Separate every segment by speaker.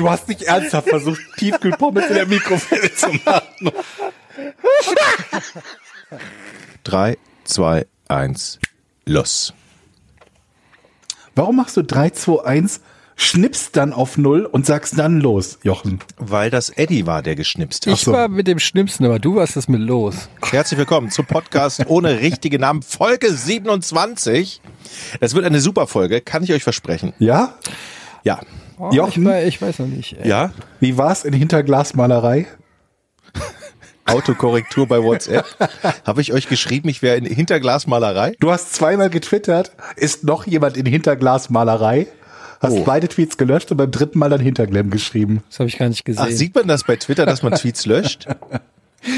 Speaker 1: Du hast nicht ernsthaft versucht, Tiefkühlpommes in der Mikrowelle zu machen. 3, 2, 1, los.
Speaker 2: Warum machst du 3, 2, 1, schnippst dann auf 0 und sagst dann los, Jochen?
Speaker 1: Weil das Eddie war, der geschnipst hat.
Speaker 3: Ich war mit dem Schnippsen, aber du warst das mit los.
Speaker 1: Herzlich willkommen zum Podcast ohne richtige Namen, Folge 27. Das wird eine super Folge, kann ich euch versprechen.
Speaker 2: Ja?
Speaker 1: Ja.
Speaker 3: Oh,
Speaker 2: Jochen?
Speaker 3: ich, weiß, ich weiß noch nicht. Ey.
Speaker 1: Ja?
Speaker 2: Wie war's in Hinterglasmalerei?
Speaker 1: Autokorrektur bei WhatsApp. Habe ich euch geschrieben, ich wäre in Hinterglasmalerei?
Speaker 2: Du hast zweimal getwittert, ist noch jemand in Hinterglasmalerei? Hast
Speaker 1: Oh.
Speaker 2: beide Tweets gelöscht und beim dritten Mal dann Hinterglam geschrieben.
Speaker 3: Das habe ich gar nicht gesehen.
Speaker 1: Ach, sieht man das bei Twitter, dass man Tweets löscht?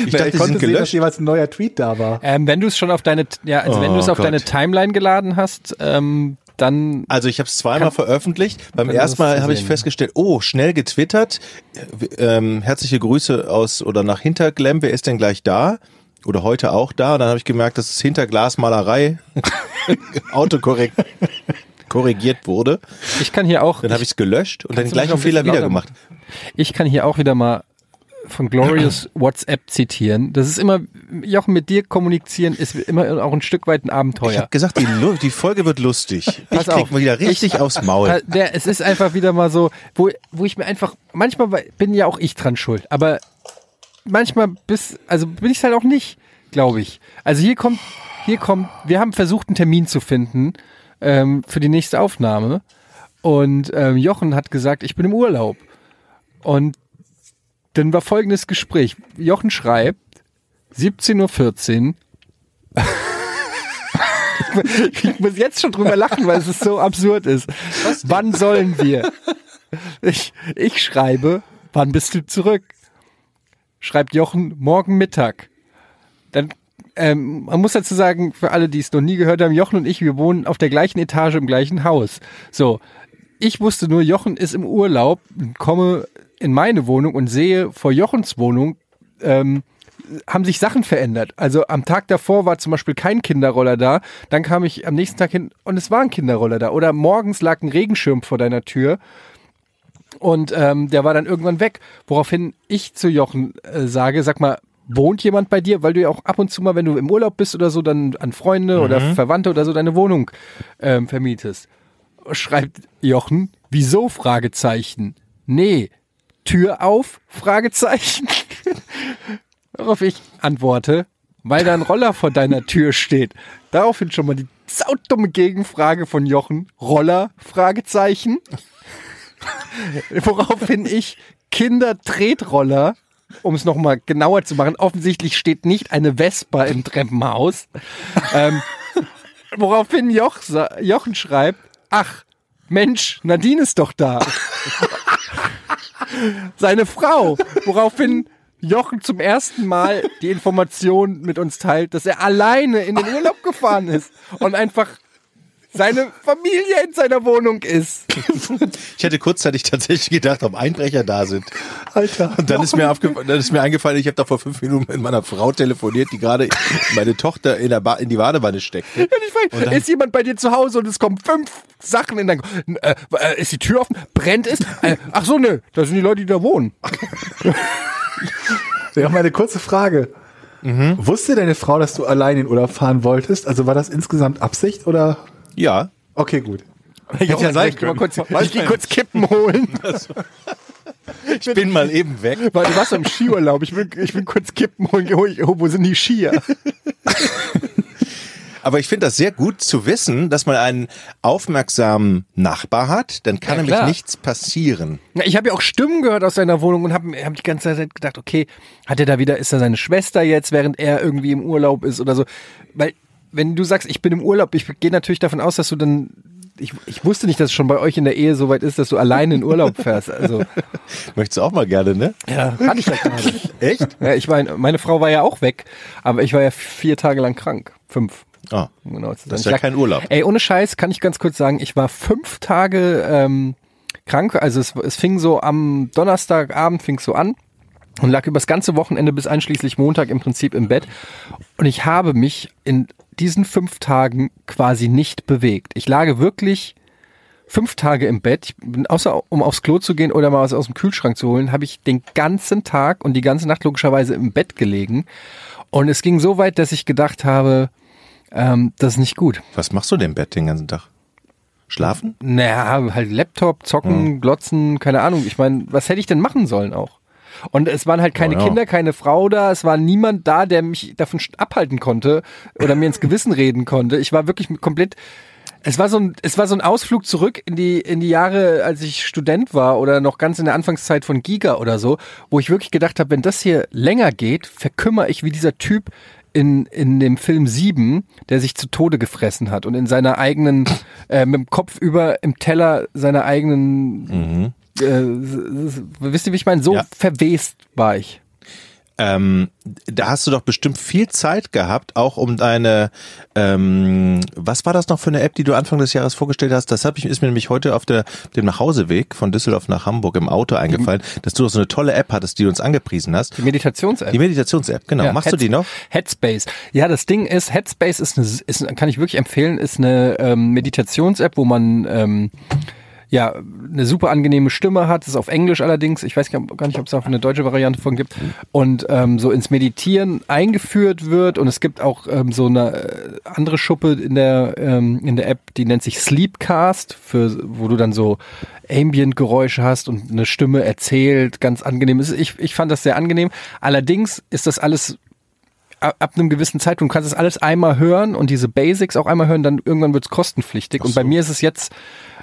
Speaker 1: Ich dachte, die
Speaker 2: konnte sehen, dass
Speaker 1: gelöscht.
Speaker 2: jeweils ein neuer Tweet da war.
Speaker 3: ähm, wenn du es schon auf deine, ja, also wenn
Speaker 1: Oh
Speaker 3: du es auf
Speaker 1: Gott.
Speaker 3: deine Timeline geladen hast, ähm, dann
Speaker 1: Also ich habe es zweimal veröffentlicht. Beim ersten Mal habe ich festgestellt, oh, schnell getwittert. Ähm, herzliche Grüße aus oder nach Hinterglemm. Wer ist denn gleich da? Oder heute auch da? Und dann habe ich gemerkt, dass es Hinterglasmalerei autokorrekt korrigiert wurde.
Speaker 3: ich kann hier auch,
Speaker 1: Dann habe ich es gelöscht und dann gleich
Speaker 3: das
Speaker 1: noch
Speaker 3: ein
Speaker 1: Fehler wieder gemacht.
Speaker 3: ich kann hier auch wieder mal von Glorious WhatsApp zitieren. Das ist immer, Jochen, mit dir kommunizieren ist immer auch ein Stück weit ein
Speaker 1: Ich
Speaker 3: Abenteuer.
Speaker 1: habe gesagt, die, die Folge wird lustig.
Speaker 3: Pass
Speaker 1: ich krieg
Speaker 3: auf.
Speaker 1: mal wieder richtig
Speaker 3: Ich-
Speaker 1: aufs Maul.
Speaker 3: Der, es ist einfach wieder mal so, wo, wo ich mir einfach, manchmal bin ja auch ich dran schuld, aber manchmal bis, also bin ich halt auch nicht, glaube ich. Also hier kommt, hier kommt, wir haben versucht, einen Termin zu finden ähm, für die nächste Aufnahme und ähm, Jochen hat gesagt, ich bin im Urlaub. Und dann war folgendes Gespräch. Jochen schreibt, 17.14 Uhr. ich muss jetzt schon drüber lachen, weil es so absurd ist. Wann sollen wir? Ich, ich schreibe, wann bist du zurück? Schreibt Jochen, morgen Mittag. Dann, ähm, man muss dazu sagen, für alle, die es noch nie gehört haben, Jochen und ich, wir wohnen auf der gleichen Etage im gleichen Haus. So, ich wusste nur, Jochen ist im Urlaub, komme in meine Wohnung und sehe vor Jochens Wohnung ähm, haben sich Sachen verändert. Also am Tag davor war zum Beispiel kein Kinderroller da, dann kam ich am nächsten Tag hin und es war ein Kinderroller da. Oder morgens lag ein Regenschirm vor deiner Tür und ähm, der war dann irgendwann weg. Woraufhin ich zu Jochen äh, sage, sag mal, wohnt jemand bei dir? Weil du ja auch ab und zu mal, wenn du im Urlaub bist oder so, dann an Freunde oder Verwandte oder so deine Wohnung ähm, vermietest. Schreibt Jochen, wieso? Fragezeichen. Nee, Tür auf? Fragezeichen. Worauf ich antworte, weil da ein Roller vor deiner Tür steht. Daraufhin schon mal die saudumme Gegenfrage von Jochen. Roller? Fragezeichen. Woraufhin ich Kindertretroller, um es nochmal genauer zu machen, offensichtlich steht nicht eine Vespa im Treppenhaus. ähm, woraufhin Joch, Jochen schreibt, ach, Mensch, Nadine ist doch da. Seine Frau. Woraufhin Jochen zum ersten Mal die Information mit uns teilt, dass er alleine in den Urlaub gefahren ist und einfach seine Familie in seiner Wohnung ist.
Speaker 1: Ich hätte kurzzeitig tatsächlich gedacht, ob Einbrecher da sind.
Speaker 2: Alter.
Speaker 1: Und dann ist mir, aufgefallen, dann ist mir eingefallen, ich habe da vor fünf Minuten mit meiner Frau telefoniert, die gerade meine Tochter in, der ba in die Badewanne steckte.
Speaker 3: Und ich frage, ist jemand bei dir zu Hause und es kommen fünf Sachen in dein... Äh, äh, ist die Tür offen? Brennt es? Äh, ach so, nö, das sind die Leute, die da wohnen.
Speaker 2: Ja, meine kurze Frage.
Speaker 1: Mhm.
Speaker 2: Wusste deine Frau, dass du allein in Urlaub fahren wolltest? Also war das insgesamt Absicht oder?
Speaker 1: Ja.
Speaker 2: Okay, gut. Ja sein
Speaker 3: ich geh mal
Speaker 2: können.
Speaker 3: kurz, ich geh kurz Kippen holen.
Speaker 1: Ich bin mal eben weg.
Speaker 3: Warte, du warst im Skiurlaub. Ich will, ich will kurz Kippen holen. Oh, wo sind die Skier?
Speaker 1: Aber ich finde das sehr gut zu wissen, dass man einen aufmerksamen Nachbar hat, dann kann
Speaker 3: Ja,
Speaker 1: nämlich
Speaker 3: klar.
Speaker 1: nichts passieren.
Speaker 3: Ja, ich habe ja auch Stimmen gehört aus seiner Wohnung und habe hab die ganze Zeit gedacht, okay, hat er da wieder, ist er seine Schwester jetzt, während er irgendwie im Urlaub ist oder so? Weil, wenn du sagst, ich bin im Urlaub, ich gehe natürlich davon aus, dass du dann ich, ich wusste nicht, dass es schon bei euch in der Ehe so weit ist, dass du alleine in Urlaub fährst. Also,
Speaker 1: Möchtest du auch mal gerne, ne?
Speaker 3: ja, hatte ich ja gerade.
Speaker 1: Echt?
Speaker 3: Ja, ich war, meine Frau war ja auch weg, aber ich war ja vier Tage lang krank. Fünf.
Speaker 1: Ah,
Speaker 3: genau
Speaker 1: das ist ja
Speaker 3: lag-
Speaker 1: kein Urlaub.
Speaker 3: Ey, ohne Scheiß kann ich ganz kurz sagen, ich war fünf Tage ähm, krank. Also es, es fing so am Donnerstagabend fing so an und lag übers ganze Wochenende bis einschließlich Montag im Prinzip im Bett. Und ich habe mich in diesen fünf Tagen quasi nicht bewegt. Ich lag wirklich fünf Tage im Bett. Bin außer um aufs Klo zu gehen oder mal was aus dem Kühlschrank zu holen, habe ich den ganzen Tag und die ganze Nacht logischerweise im Bett gelegen. Und es ging so weit, dass ich gedacht habe, ähm, das ist nicht gut.
Speaker 1: Was machst du denn im Bett den ganzen Tag? Schlafen?
Speaker 3: Naja, halt Laptop, zocken, glotzen, keine Ahnung. Ich meine, was hätte ich denn machen sollen auch? Und es waren halt keine
Speaker 1: Oh ja.
Speaker 3: Kinder, keine Frau da, es war niemand da, der mich davon abhalten konnte oder mir ins Gewissen reden konnte. Ich war wirklich komplett, es war so ein, es war so ein Ausflug zurück in die, in die Jahre, als ich Student war oder noch ganz in der Anfangszeit von Giga oder so, wo ich wirklich gedacht habe, wenn das hier länger geht, verkümmere ich wie dieser Typ in, in dem Film 7, der sich zu Tode gefressen hat und in seiner eigenen, äh, mit dem Kopf über im Teller seiner eigenen, äh, wisst ihr, wie ich meine? So
Speaker 1: Ja.
Speaker 3: verwest war ich.
Speaker 1: Ähm, da hast du doch bestimmt viel Zeit gehabt, auch um deine, ähm, was war das noch für eine App, die du Anfang des Jahres vorgestellt hast? Das hab ich, ist mir nämlich heute auf der, dem Nachhauseweg von Düsseldorf nach Hamburg im Auto eingefallen, dass du doch so eine tolle App hattest, die du uns angepriesen hast.
Speaker 3: Die Meditations-App.
Speaker 1: Die Meditations-App, genau.
Speaker 3: Ja,
Speaker 1: Machst du
Speaker 3: Heads-
Speaker 1: die noch?
Speaker 3: Headspace. Ja, das Ding ist, Headspace ist eine, ist, kann ich wirklich empfehlen, ist eine ähm, Meditations-App, wo man ähm, ja eine super angenehme Stimme hat. ist auf Englisch allerdings. Ich weiß gar gar nicht, ob es auch eine deutsche Variante von gibt. Und ähm, so ins Meditieren eingeführt wird. Und es gibt auch ähm, so eine äh, andere Schuppe in der ähm, in der App, die nennt sich Sleepcast, für wo du dann so Ambient-Geräusche hast und eine Stimme erzählt, ganz angenehm. Ich, ich fand das sehr angenehm. Allerdings ist das alles ab, einem gewissen Zeitpunkt, du kannst das alles einmal hören und diese Basics auch einmal hören, dann irgendwann wird es kostenpflichtig. Und bei mir ist es jetzt,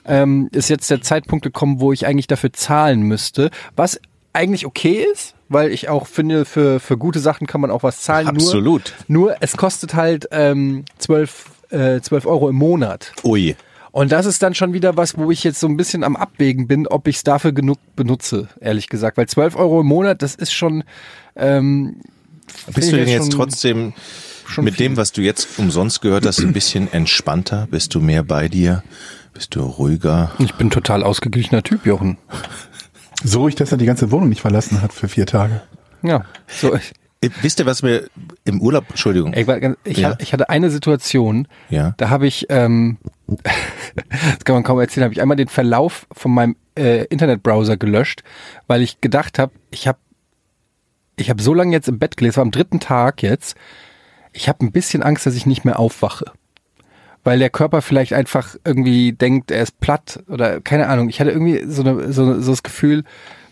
Speaker 3: ähm, ist jetzt der Zeitpunkt gekommen, wo ich eigentlich dafür zahlen müsste, was eigentlich okay ist, weil ich auch finde, für, für gute Sachen kann man auch was zahlen.
Speaker 1: Absolut.
Speaker 3: Nur, nur es kostet halt ähm, 12, äh, 12 Euro im Monat.
Speaker 1: Ui.
Speaker 3: Und das ist dann schon wieder was, wo ich jetzt so ein bisschen am Abwägen bin, ob ich es dafür genug benutze, ehrlich gesagt. Weil 12 Euro im Monat, das ist schon. Ähm,
Speaker 1: Bist du denn jetzt trotzdem
Speaker 3: schon
Speaker 1: mit
Speaker 3: viel.
Speaker 1: dem, was du jetzt umsonst gehört hast, ein bisschen entspannter? Bist du mehr bei dir? Bist du ruhiger?
Speaker 3: Ich bin total ausgeglichener Typ, Jochen.
Speaker 2: So ruhig, dass er die ganze Wohnung nicht verlassen hat für vier Tage.
Speaker 3: Ja. So, ich,
Speaker 1: Äh, Wisst ihr, was mir im Urlaub, Entschuldigung,
Speaker 3: ey, war ich,
Speaker 1: Ja.
Speaker 3: hatte, ich hatte eine Situation,
Speaker 1: Ja.
Speaker 3: da habe ich, ähm, das kann man kaum erzählen, habe ich einmal den Verlauf von meinem äh, Internetbrowser gelöscht, weil ich gedacht habe, ich habe ich habe so lange jetzt im Bett gelegen, es war am dritten Tag jetzt, ich habe ein bisschen Angst, dass ich nicht mehr aufwache. Weil der Körper vielleicht einfach irgendwie denkt, er ist platt oder keine Ahnung. Ich hatte irgendwie so, eine, so, so das Gefühl,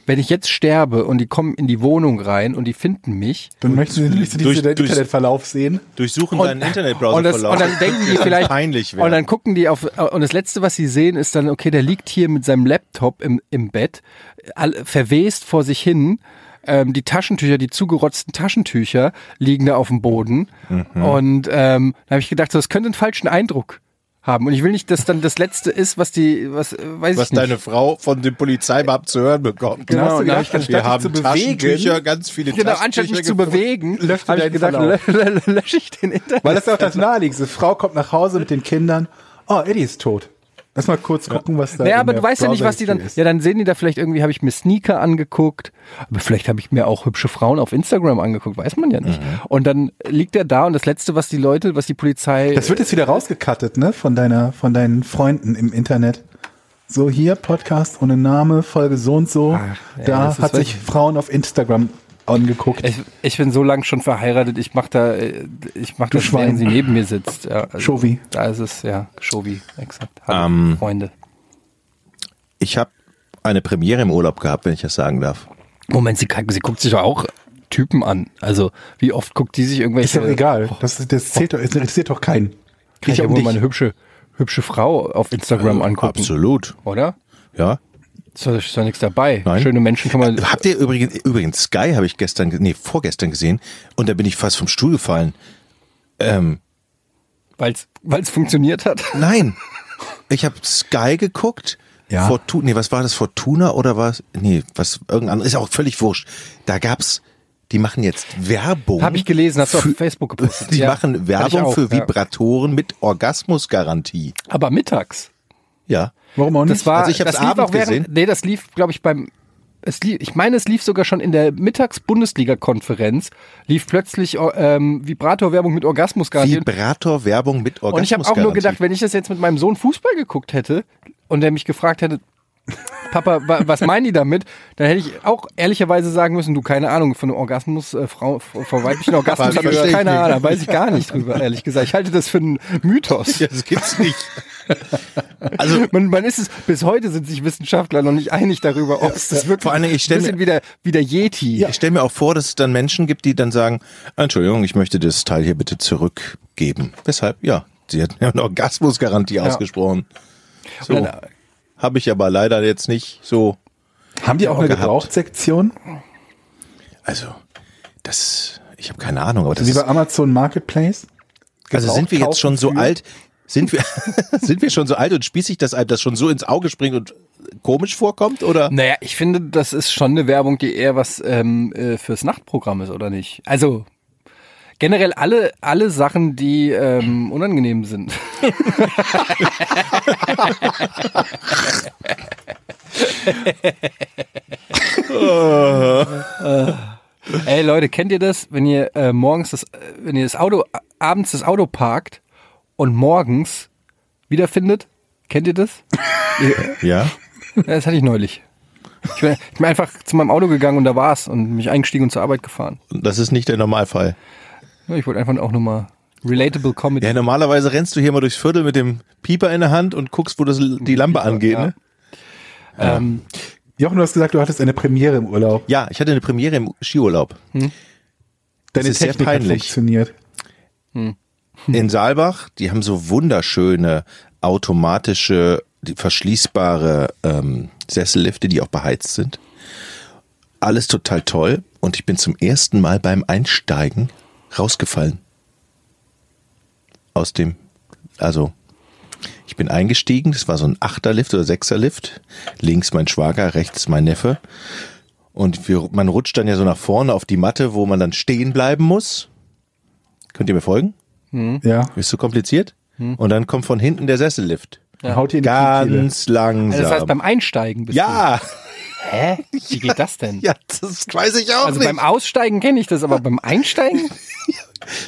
Speaker 3: wenn ich jetzt sterbe und die kommen in die Wohnung rein und die finden mich,
Speaker 2: Dann möchtest du nicht
Speaker 1: durch- durch-
Speaker 2: Internetverlauf sehen.
Speaker 1: durchsuchen deinen Internetbrowser
Speaker 3: und, das, und dann denken die vielleicht
Speaker 1: peinlich
Speaker 3: und dann gucken die auf und das letzte was sie sehen ist dann okay der liegt hier mit seinem Laptop im, im Bett all, verwest vor sich hin ähm, die Taschentücher die zugerotzten Taschentücher liegen da auf dem Boden
Speaker 1: Mhm.
Speaker 3: und ähm, da habe ich gedacht so, das könnte einen falschen Eindruck haben und ich will nicht dass dann das letzte ist was die was äh, weiß
Speaker 1: was
Speaker 3: ich nicht
Speaker 1: deine Frau von dem Polizeibeamten zu hören bekommt.
Speaker 3: Genau,
Speaker 2: gedacht,
Speaker 3: ich
Speaker 2: anstatt
Speaker 1: Wir haben
Speaker 2: zu bewegen,
Speaker 1: Taschentücher, ganz viele
Speaker 3: Genau,
Speaker 1: Taschentücher
Speaker 3: anstatt mich zu bewegen, habe ich gedacht, lösche ich den Internet.
Speaker 2: Weil das ist auch das Naheliegendste. Frau kommt nach Hause mit den Kindern. Oh, Eddie ist tot. Lass mal kurz gucken, was da
Speaker 3: Naja,
Speaker 2: in
Speaker 3: aber du weißt ja nicht, was die dann.
Speaker 2: Ist.
Speaker 3: Ja, dann sehen die da vielleicht irgendwie, habe ich mir Sneaker angeguckt, aber vielleicht habe ich mir auch hübsche Frauen auf Instagram angeguckt, weiß man ja nicht.
Speaker 2: Mhm.
Speaker 3: Und dann liegt er da und das Letzte, was die Leute, was die Polizei.
Speaker 2: Das wird jetzt wieder rausgekattet, ne? Von deiner, von deinen Freunden im Internet. So hier, Podcast ohne Name, Folge so und so.
Speaker 3: Ach, ja,
Speaker 2: da hat sich Frauen auf Instagram angeguckt.
Speaker 3: ich, ich bin so lang schon verheiratet, ich mach da, äh, ich mach
Speaker 2: Du
Speaker 3: das,
Speaker 2: Schwein.
Speaker 3: während sie neben mir sitzt. Ja, also,
Speaker 2: Schovi.
Speaker 3: Da ist es, ja, Shovi, exakt. Hallo,
Speaker 1: Ähm,
Speaker 3: Freunde.
Speaker 1: Ich habe eine Premiere im Urlaub gehabt, wenn ich das sagen darf.
Speaker 3: Moment, sie, sie guckt sich doch auch Typen an. Also, wie oft guckt die sich irgendwelche.
Speaker 2: ist doch egal. Das, das zählt doch, es interessiert doch keinen.
Speaker 3: Kann ich
Speaker 2: ja
Speaker 3: wohl
Speaker 2: dich.
Speaker 3: mal eine hübsche, hübsche Frau auf Instagram angucken.
Speaker 1: Absolut.
Speaker 3: Oder?
Speaker 1: Ja.
Speaker 3: Doch, ist doch nichts dabei.
Speaker 1: Nein.
Speaker 3: Schöne Menschen kann man.
Speaker 1: Habt ihr übrigens, übrigens Sky habe ich gestern, ge- nee, vorgestern gesehen und da bin ich fast vom Stuhl gefallen. Ähm,
Speaker 3: Weil es funktioniert hat.
Speaker 1: nein, ich habe Sky geguckt.
Speaker 2: Ja.
Speaker 1: Fortuna, nee, was war das? Fortuna oder was? Nee, was irgendein anderes. Ist auch völlig wurscht. Da gab's, die machen jetzt Werbung.
Speaker 3: Habe ich gelesen, hast du auf Facebook gepostet.
Speaker 1: Die
Speaker 3: Ja,
Speaker 1: machen Werbung
Speaker 3: auch,
Speaker 1: für
Speaker 3: ja.
Speaker 1: Vibratoren mit Orgasmusgarantie.
Speaker 3: Aber mittags.
Speaker 1: Ja.
Speaker 2: Warum auch nicht?
Speaker 3: Das war,
Speaker 1: Also ich
Speaker 3: das lief
Speaker 1: abends
Speaker 3: während,
Speaker 1: gesehen.
Speaker 3: Nee, das lief, glaube ich, beim, es lief, ich meine, es lief sogar schon in der Mittags-Bundesliga-Konferenz, lief plötzlich ähm, Vibrator-Werbung mit Orgasmusgarantie.
Speaker 1: Vibrator-Werbung mit
Speaker 3: Und ich habe auch nur gedacht, wenn ich das jetzt mit meinem Sohn Fußball geguckt hätte und der mich gefragt hätte, Papa, wa- was meinen die damit? Dann hätte ich auch ehrlicherweise sagen müssen, du, keine Ahnung, von Orgasmus, äh, Frau, vor weiblichen Orgasmus,
Speaker 1: Aber
Speaker 3: hab ich keine
Speaker 1: nicht.
Speaker 3: Ahnung, weiß ich gar nicht drüber, ehrlich gesagt. Ich halte das für einen Mythos.
Speaker 1: Ja, das gibt's nicht. Also,
Speaker 3: Man, man ist es, bis heute sind sich Wissenschaftler noch nicht einig darüber, ob es das wirklich
Speaker 1: Vor Dingen, ich stell
Speaker 3: ein bisschen
Speaker 1: mir-
Speaker 3: wie der, wie der Yeti.
Speaker 1: ich stelle mir auch vor, dass es dann Menschen gibt, die dann sagen, Entschuldigung, ich möchte das Teil hier bitte zurückgeben. Weshalb? Ja, sie hat ja eine Orgasmusgarantie ausgesprochen. So.
Speaker 3: Dann,
Speaker 1: Habe ich aber leider jetzt nicht so.
Speaker 2: Haben die auch eine
Speaker 1: gehabt.
Speaker 2: Gebrauchtsektion?
Speaker 1: Also, das, ich habe keine Ahnung, aber das
Speaker 2: Wie
Speaker 1: ist,
Speaker 2: bei Amazon Marketplace?
Speaker 1: also sind wir jetzt schon so alt, sind wir, sind wir schon so alt und spießig, dass einem das schon so ins Auge springt und komisch vorkommt, oder?
Speaker 3: Naja, ich finde, das ist schon eine Werbung, die eher was ähm, äh, fürs Nachtprogramm ist, oder nicht? Also generell alle, alle Sachen, die ähm, unangenehm sind. Ey Leute, kennt ihr das, wenn ihr äh, morgens das, wenn ihr das Auto, abends das Auto parkt und morgens wiederfindet? Kennt ihr das?
Speaker 1: Ja.
Speaker 3: Ja, das hatte ich neulich. Ich bin, ich bin einfach zu meinem Auto gegangen und da war's und mich eingestiegen und zur Arbeit gefahren.
Speaker 1: Das ist nicht der Normalfall.
Speaker 3: Ja, Ich wollte einfach auch nochmal relatable Comedy.
Speaker 1: Ja, normalerweise rennst du hier mal durchs Viertel mit dem Pieper in der Hand und guckst, wo das, die Lampe angeht,
Speaker 3: ja.
Speaker 1: ne?
Speaker 3: ähm,
Speaker 2: Jochen, du hast gesagt, du hattest eine Premiere im Urlaub.
Speaker 1: Ja, ich hatte eine Premiere im Skiurlaub.
Speaker 2: Deine
Speaker 1: ist sehr
Speaker 2: Technik hat
Speaker 1: peinlich.
Speaker 2: funktioniert.
Speaker 1: In Saalbach, die haben so wunderschöne automatische, verschließbare ähm, Sessellifte, die auch beheizt sind. Alles total toll. Und ich bin zum ersten Mal beim Einsteigen rausgefallen. Aus dem, also ich bin eingestiegen, das war so ein Achterlift oder Sechserlift. Links mein Schwager, rechts mein Neffe. Und wir, man rutscht dann ja so nach vorne auf die Matte, wo man dann stehen bleiben muss. Könnt ihr mir folgen?
Speaker 2: Ja.
Speaker 1: Ist zu kompliziert? Und dann kommt von hinten der Sessellift.
Speaker 2: Haut dir in die.
Speaker 1: Ganz langsam.
Speaker 3: also das heißt, beim Einsteigen bist
Speaker 1: ja,
Speaker 3: du. Hä? Wie geht das denn?
Speaker 1: ja, das weiß ich auch
Speaker 3: also
Speaker 1: nicht.
Speaker 3: beim Aussteigen kenne ich das, aber beim Einsteigen?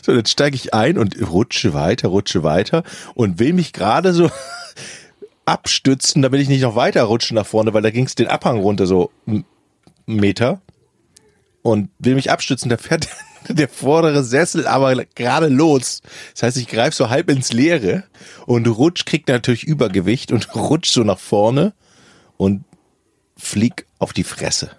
Speaker 1: So, dann steige ich ein und rutsche weiter, rutsche weiter und will mich gerade so abstützen, damit ich nicht noch weiter rutsche nach vorne, weil da ging es den Abhang runter so einen Meter und will mich abstützen, da fährt der vordere Sessel aber gerade los. Das heißt, ich greife so halb ins Leere und rutsch, krieg natürlich Übergewicht und rutsch so nach vorne und flieg auf die Fresse.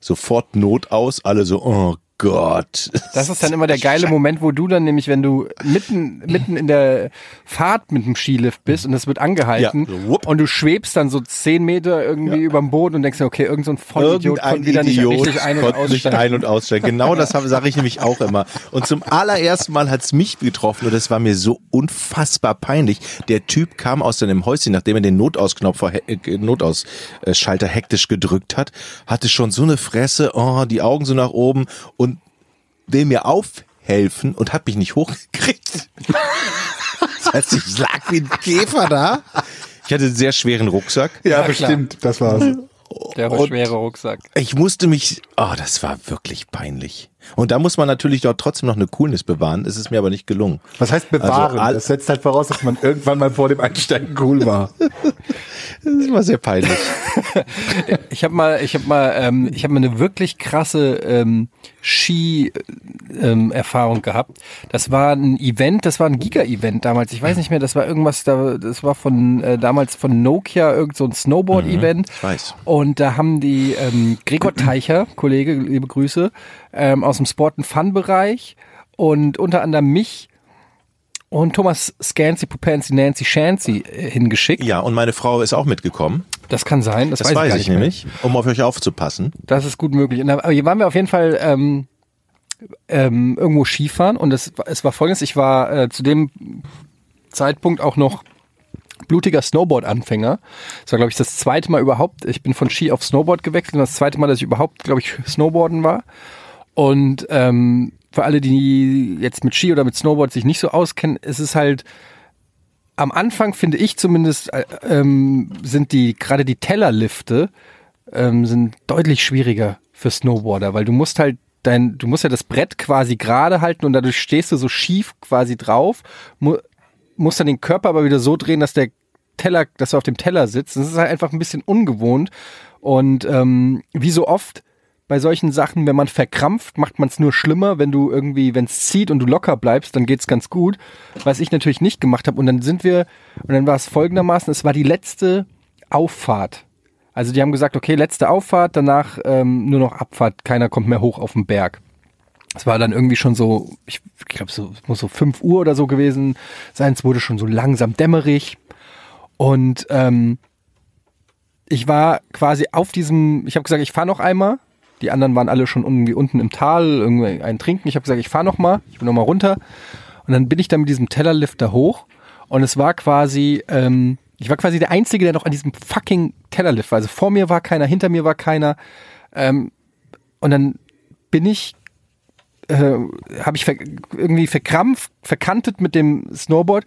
Speaker 1: Sofort Not aus, alle so, oh Gott.
Speaker 3: Das ist dann immer der geile Moment, wo du dann nämlich, wenn du mitten, mitten in der Fahrt mit dem Skilift bist und es wird angehalten
Speaker 1: Ja, so
Speaker 3: und du schwebst dann so zehn Meter irgendwie überm Boden und denkst dir, okay, irgend so ein Vollidiot
Speaker 1: Irgendein
Speaker 3: konnte wieder
Speaker 1: Idiot
Speaker 3: nicht richtig ein- und aussteigen.
Speaker 1: ein- und aussteigen. Genau das sage ich nämlich auch immer. Und zum allerersten Mal hat's mich getroffen und das war mir so unfassbar peinlich. Der Typ kam aus seinem Häuschen, nachdem er den Notausknopf, äh, Notausschalter hektisch gedrückt hat, hatte schon so eine Fresse, oh, die Augen so nach oben und will mir aufhelfen und hat mich nicht hochgekriegt. Das heißt, ich lag wie ein Käfer da. Ich hatte einen sehr schweren Rucksack.
Speaker 2: Ja,
Speaker 3: klar.
Speaker 2: bestimmt. Das war's.
Speaker 3: Der
Speaker 1: Und-
Speaker 3: schwere Rucksack.
Speaker 1: Ich musste mich, oh, das war wirklich peinlich. Und da muss man natürlich doch trotzdem noch eine Coolness bewahren. Es ist mir aber nicht gelungen.
Speaker 2: Was heißt bewahren?
Speaker 1: Also
Speaker 2: das setzt halt voraus, dass man irgendwann mal vor dem Einsteigen cool war.
Speaker 1: Das war sehr peinlich.
Speaker 3: Ich habe mal, ich habe mal, ähm, ich habe mal eine wirklich krasse ähm, Ski-Erfahrung gehabt. Das war ein Event, das war ein Giga-Event damals. Ich weiß nicht mehr, das war irgendwas, da, das war von äh, damals von Nokia irgend so ein Snowboard-Event.
Speaker 1: ich weiß.
Speaker 3: Und da haben die ähm, Gregor Teicher, Kollege, liebe Grüße, ähm, aus dem Sport and Fun-Bereich und unter anderem mich und Thomas Scancy, Pupancy, Nancy Shancy äh, hingeschickt.
Speaker 1: Ja, und meine Frau ist auch mitgekommen.
Speaker 3: Das kann sein, das,
Speaker 1: Das,
Speaker 3: weiß,
Speaker 1: weiß,
Speaker 3: ich,
Speaker 1: ich
Speaker 3: nicht mehr.
Speaker 1: nämlich, um auf euch aufzupassen.
Speaker 3: Das ist gut möglich. Und da, aber hier waren wir auf jeden Fall ähm, ähm, irgendwo Skifahren und es, war- es war folgendes, ich war äh, zu dem Zeitpunkt auch noch blutiger Snowboard-Anfänger. Das war, glaube ich, das zweite Mal überhaupt. Ich bin von Ski auf Snowboard gewechselt und das zweite Mal, dass ich überhaupt, glaube ich, Snowboarden war. Und ähm, für alle, die jetzt mit Ski oder mit Snowboard sich nicht so auskennen, ist es halt am Anfang finde ich zumindest äh, ähm, sind die gerade die Tellerlifte ähm, sind deutlich schwieriger für Snowboarder, weil du musst halt dein, du musst ja das Brett quasi gerade halten und dadurch stehst du so schief quasi drauf, mu musst dann den Körper aber wieder so drehen, dass der Teller, dass du auf dem Teller sitzt. Das ist halt einfach ein bisschen ungewohnt und ähm, wie so oft bei solchen Sachen, wenn man verkrampft, macht man es nur schlimmer. Wenn du irgendwie, wenn es zieht und du locker bleibst, dann geht's ganz gut. Was ich natürlich nicht gemacht habe. Und dann sind wir, und dann war es folgendermaßen, es war die letzte Auffahrt. Also die haben gesagt, okay, letzte Auffahrt, danach ähm, nur noch Abfahrt, keiner kommt mehr hoch auf den Berg. Es war dann irgendwie schon so, ich glaube, so, es muss so 5 Uhr oder so gewesen sein. Es wurde schon so langsam dämmerig. Und ähm, ich war quasi auf diesem, ich habe gesagt, ich fahre noch einmal. Die anderen waren alle schon irgendwie unten im Tal, irgendwie ein Trinken. Ich habe gesagt, ich fahre noch mal, ich bin noch mal runter. Und dann bin ich dann mit diesem Tellerlift da hoch. Und es war quasi, ähm, ich war quasi der Einzige, der noch an diesem fucking Tellerlift war. Also vor mir war keiner, hinter mir war keiner. Ähm, und dann bin ich, äh, habe ich ver irgendwie verkrampft, verkantet mit dem Snowboard.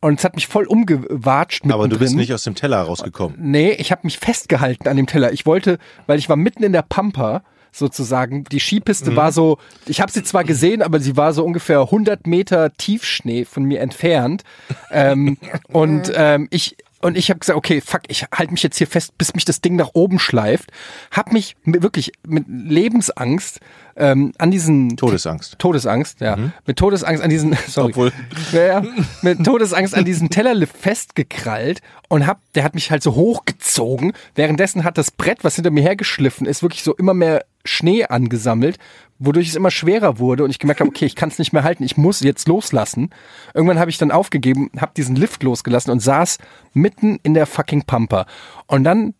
Speaker 3: Und es hat mich voll umgewatscht.
Speaker 1: Aber du bist
Speaker 3: mittendrin.
Speaker 1: nicht aus dem Teller rausgekommen.
Speaker 3: Nee, ich habe mich festgehalten an dem Teller. Ich wollte, weil ich war mitten in der Pampa sozusagen. Die Skipiste war so, ich habe sie zwar gesehen, aber sie war so ungefähr 100 Meter Tiefschnee von mir entfernt. ähm, und ähm, ich und ich habe gesagt, okay, fuck, ich halte mich jetzt hier fest, bis mich das Ding nach oben schleift. Hab mich wirklich mit Lebensangst ähm, an diesen
Speaker 1: Todesangst.
Speaker 3: Todesangst, ja. Mit Todesangst an diesen, sorry.
Speaker 1: Obwohl-
Speaker 3: Ja, ja, mit Todesangst an diesen Tellerlift festgekrallt und hab, der hat mich halt so hochgezogen. Währenddessen hat das Brett, was hinter mir hergeschliffen ist, wirklich so immer mehr Schnee angesammelt, wodurch es immer schwerer wurde und ich gemerkt habe, okay, ich kann es nicht mehr halten, ich muss jetzt loslassen. Irgendwann habe ich dann aufgegeben, habe diesen Lift losgelassen und saß mitten in der fucking Pampa. Und dann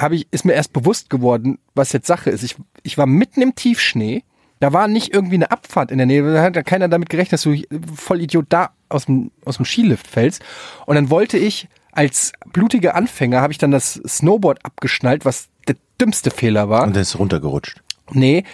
Speaker 3: habe ich, ist mir erst bewusst geworden, was jetzt Sache ist. Ich, ich war mitten im Tiefschnee. Da war nicht irgendwie eine Abfahrt in der Nähe. Da hat ja keiner damit gerechnet, dass du voll Idiot da aus dem, aus dem Skilift fällst. Und dann wollte ich als blutiger Anfänger habe ich dann das Snowboard abgeschnallt, was der dümmste Fehler war.
Speaker 1: Und dann ist runtergerutscht.
Speaker 3: Nee,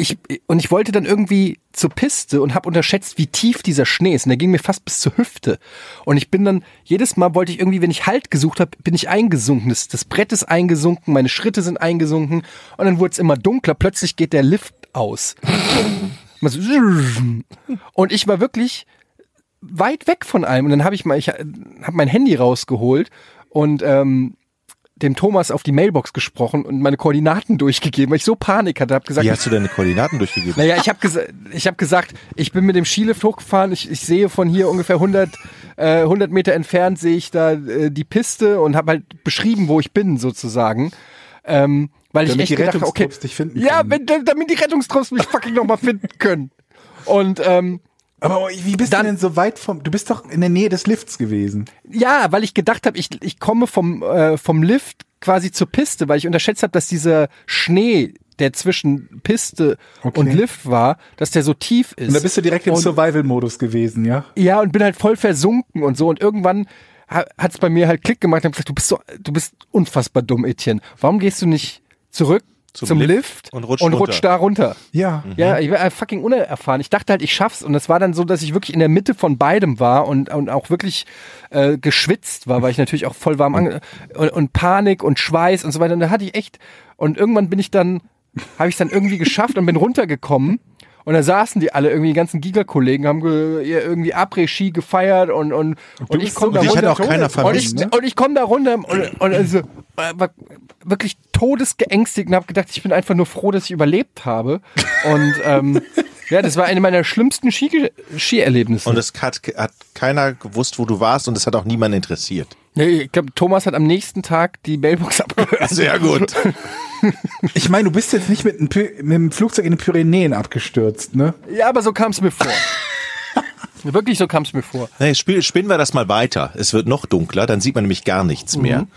Speaker 3: ich, und ich wollte dann irgendwie zur Piste und habe unterschätzt, wie tief dieser Schnee ist. Und der ging mir fast bis zur Hüfte. Und ich bin dann, jedes Mal wollte ich irgendwie, wenn ich Halt gesucht habe, bin ich eingesunken. Das, das Brett ist eingesunken, meine Schritte sind eingesunken. Und dann wurde es immer dunkler. Plötzlich geht der Lift aus. Und ich war wirklich weit weg von allem. Und dann habe ich mal, ich habe mein Handy rausgeholt und ähm, dem Thomas auf die Mailbox gesprochen und meine Koordinaten durchgegeben, weil ich so Panik hatte, habe gesagt,
Speaker 1: Wie hast du deine Koordinaten durchgegeben?
Speaker 3: naja, ich habe gesa ich hab gesagt, ich bin mit dem Skilift hochgefahren, ich, ich sehe von hier ungefähr 100, äh, 100 Meter entfernt, sehe ich da äh, die Piste und habe halt beschrieben, wo ich bin sozusagen. Ähm, weil
Speaker 2: Damit
Speaker 3: ich
Speaker 2: die
Speaker 3: echt gedacht habe, okay,
Speaker 2: dich finden
Speaker 3: ja, wenn, damit die Rettungstrupps mich fucking nochmal finden können. Und ähm,
Speaker 2: Aber wie bist
Speaker 3: Dann-
Speaker 2: du denn so weit vom, du bist doch in der Nähe des Lifts gewesen.
Speaker 3: Ja, weil ich gedacht habe, ich, ich komme vom, äh, vom Lift quasi zur Piste, weil ich unterschätzt habe, dass dieser Schnee, der zwischen Piste
Speaker 2: Okay.
Speaker 3: und Lift war, dass der so tief ist.
Speaker 2: Und da bist du direkt im Survival-Modus gewesen, ja?
Speaker 3: Ja, und bin halt voll versunken und so. Und irgendwann ha- hat's bei mir halt Klick gemacht und hab gesagt, du bist so, du bist unfassbar dumm, Etienne. Warum gehst du nicht zurück zum,
Speaker 1: Zum
Speaker 3: Lift,
Speaker 1: Lift und rutscht
Speaker 3: und
Speaker 1: runter.
Speaker 3: rutscht da runter?
Speaker 2: Ja.
Speaker 3: Ja, ich war äh, fucking unerfahren. Ich dachte halt, ich schaff's. Und es war dann so, dass ich wirklich in der Mitte von beidem war und, und auch wirklich äh, geschwitzt war, weil ich natürlich auch voll warm ange und, und Panik und Schweiß und so weiter. Und da hatte ich echt. Und irgendwann bin ich dann, habe ich dann irgendwie geschafft und bin runtergekommen. Und da saßen die alle, irgendwie die ganzen Giga-Kollegen, haben ge ihr irgendwie Après-Ski gefeiert und, und, und, ich
Speaker 2: bist
Speaker 3: komme da
Speaker 1: Dich hat
Speaker 3: runter.
Speaker 1: auch keiner
Speaker 3: Und ich,
Speaker 2: ne?
Speaker 3: und ich komme da runter und, und also, äh, war wirklich todesgeängstigt und habe gedacht, ich bin einfach nur froh, dass ich überlebt habe. Und ähm, ja, das war eine meiner schlimmsten Ski Skierlebnisse.
Speaker 1: Und es hat, hat keiner gewusst, wo du warst und es hat auch niemand interessiert.
Speaker 3: nee, ich glaube, Thomas hat am nächsten Tag die Mailbox abgehört.
Speaker 1: Sehr gut.
Speaker 2: Ich meine, du bist jetzt nicht mit, mit dem Flugzeug in den Pyrenäen abgestürzt, ne?
Speaker 3: Ja, aber so kam es mir vor. Wirklich, so kam es mir vor.
Speaker 1: Nee, spiel, spinnen wir das mal weiter. Es wird noch dunkler, dann sieht man nämlich gar nichts mehr.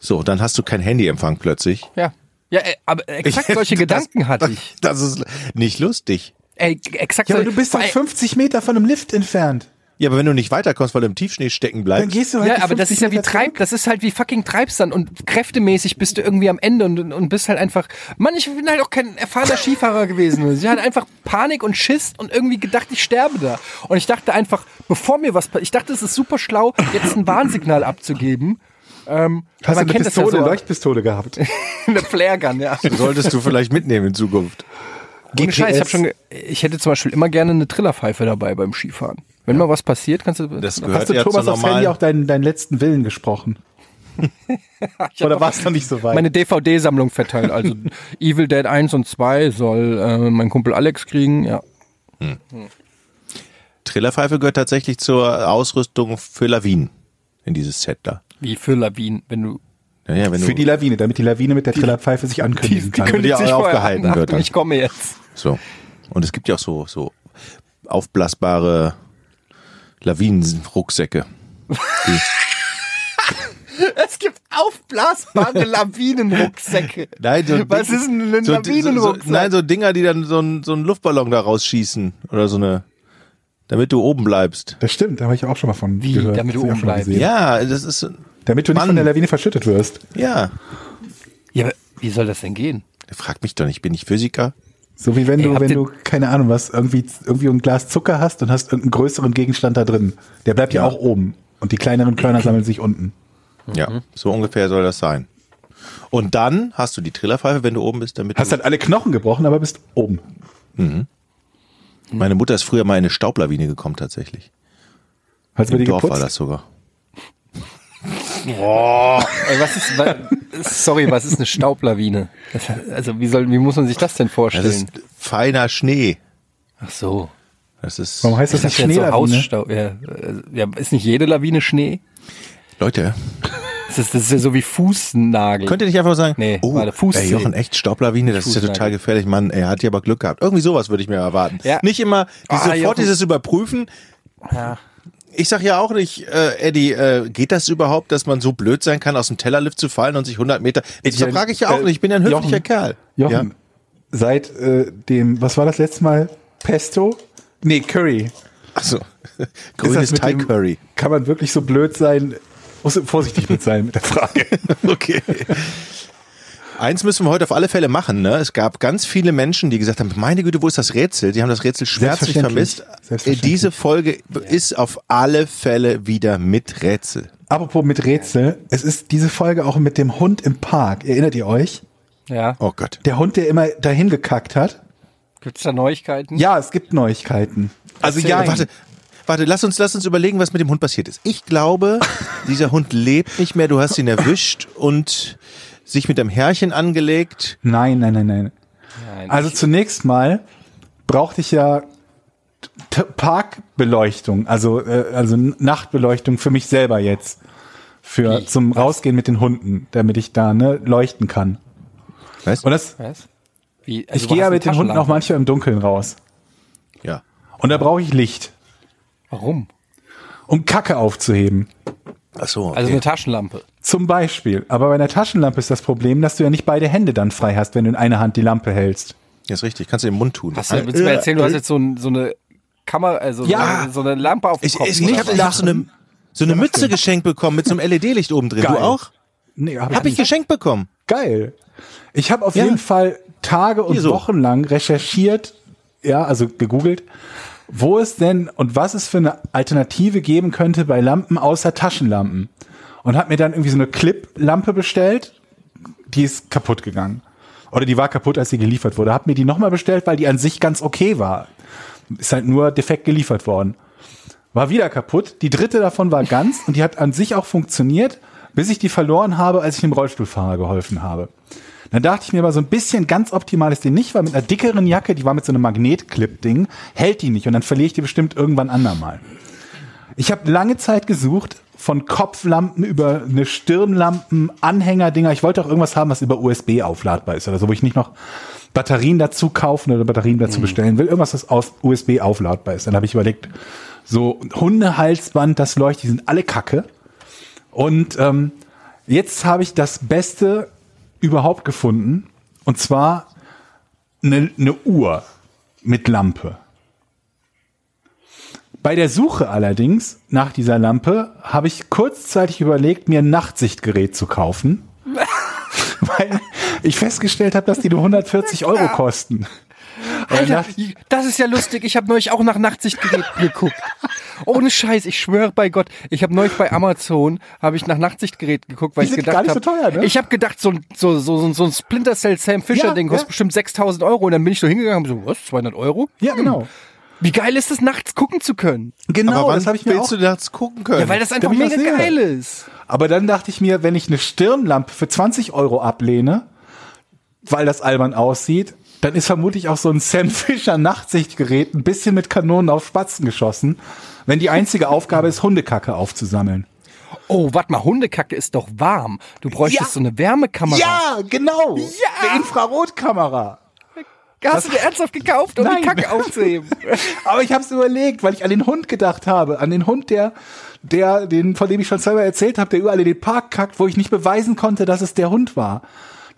Speaker 1: So, dann hast du kein Handyempfang plötzlich.
Speaker 3: Ja. Ja, äh, aber exakt solche Gedanken hatte ich.
Speaker 1: Das ist nicht lustig.
Speaker 3: Ey, exakt
Speaker 2: Ja, aber du bist doch
Speaker 3: Ey,
Speaker 2: 50 Meter von einem Lift entfernt.
Speaker 1: Ja, aber wenn du nicht weiterkommst, weil du im Tiefschnee stecken
Speaker 2: Dann
Speaker 1: bleibst.
Speaker 2: gehst du halt
Speaker 3: Ja,
Speaker 2: die
Speaker 3: aber das
Speaker 2: 50
Speaker 3: ist ja wie Treib, das ist halt wie fucking Treibsand und kräftemäßig bist du irgendwie am Ende und, und bist halt einfach, Mann, ich bin halt auch kein erfahrener Skifahrer gewesen. Ich hatte einfach Panik und Schiss und irgendwie gedacht, ich sterbe da. Und ich dachte einfach, bevor mir was passiert, ich dachte, es ist super schlau, jetzt ein Warnsignal abzugeben. Ähm,
Speaker 2: Hast du eine
Speaker 3: kennt das ja
Speaker 2: Pistole,
Speaker 3: so,
Speaker 2: Leuchtpistole gehabt?
Speaker 3: eine Flaregun, ja.
Speaker 1: Solltest du vielleicht mitnehmen in Zukunft.
Speaker 3: Ohne Scheiß, ich, hab schon, ich hätte zum Beispiel immer gerne eine Trillerpfeife dabei beim Skifahren. Wenn mal was passiert, kannst du.
Speaker 1: Das gehört
Speaker 2: Hast du
Speaker 1: ja
Speaker 2: Thomas aufs Handy auch deinen, deinen letzten Willen gesprochen? Oder war es noch nicht so weit?
Speaker 3: meine DVD-Sammlung verteilt. Also Evil Dead 1 und 2 soll äh, mein Kumpel Alex kriegen. Ja.
Speaker 1: Trillerpfeife gehört tatsächlich zur Ausrüstung für Lawinen in dieses Set da.
Speaker 3: Wie für Lawinen, wenn du.
Speaker 1: Ja, ja, wenn
Speaker 2: Für
Speaker 1: du,
Speaker 2: die Lawine, damit die Lawine mit der Trillerpfeife sich ankündigen kann.
Speaker 1: können- die
Speaker 3: sich
Speaker 1: aufgehalten
Speaker 3: an-
Speaker 1: wird dann.
Speaker 3: Ich komme jetzt.
Speaker 1: so. Und es gibt ja auch so, so aufblasbare Lawinenrucksäcke.
Speaker 3: Es gibt aufblasbare Lawinenrucksäcke.
Speaker 1: Nein, so
Speaker 3: Was ist denn ein
Speaker 1: so,
Speaker 3: Lawinenrucksack?
Speaker 1: So, nein, so Dinger, die dann so, ein, so einen Luftballon da rausschießen. Oder so eine, damit du oben bleibst.
Speaker 2: Das stimmt, da habe ich auch schon mal von
Speaker 3: Wie,
Speaker 2: gehört.
Speaker 3: damit du oben bleibst?
Speaker 1: Ja, das ist,
Speaker 2: Damit du nicht
Speaker 1: Mann.
Speaker 2: von der Lawine verschüttet wirst.
Speaker 1: ja.
Speaker 3: Ja, aber wie soll das denn gehen?
Speaker 1: Frag mich doch nicht, bin ich Physiker?
Speaker 2: So wie wenn
Speaker 3: Ey,
Speaker 2: du, wenn du, keine Ahnung was, irgendwie, irgendwie ein Glas Zucker hast und hast irgendeinen größeren Gegenstand da drin. Der bleibt ja,
Speaker 1: Ja.
Speaker 2: auch oben. Und die kleineren Körner sammeln sich unten.
Speaker 1: Ja, so ungefähr soll das sein. Und dann hast du die Trillerpfeife, wenn du oben bist, damit
Speaker 2: Hast
Speaker 1: du,
Speaker 2: halt alle Knochen gebrochen, aber bist oben.
Speaker 1: Meine Mutter ist früher mal in eine Staublawine gekommen tatsächlich.
Speaker 2: Hast du
Speaker 1: Im
Speaker 2: die
Speaker 1: Dorf war
Speaker 2: geputzt?
Speaker 1: das sogar.
Speaker 3: Ey, was ist, wa, sorry, was ist eine Staublawine? Das, also wie soll, wie muss man sich das denn
Speaker 1: Das
Speaker 3: vorstellen?
Speaker 1: ist feiner Schnee.
Speaker 3: Ach so.
Speaker 1: Das ist,
Speaker 2: Warum heißt
Speaker 3: Ich
Speaker 2: das nicht
Speaker 3: jetzt so
Speaker 2: Schneelawine?
Speaker 3: Hausstaub. Ja, äh, ja, ist nicht jede Lawine Schnee?
Speaker 1: Leute,
Speaker 3: Das ist, das ist ja so wie Fußnagel.
Speaker 1: könnt ihr nicht einfach sagen,
Speaker 3: Nee,
Speaker 1: oh,
Speaker 3: warte, Fußzeh.
Speaker 1: ey, Jochen, echt Staublawine, das ist ja
Speaker 3: Fußnagel.
Speaker 1: total gefährlich. Mann, er hat ja aber Glück gehabt. Irgendwie sowas würde ich mir erwarten.
Speaker 3: Ja.
Speaker 1: Nicht immer die,
Speaker 3: Ah,
Speaker 1: sofort
Speaker 3: Jochen.
Speaker 1: dieses Überprüfen.
Speaker 3: Ja.
Speaker 1: Ich sag ja auch nicht, äh, Eddie, äh, geht das überhaupt, dass man so blöd sein kann, aus dem Tellerlift zu fallen und sich 100 Meter... Das frage ich ja auch
Speaker 2: äh,
Speaker 1: nicht, ich bin ja ein höflicher
Speaker 2: Jochen,
Speaker 1: Kerl.
Speaker 2: Jochen, seit äh, dem, was war das letzte Mal? Pesto? Nee, Curry.
Speaker 1: Achso, grünes Thai Curry.
Speaker 2: Kann man wirklich so blöd sein? Muss vorsichtig mit sein mit der Frage.
Speaker 1: Okay. Eins müssen wir heute auf alle Fälle machen. Ne? Es gab ganz viele Menschen, die gesagt haben, meine Güte, wo ist das Rätsel? Die haben das Rätsel schmerzlich vermisst.
Speaker 2: Selbstverständlich.
Speaker 1: Diese Folge ist auf alle Fälle wieder mit Rätsel.
Speaker 2: Apropos mit Rätsel, es ist diese Folge auch mit dem Hund im Park. Erinnert ihr euch?
Speaker 3: Ja.
Speaker 1: Oh Gott.
Speaker 2: Der Hund, der immer dahin gekackt hat.
Speaker 3: Gibt's da Neuigkeiten?
Speaker 2: Ja, es gibt Neuigkeiten. Also
Speaker 3: Erzähl.
Speaker 2: ja,
Speaker 1: Warte, warte, lass uns, lass uns überlegen, was mit dem Hund passiert ist. Ich glaube, dieser Hund lebt nicht mehr. Du hast ihn erwischt und sich mit einem Herrchen angelegt.
Speaker 2: Nein, nein, nein, nein.
Speaker 3: Nein.
Speaker 2: Also zunächst mal brauchte ich ja Parkbeleuchtung, also äh, also Nachtbeleuchtung für mich selber jetzt für
Speaker 3: Wie?
Speaker 2: zum rausgehen mit den Hunden, damit ich da ne leuchten kann.
Speaker 1: Weißt
Speaker 2: Und das
Speaker 3: Was? Wie? Also
Speaker 2: ich
Speaker 3: du
Speaker 2: gehe ja mit den Hunden auch manchmal im Dunkeln raus
Speaker 1: Ja.
Speaker 2: und da brauche ich Licht,
Speaker 3: Warum?
Speaker 2: um Kacke aufzuheben.
Speaker 1: Ach so, okay.
Speaker 3: Also eine Taschenlampe.
Speaker 2: Zum Beispiel. Aber bei einer Taschenlampe ist das Problem, dass du ja nicht beide Hände dann frei hast, wenn du in einer Hand die Lampe hältst.
Speaker 1: ja, ist richtig. Kannst du den Mund tun.
Speaker 3: Hast du, willst du mir erzählen, du hast jetzt so, ein, so eine Kamera, also
Speaker 2: Ja.
Speaker 3: so, so eine Lampe auf dem
Speaker 1: Ich,
Speaker 3: Kopf.
Speaker 1: ich, ich habe hab so eine, so eine Mütze geschenkt bekommen mit so einem LED-Licht oben drin.
Speaker 2: Geil.
Speaker 1: Du auch?
Speaker 2: Nee, hab
Speaker 1: Hab ich geschenkt bekommen.
Speaker 2: Geil. Ich habe auf
Speaker 1: Ja.
Speaker 2: jeden Fall Tage und
Speaker 1: so.
Speaker 2: Wochen lang recherchiert, ja, also gegoogelt, wo es denn und was es für eine Alternative geben könnte bei Lampen außer Taschenlampen. Und habe mir dann irgendwie so eine Clip-Lampe bestellt, die ist kaputt gegangen. Oder die war kaputt, als sie geliefert wurde. Hab mir die nochmal bestellt, weil die an sich ganz okay war. Ist halt nur defekt geliefert worden. War wieder kaputt. Die dritte davon war ganz und die hat an sich auch funktioniert, bis ich die verloren habe, als ich dem Rollstuhlfahrer geholfen habe. Dann dachte ich mir aber so ein bisschen ganz optimal ist die nicht, weil mit einer dickeren Jacke, die war mit so einem Magnetclip-Ding, hält die nicht und dann verliere ich die bestimmt irgendwann andermal. Ich habe lange Zeit gesucht, von Kopflampen über eine Stirnlampen, Anhängerdinger. Ich wollte auch irgendwas haben, was über USB aufladbar ist oder so, wo ich nicht noch Batterien dazu kaufen oder Batterien dazu bestellen will. Irgendwas, was aus USB aufladbar ist. Dann habe ich überlegt, so Hundehalsband, das leuchtet, die sind alle Kacke. Und ähm, jetzt habe ich das Beste überhaupt gefunden. Und zwar eine, eine Uhr mit Lampe. Bei der Suche allerdings nach dieser Lampe habe ich kurzzeitig überlegt, mir ein Nachtsichtgerät zu kaufen. weil ich festgestellt habe, dass die nur 140 Euro kosten.
Speaker 3: Alter, das ist ja lustig. Ich habe neulich auch nach Nachtsichtgeräten geguckt. Ohne Scheiß, ich schwöre bei Gott. Ich habe neulich bei Amazon habe ich nach Nachtsichtgeräten geguckt, weil
Speaker 2: Die
Speaker 3: ich
Speaker 2: sind
Speaker 3: gedacht
Speaker 2: so
Speaker 3: habe,
Speaker 2: teuer, ne?
Speaker 3: ich habe gedacht so ein so so so, so ein Splinter Cell Sam Fisher
Speaker 2: Ja,
Speaker 3: Ding kostet
Speaker 2: ja.
Speaker 3: bestimmt 6000 Euro und dann bin ich so hingegangen und so was 200 Euro?
Speaker 2: ja, genau.
Speaker 3: Wie geil ist es nachts gucken zu können?
Speaker 2: Genau,
Speaker 1: Aber wann
Speaker 2: das habe ich mir
Speaker 1: willst
Speaker 2: auch
Speaker 1: du nachts gucken können?
Speaker 3: Ja, weil das einfach mega geil ist.
Speaker 2: Aber dann dachte ich mir, wenn ich eine Stirnlampe für 20 Euro ablehne, weil das albern aussieht, dann ist vermutlich auch so ein Sam Fisher Nachtsichtgerät ein bisschen mit Kanonen auf Spatzen geschossen, wenn die einzige Aufgabe ist, Hundekacke aufzusammeln.
Speaker 3: Oh, warte mal, Hundekacke ist doch warm. Du bräuchtest
Speaker 2: Ja.
Speaker 3: so eine Wärmekamera.
Speaker 2: Ja, genau. Eine Infrarotkamera.
Speaker 3: Hast du dir ernsthaft gekauft, um
Speaker 2: Nein.
Speaker 3: die Kacke aufzuheben?
Speaker 2: Aber ich habe es überlegt, weil ich an den Hund gedacht habe, an den Hund, der, der, den, von dem ich schon selber erzählt habe, der überall in den Park kackt, wo ich nicht beweisen konnte, dass es der Hund war.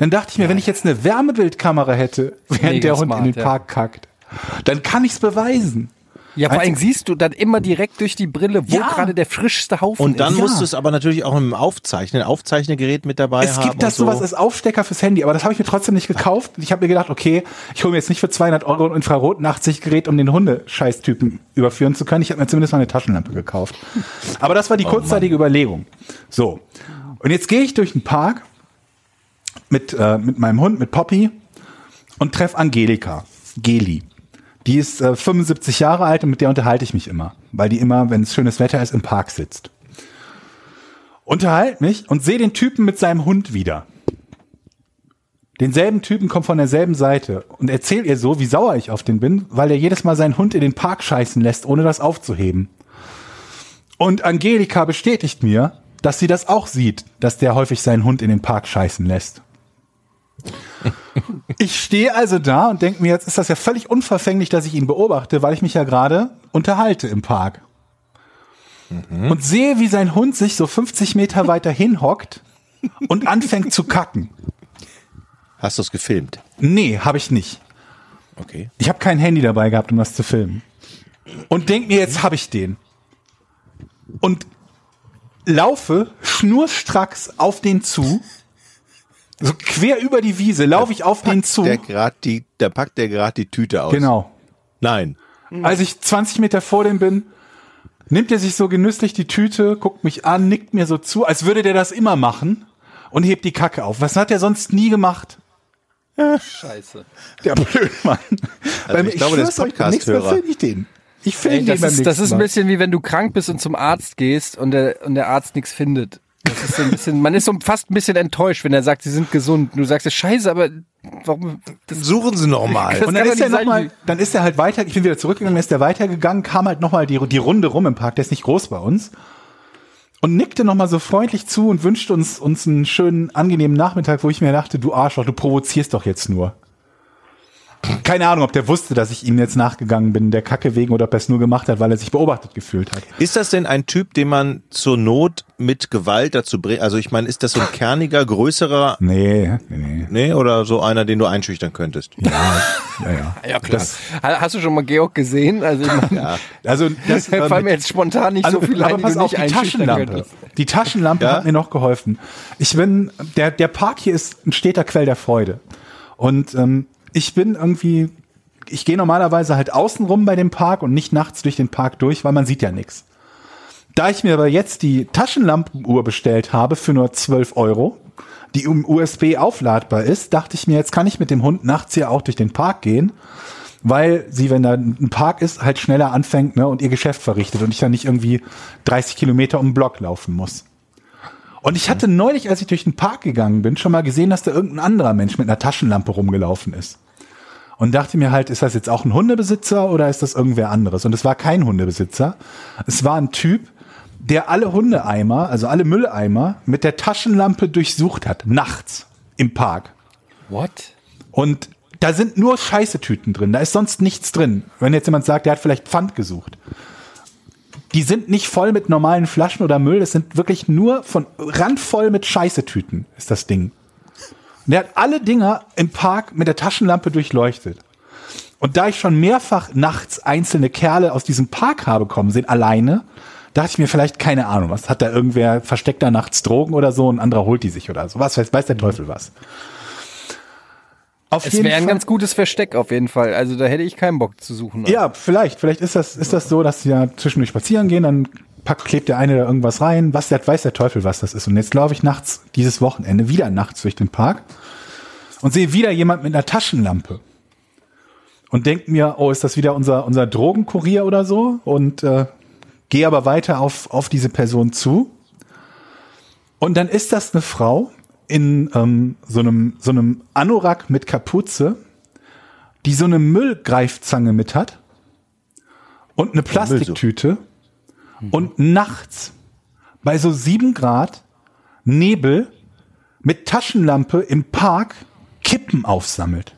Speaker 2: Dann dachte ich mir, wenn ich jetzt eine Wärmebildkamera hätte, während
Speaker 3: Mega
Speaker 2: der Hund
Speaker 3: smart,
Speaker 2: in den
Speaker 3: ja.
Speaker 2: Park kackt, dann kann ich's beweisen.
Speaker 3: Ja, vor allem siehst du dann immer direkt durch die Brille, wo
Speaker 2: Ja.
Speaker 3: gerade der frischste Haufen
Speaker 1: und dann
Speaker 3: ist.
Speaker 2: Ja.
Speaker 1: musst du es aber natürlich auch im Aufzeichnen, Aufzeichnergerät mit dabei
Speaker 2: Es
Speaker 1: haben.
Speaker 2: gibt das
Speaker 1: so.
Speaker 2: sowas als Aufstecker fürs Handy, aber das habe ich mir trotzdem nicht gekauft. Ich habe mir gedacht, okay, ich hole mir jetzt nicht für 200 Euro ein Infrarot-Nachtsichtgerät, um den Hundescheißtypen überführen zu können. Ich habe mir zumindest mal eine Taschenlampe gekauft. Aber das war die kurzzeitige Überlegung. So. Und jetzt gehe ich durch den Park mit, äh, mit meinem Hund, mit Poppy und treffe Angelika, Geli. Die ist äh, 75 Jahre alt und mit der unterhalte ich mich immer, weil die immer, wenn es schönes Wetter ist, im Park sitzt unterhalte mich und sehe den Typen mit seinem Hund wieder. Denselben Typen kommt von derselben Seite und erzähl ihr so, wie sauer ich auf den bin, weil er jedes Mal seinen Hund in den Park scheißen lässt, ohne das aufzuheben. Und Angelika bestätigt mir, dass sie das auch sieht, dass der häufig seinen Hund in den Park scheißen lässt. Ich stehe also da und denke mir, jetzt ist das ja völlig unverfänglich, dass ich ihn beobachte, weil ich mich ja gerade unterhalte im Park und sehe, wie sein Hund sich so 50 Meter weiter hinhockt und anfängt zu kacken.
Speaker 1: Hast du es gefilmt?
Speaker 2: Nee, habe ich nicht.
Speaker 1: Okay.
Speaker 2: Ich habe kein Handy dabei gehabt, um das zu filmen. Und denk mir, jetzt habe ich den. Und laufe schnurstracks auf den zu. So quer über die Wiese laufe ich auf den zu.
Speaker 1: Der grad die, da packt der gerade die Tüte aus.
Speaker 2: Genau.
Speaker 1: Nein.
Speaker 2: Als ich 20 Meter vor dem bin, nimmt er sich so genüsslich die Tüte, guckt mich an, nickt mir so zu, als würde der das immer machen und hebt die Kacke auf. Was hat er sonst nie gemacht?
Speaker 3: Scheiße.
Speaker 2: Der Blödmann.
Speaker 1: Also ich glaube, der ist Podcast-Hörer.
Speaker 2: ich den. Ich
Speaker 3: Ey,
Speaker 2: den
Speaker 3: das,
Speaker 2: beim
Speaker 3: ist, das ist ein bisschen wie wenn du krank bist und zum Arzt gehst und der, und der Arzt nichts findet. Das ist so ein bisschen, man ist so fast ein bisschen enttäuscht, wenn er sagt, sie sind gesund. Und du sagst, scheiße, aber warum? Das,
Speaker 1: Suchen Sie noch mal.
Speaker 3: Das
Speaker 2: Und dann ist er noch mal, dann ist er halt weiter, ich bin wieder zurückgegangen, dann ist er weitergegangen, kam halt nochmal die, die Runde rum im Park, der ist nicht groß bei uns. Und nickte nochmal so freundlich zu und wünschte uns, uns einen schönen, angenehmen Nachmittag, wo ich mir dachte, du Arschloch, du provozierst doch jetzt nur. Keine Ahnung, ob der wusste, dass ich ihm jetzt nachgegangen bin, der Kacke wegen, oder ob er es nur gemacht hat, weil er sich beobachtet gefühlt hat.
Speaker 1: Ist das denn ein Typ, den man zur Not mit Gewalt dazu bringt? Also ich meine, ist das so ein kerniger, größerer,
Speaker 2: Nee, nee, nee.
Speaker 1: oder so einer, den du einschüchtern könntest?
Speaker 2: Ja, ja.
Speaker 3: ja, klar.
Speaker 2: Das-
Speaker 3: Ha- Hast du schon mal Georg gesehen? Also, ich meine,
Speaker 2: Also, das
Speaker 3: da fallen mir jetzt spontan nicht
Speaker 2: Also,
Speaker 3: so viele ein, die
Speaker 2: pass
Speaker 3: du
Speaker 2: auf,
Speaker 3: nicht
Speaker 2: die Taschenlampe.
Speaker 3: könntest.
Speaker 2: Die Taschenlampe
Speaker 1: Ja?
Speaker 2: hat mir noch geholfen. Ich bin, der, der Park hier ist ein steter Quell der Freude. Und ähm, ich bin irgendwie, ich gehe normalerweise halt außen rum bei dem Park und nicht nachts durch den Park durch, weil man sieht ja nichts. Da ich mir aber jetzt die Taschenlampenuhr bestellt habe für nur 12 Euro, die um USB aufladbar ist, dachte ich mir, jetzt kann ich mit dem Hund nachts hier auch durch den Park gehen, weil sie, wenn da ein Park ist, halt schneller anfängt ne, und ihr Geschäft verrichtet und ich dann nicht irgendwie 30 Kilometer um den Block laufen muss. Und ich hatte neulich, als ich durch den Park gegangen bin, schon mal gesehen, dass da irgendein anderer Mensch mit einer Taschenlampe rumgelaufen ist. Und dachte mir halt, ist das jetzt auch ein Hundebesitzer oder ist das irgendwer anderes? Und es war kein Hundebesitzer. Es war ein Typ, der alle Hundeeimer, also alle Mülleimer, mit der Taschenlampe durchsucht hat, nachts im Park.
Speaker 3: What?
Speaker 2: Und da sind nur Scheißetüten drin. Da ist sonst nichts drin. Wenn jetzt jemand sagt, der hat vielleicht Pfand gesucht. Die sind nicht voll mit normalen Flaschen oder Müll. Es sind wirklich nur von randvoll mit Scheißetüten ist das Ding. Und der hat alle Dinger im Park mit der Taschenlampe durchleuchtet. Und da ich schon mehrfach nachts einzelne Kerle aus diesem Park habe kommen sehen, alleine, dachte ich mir vielleicht, keine Ahnung, was hat da irgendwer versteckt da nachts Drogen oder so, ein anderer holt die sich oder so. Was weiß, weiß der Teufel was. Auf
Speaker 3: Es
Speaker 2: jeden
Speaker 3: wäre ein
Speaker 2: Fall-
Speaker 3: ganz gutes Versteck auf jeden Fall. Also da hätte ich keinen Bock zu suchen.
Speaker 2: Ja, vielleicht. Vielleicht ist das, ist das so, dass sie ja zwischendurch spazieren gehen, dann packt, klebt der eine da irgendwas rein. Was der, weiß der Teufel, was das ist. Und jetzt laufe ich nachts, dieses Wochenende, wieder nachts durch den Park und sehe wieder jemand mit einer Taschenlampe. Und denk mir, oh, ist das wieder unser, unser Drogenkurier oder so? Und äh, gehe aber weiter auf, auf diese Person zu. Und dann ist das eine Frau in ähm, so einem, so einem Anorak mit Kapuze, die so eine Müllgreifzange mit hat und eine Plastiktüte und nachts bei so sieben Grad Nebel mit Taschenlampe im Park Kippen aufsammelt.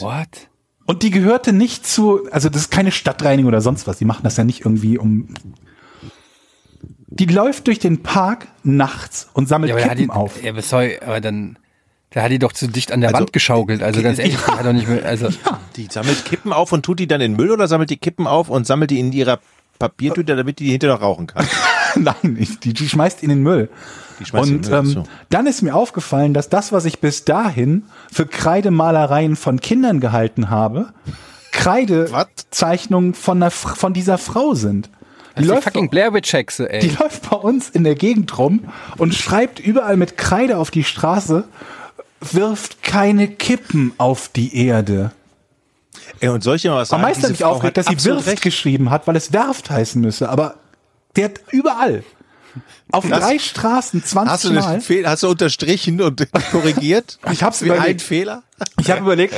Speaker 3: What?
Speaker 2: Und die gehörte nicht zu, also das ist keine Stadtreinigung oder sonst was. Die machen das ja nicht irgendwie um. Die läuft durch den Park nachts und sammelt
Speaker 3: Ja, aber, hat
Speaker 2: Kippen
Speaker 3: die,
Speaker 2: auf.
Speaker 3: ja, aber, sorry, aber dann, da hat die doch zu dicht an der
Speaker 1: Also,
Speaker 3: Wand geschaukelt. Also ganz ehrlich, die hat doch nicht mehr, also,
Speaker 1: Die sammelt Kippen auf und tut die dann in Müll oder sammelt die Kippen auf und sammelt die in ihrer Papiertüte, damit die die hinterher noch rauchen kann?
Speaker 2: Nein, ich, die, die schmeißt in den Müll.
Speaker 1: Die schmeißt in
Speaker 2: und ähm,
Speaker 1: so.
Speaker 2: dann ist mir aufgefallen, dass das, was ich bis dahin für Kreidemalereien von Kindern gehalten habe, Kreidezeichnungen von, einer, von dieser Frau sind. Die
Speaker 3: die
Speaker 2: läuft,
Speaker 3: fucking Blair Witch Hexe, ey.
Speaker 2: die läuft bei uns in der Gegend rum und schreibt überall mit Kreide auf die Straße, wirft keine Kippen auf die Erde.
Speaker 1: Ey, und mal was
Speaker 2: Am
Speaker 1: sagen?
Speaker 2: meisten
Speaker 1: Diese
Speaker 2: mich aufgeregt, dass sie wirft
Speaker 1: recht.
Speaker 2: geschrieben hat, weil es werft heißen müsse. Aber der hat überall. Auf
Speaker 1: Das-
Speaker 2: drei Straßen 20
Speaker 1: Hast du,
Speaker 2: Mal.
Speaker 1: einen Fehl, hast du unterstrichen und korrigiert?
Speaker 2: Ich hab's
Speaker 1: Wie ein
Speaker 2: überlegt.
Speaker 1: Fehler?
Speaker 2: Ich habe überlegt,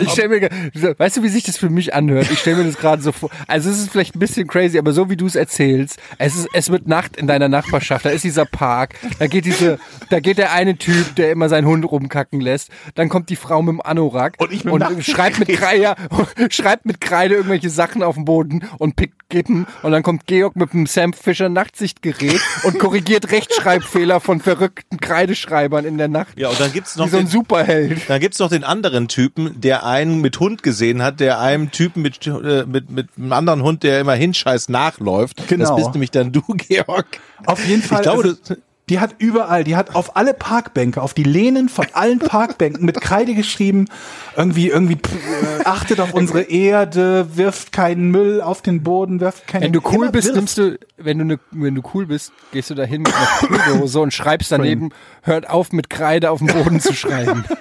Speaker 3: Ich stell mir, weißt du, wie sich das für mich anhört? Ich stelle mir das gerade so vor. Also es ist vielleicht ein bisschen crazy, aber so wie du es erzählst, es ist, es wird Nacht in deiner Nachbarschaft. Da ist dieser Park, da geht diese, da geht der eine Typ, der immer seinen Hund rumkacken lässt. Dann kommt die Frau mit dem Anorak
Speaker 2: Und ich
Speaker 3: und schreibt mit Kreide, schreibt mit Kreide irgendwelche Sachen auf den Boden und pickt Kippen. Und dann kommt Georg mit dem Sam Fischer Nachtsichtgerät und korrigiert Rechtschreibfehler von verrückten Kreideschreibern in der Nacht.
Speaker 1: Ja, und dann gibt's noch
Speaker 3: wie so ein
Speaker 1: den-
Speaker 3: Superheld.
Speaker 1: Dann gibt's noch den anderen Typen, der einen mit Hund gesehen hat, der einem Typen mit, äh, mit, mit einem anderen Hund, der immer hinscheißt, nachläuft.
Speaker 2: Genau.
Speaker 1: Das bist nämlich dann du, Georg.
Speaker 2: auf jeden Fall.
Speaker 1: Ich glaube,
Speaker 2: also,
Speaker 1: du,
Speaker 2: die hat überall, die hat auf alle Parkbänke, auf die Lehnen von allen Parkbänken mit Kreide geschrieben, irgendwie, irgendwie, äh, achtet auf unsere Erde, wirft keinen Müll auf den Boden, wirft keinen
Speaker 3: Wenn du cool bist,
Speaker 2: wirft.
Speaker 3: nimmst du, wenn du ne, wenn du cool bist, gehst du da hin mit einer Kühldose und schreibst daneben, hört auf mit Kreide auf dem Boden zu schreiben.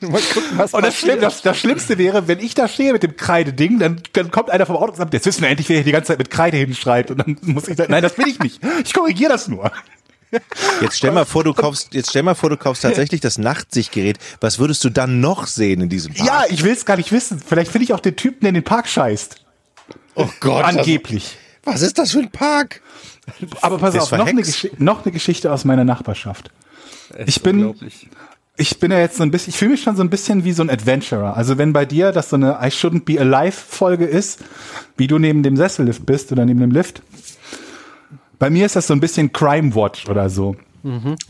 Speaker 3: Gucken,
Speaker 2: Und das. Schlimm, das, das Schlimmste wäre, wenn ich da stehe mit dem Kreideding, dann, dann kommt einer vom Auto und sagt, jetzt wissen wir endlich, wer hier die ganze Zeit mit Kreide hinschreibt. Und dann muss ich sagen, nein, das will ich nicht. Ich korrigiere das nur.
Speaker 1: Jetzt stell mal vor, du kaufst, jetzt stell mal vor, du kaufst tatsächlich das Nachtsichtgerät. Was würdest du dann noch sehen in diesem Park?
Speaker 2: Ja, ich will es gar nicht wissen. Vielleicht finde ich auch den Typen, der in den Park scheißt.
Speaker 1: oh Gott.
Speaker 2: Angeblich.
Speaker 1: Was ist das für ein Park?
Speaker 2: Aber pass auf, noch eine, noch eine Geschichte aus meiner Nachbarschaft. Ich bin, ich bin ja jetzt so ein bisschen, ich fühle mich schon so ein bisschen wie so ein Adventurer. Also wenn bei dir das so eine I shouldn't be alive Folge ist, wie du neben dem Sessellift bist oder neben dem Lift. Bei mir ist das so ein bisschen Crime Watch oder so.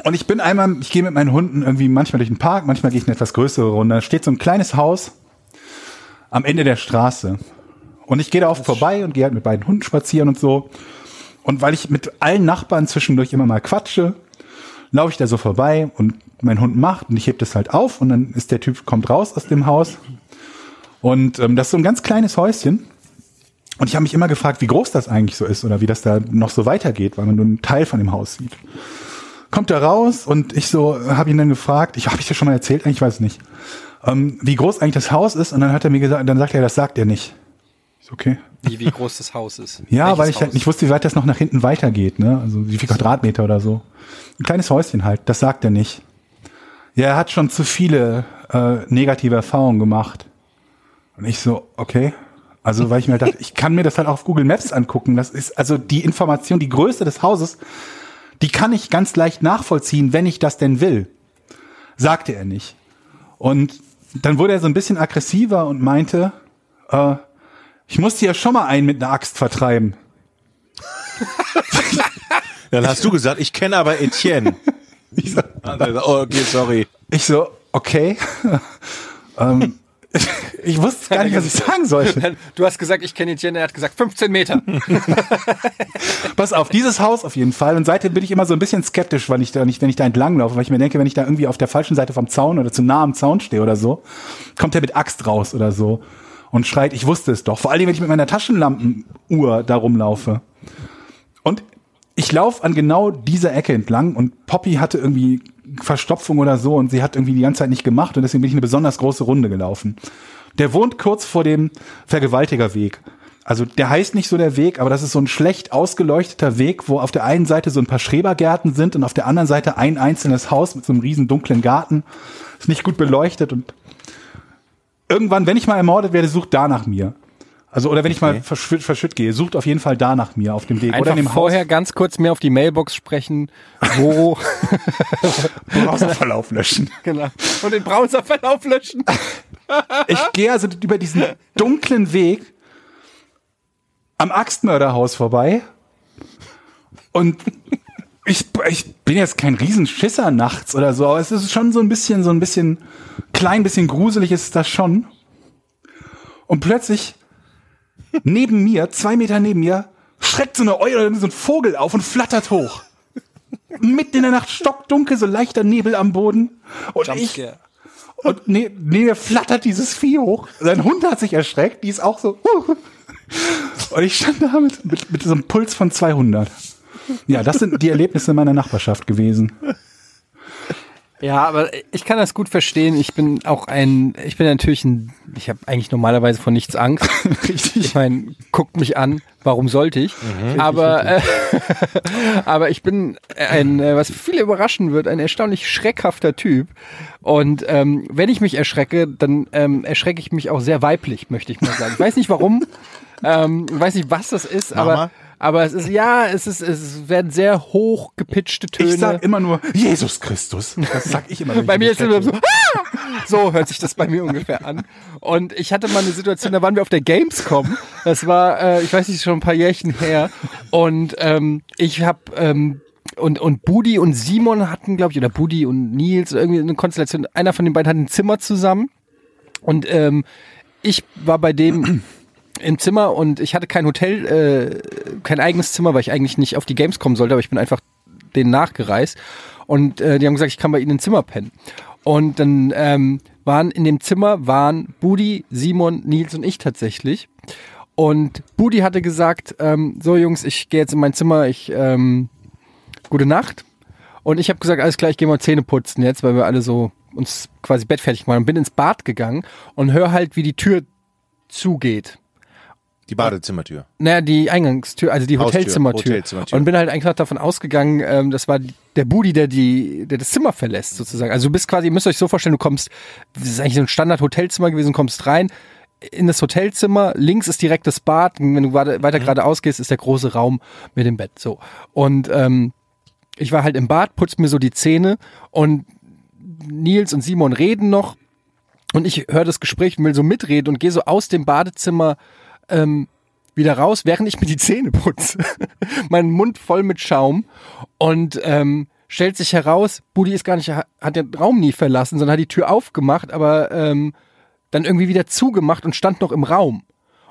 Speaker 2: Und ich bin einmal, ich gehe mit meinen Hunden irgendwie manchmal durch den Park, manchmal gehe ich eine etwas größere Runde. Da steht so ein kleines Haus am Ende der Straße. Und ich gehe da oft vorbei und gehe halt mit beiden Hunden spazieren und so. Und weil ich mit allen Nachbarn zwischendurch immer mal quatsche, laufe ich da so vorbei und mein Hund macht und ich heb das halt auf und dann ist der Typ, kommt raus aus dem Haus. Und ähm, das ist so ein ganz kleines Häuschen. Und ich habe mich immer gefragt, wie groß das eigentlich so ist oder wie das da noch so weitergeht, weil man nur einen Teil von dem Haus sieht. Kommt da raus und ich so habe ihn dann gefragt, ich habe ich dir schon mal erzählt, ich weiß nicht, ähm, wie groß eigentlich das Haus ist und dann hat er mir gesagt, dann sagt er, das sagt er nicht. Ist okay.
Speaker 3: Wie, wie groß das Haus ist.
Speaker 2: Ja,
Speaker 3: Welches
Speaker 2: weil ich halt nicht wusste, wie weit das noch nach hinten weitergeht, ne? Also wie viel Quadratmeter oder so. Ein kleines Häuschen halt, das sagt er nicht. Ja, er hat schon zu viele äh, negative Erfahrungen gemacht. Und ich so, okay. Also, weil ich mir halt dachte, ich kann mir das halt auch auf Google Maps angucken. Das ist also die Information, die Größe des Hauses, die kann ich ganz leicht nachvollziehen, wenn ich das denn will. Sagte er nicht. Und dann wurde er so ein bisschen aggressiver und meinte, äh, ich musste ja schon mal einen mit einer Axt vertreiben.
Speaker 1: Dann hast du gesagt, ich kenne aber Etienne.
Speaker 2: Ich so,
Speaker 1: oh, okay, sorry.
Speaker 2: ich so okay. ähm, Ich wusste gar nicht, was ich sagen sollte.
Speaker 3: Du hast gesagt, ich kenne Etienne, er hat gesagt 15 Meter.
Speaker 2: Pass auf, dieses Haus auf jeden Fall. Und seitdem bin ich immer so ein bisschen skeptisch, wenn ich da nicht, wenn ich da entlang laufe, weil ich mir denke, wenn ich da irgendwie auf der falschen Seite vom Zaun oder zu nah am Zaun stehe oder so, kommt er mit Axt raus oder so und schreit, ich wusste es doch. Vor allem, wenn ich mit meiner Taschenlampenuhr da rumlaufe. Und ich laufe an genau dieser Ecke entlang und Poppy hatte irgendwie Verstopfung oder so und sie hat irgendwie die ganze Zeit nicht gemacht und deswegen bin ich eine besonders große Runde gelaufen. Der wohnt kurz vor dem Vergewaltigerweg. Also der heißt nicht so der Weg, aber das ist so ein schlecht ausgeleuchteter Weg, wo auf der einen Seite so ein paar Schrebergärten sind und auf der anderen Seite ein einzelnes Haus mit so einem riesen dunklen Garten. Ist nicht gut beleuchtet und irgendwann, wenn ich mal ermordet werde, sucht da nach mir. Also oder wenn ich mal verschütt, verschütt gehe, sucht auf jeden Fall da nach mir auf dem Weg oder
Speaker 3: Einfach
Speaker 2: in dem
Speaker 3: vorher
Speaker 2: Haus.
Speaker 3: ganz kurz mehr auf die Mailbox sprechen, wo
Speaker 2: Browserverlauf löschen.
Speaker 3: genau. und den Browserverlauf löschen.
Speaker 2: Ich gehe also über diesen dunklen Weg am Axtmörderhaus vorbei und ich, ich bin jetzt kein Riesenschisser nachts oder so, aber es ist schon so ein bisschen, so ein bisschen, klein bisschen gruselig ist das schon. Und plötzlich neben mir, zwei Meter neben mir, schreckt so eine Eule oder so ein Vogel auf und flattert hoch. Mitten in der Nacht stockdunkel, so leichter Nebel am Boden. Und ich,
Speaker 3: Jumpscare.
Speaker 2: und ne, neben mir flattert dieses Vieh hoch. Sein Hund hat sich erschreckt, die ist auch so. "Huh." Und ich stand da mit, mit, mit so einem Puls von 200. Ja, das sind die Erlebnisse meiner Nachbarschaft gewesen.
Speaker 3: Ja, aber ich kann das gut verstehen. Ich bin auch ein, ich bin natürlich ein, ich habe eigentlich normalerweise von nichts Angst. Ich meine, guckt mich an, warum sollte ich? aber, äh, aber ich bin ein, äh, was viele überraschen wird, ein erstaunlich schreckhafter Typ. Und ähm, wenn ich mich erschrecke, dann ähm, erschrecke ich mich auch sehr weiblich, möchte ich mal sagen. Ich weiß nicht warum, ähm, ich weiß nicht, was das ist, aber
Speaker 1: mal.
Speaker 3: Aber es ist ja, es ist, es werden sehr hoch gepitchte Töne.
Speaker 2: Ich sag immer nur Jesus Christus. Das sag ich immer.
Speaker 3: Bei mir ist es immer so, ah! so hört sich das bei mir ungefähr an. Und ich hatte mal eine Situation, da waren wir auf der Gamescom. Das war, äh, ich weiß nicht, schon ein paar Jährchen her. Und ähm, ich habe ähm, und und Budi und Simon hatten, glaube ich, oder Budi und Nils irgendwie eine Konstellation. Einer von den beiden hat ein Zimmer zusammen. Und ähm, ich war bei dem im Zimmer und ich hatte kein Hotel, äh, kein eigenes Zimmer, weil ich eigentlich nicht auf die Games kommen sollte, aber ich bin einfach denen nachgereist. Und äh, die haben gesagt, ich kann bei ihnen im Zimmer pennen. Und dann ähm, waren in dem Zimmer waren Budi, Simon, Nils und ich tatsächlich. Und Budi hatte gesagt, ähm, so Jungs, ich gehe jetzt in mein Zimmer, ich ähm, gute Nacht. Und ich habe gesagt, alles klar, ich gehe mal Zähne putzen jetzt, weil wir alle so uns quasi bettfertig machen. Und bin ins Bad gegangen und höre halt, wie die Tür zugeht.
Speaker 1: Die Badezimmertür.
Speaker 3: Naja, die Eingangstür, also die
Speaker 1: Haustür,
Speaker 3: Hotelzimmertür.
Speaker 1: Hotelzimmertür.
Speaker 3: Und bin halt einfach davon ausgegangen, ähm, das war der Budi, der die, der das Zimmer verlässt, sozusagen. Also du bist quasi, ihr müsst euch so vorstellen, du kommst, das ist eigentlich so ein Standard-Hotelzimmer gewesen, kommst rein in das Hotelzimmer, links ist direkt das Bad, und wenn du weiter, weiter geradeaus gehst, ist der große Raum mit dem Bett. So. Und ähm, ich war halt im Bad, putz mir so die Zähne und Nils und Simon reden noch und ich höre das Gespräch und will so mitreden und gehe so aus dem Badezimmer ähm, wieder raus, während ich mir die Zähne putze. mein Mund voll mit Schaum und ähm, stellt sich heraus, Budi ist gar nicht, hat den Raum nie verlassen, sondern hat die Tür aufgemacht, aber ähm, dann irgendwie wieder zugemacht und stand noch im Raum.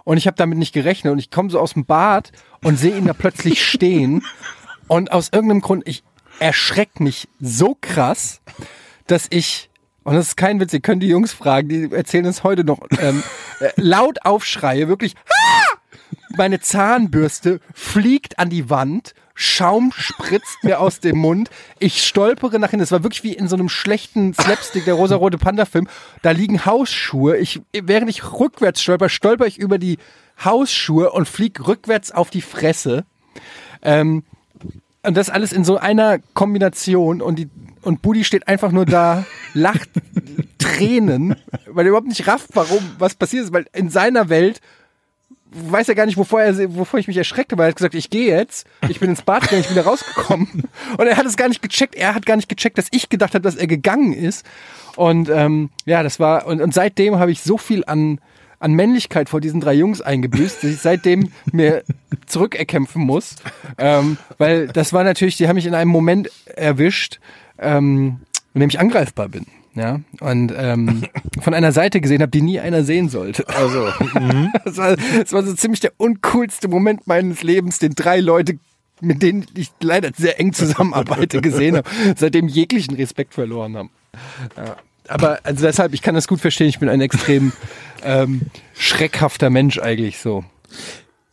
Speaker 3: Und ich habe damit nicht gerechnet und ich komme so aus dem Bad und sehe ihn da plötzlich stehen und aus irgendeinem Grund, ich erschreck mich so krass, dass ich, und das ist kein Witz, ihr könnt die Jungs fragen, die erzählen es heute noch, ähm, äh, laut aufschreie, wirklich, "Ah!" meine Zahnbürste fliegt an die Wand, Schaum spritzt mir aus dem Mund, ich stolpere nach hinten, es war wirklich wie in so einem schlechten Slapstick, der rosarote Panda-Film, da liegen Hausschuhe, ich, während ich rückwärts stolper, stolper ich über die Hausschuhe und flieg rückwärts auf die Fresse. Ähm, und das alles in so einer Kombination und die und Budi steht einfach nur da, lacht Tränen, weil er überhaupt nicht rafft, warum, was passiert ist, weil in seiner Welt weiß er gar nicht, wovor, er, wovor ich mich erschrecke, weil er hat gesagt, ich gehe jetzt, ich bin ins Bad gegangen, ich bin wieder rausgekommen. Und er hat es gar nicht gecheckt, er hat gar nicht gecheckt, dass ich gedacht habe, dass er gegangen ist. Und ähm, ja, das war, und, und seitdem habe ich so viel an, an Männlichkeit vor diesen drei Jungs eingebüßt, dass ich seitdem mir zurückerkämpfen muss. Ähm, weil das war natürlich, die haben mich in einem Moment erwischt, ähm, in dem ich angreifbar bin. Ja, und ähm, von einer Seite gesehen habe, die nie einer sehen sollte. Also, das, war, das war so ziemlich der uncoolste Moment meines Lebens, den drei Leute, mit denen ich leider sehr eng zusammenarbeite, gesehen habe, seitdem jeglichen Respekt verloren haben. Ja. Aber also deshalb, ich kann das gut verstehen, ich bin ein extrem ähm, schreckhafter Mensch eigentlich so.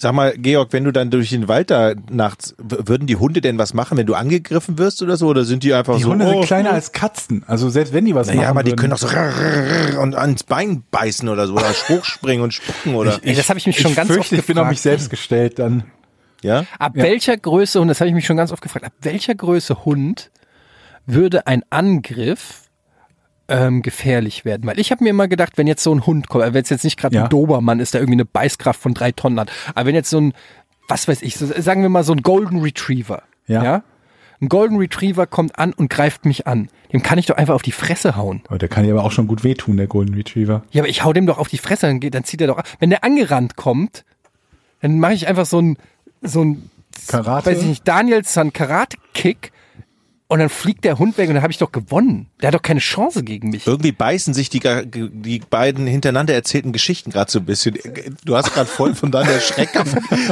Speaker 1: Sag mal, Georg, wenn du dann durch den Wald da nachts, würden die Hunde denn was machen, wenn du angegriffen wirst oder so? Oder sind die einfach
Speaker 2: Die
Speaker 1: so?
Speaker 2: Hunde
Speaker 1: oh,
Speaker 2: sind kleiner als Katzen. Also selbst wenn die was
Speaker 1: Naja,
Speaker 2: machen
Speaker 1: aber die
Speaker 2: würden.
Speaker 1: können doch so und ans Bein beißen oder so oder hochspringen und spucken oder
Speaker 3: Ey, das habe ich mich schon
Speaker 2: ich
Speaker 3: ganz
Speaker 2: fürchte,
Speaker 3: oft
Speaker 2: ich bin auf mich selbst gestellt dann.
Speaker 1: ja.
Speaker 3: Ab welcher Größe, und das habe ich mich schon ganz oft gefragt, ab welcher Größe Hund würde ein Angriff ähm, gefährlich werden? Weil ich habe mir immer gedacht, wenn jetzt so ein Hund kommt, wenn es jetzt nicht gerade
Speaker 2: Ja.
Speaker 3: ein Dobermann ist, der irgendwie eine Beißkraft von drei Tonnen hat, aber wenn jetzt so ein, was weiß ich, so, sagen wir mal so ein Golden Retriever,
Speaker 2: Ja.
Speaker 3: ja? Ein Golden Retriever kommt an und greift mich an. Dem kann ich doch einfach auf die Fresse hauen.
Speaker 2: Aber der kann ja aber auch schon gut wehtun, der Golden Retriever.
Speaker 3: Ja, aber ich hau dem doch auf die Fresse, dann, geht, dann zieht er doch ab. Wenn der angerannt kommt, dann mache ich einfach so ein, so ein,
Speaker 2: Karate?
Speaker 3: weiß ich nicht, Danielson Karate-Kick und dann fliegt der Hund weg und dann habe ich doch gewonnen. Der hat doch keine Chance gegen mich.
Speaker 1: Irgendwie beißen sich die, die beiden hintereinander erzählten Geschichten gerade so ein bisschen. Du hast gerade voll von deiner Schreck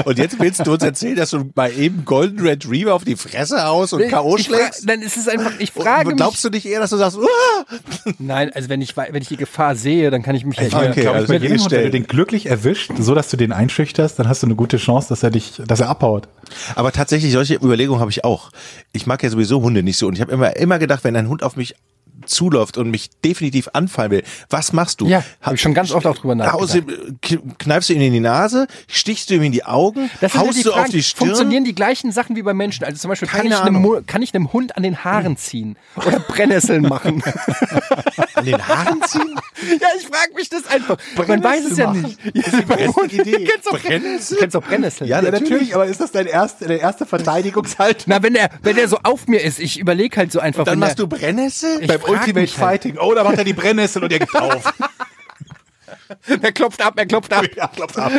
Speaker 1: und jetzt willst du uns erzählen, dass du bei eben Golden Retriever auf die Fresse haust und K.O.
Speaker 3: Ich
Speaker 1: schlägst?
Speaker 3: Dann ist es einfach, ich frage
Speaker 1: Und Glaubst du nicht eher, dass du sagst, Uah!
Speaker 3: Nein, also wenn ich, wenn ich die Gefahr sehe, dann kann ich mich nicht
Speaker 1: Okay,
Speaker 3: mehr.
Speaker 2: Glaub ich,
Speaker 1: also
Speaker 2: bei jedem Hund, wenn du den glücklich erwischt, so dass du den einschüchterst, dann hast du eine gute Chance, dass er dich, dass er abhaut.
Speaker 1: Aber tatsächlich, solche Überlegungen habe ich auch. Ich mag ja sowieso Hunde nicht so. Und ich habe immer, immer gedacht, wenn ein Hund auf mich zuläuft und mich definitiv anfallen will, was machst du?
Speaker 3: Ja, hab ich schon ganz oft auch drüber nachgedacht.
Speaker 1: du, kneifst du ihm in die Nase, stichst du ihm in die Augen,
Speaker 3: Das ja
Speaker 1: haust
Speaker 3: die
Speaker 1: du
Speaker 3: Fragen.
Speaker 1: auf die Stirn?
Speaker 3: Funktionieren die gleichen Sachen wie bei Menschen? Also zum Beispiel, kann ich, einem, kann ich einem Hund an den Haaren ziehen? Oder Brennnesseln machen?
Speaker 1: An den Haaren ziehen?
Speaker 3: ja, ich frage mich das einfach. Man weiß es ja nicht. Ja, bei Hunden,
Speaker 1: Idee.
Speaker 3: Du kennst doch
Speaker 1: Brennnesseln?
Speaker 3: Du kennst doch Brennnesseln.
Speaker 1: Ja, natürlich.
Speaker 2: aber ist das dein erste, der erste Verteidigungshalt?
Speaker 3: Na, wenn der, wenn der so auf mir ist, ich überlege halt so einfach.
Speaker 1: Dann
Speaker 3: wenn
Speaker 1: machst
Speaker 3: der,
Speaker 1: du Brennnessel?
Speaker 3: Ich
Speaker 2: Beim Ultimate. Fighting. Oh, da macht er die Brennnessel und er geht auf.
Speaker 3: Er klopft ab, er klopft ab.
Speaker 2: ja, klopft ab.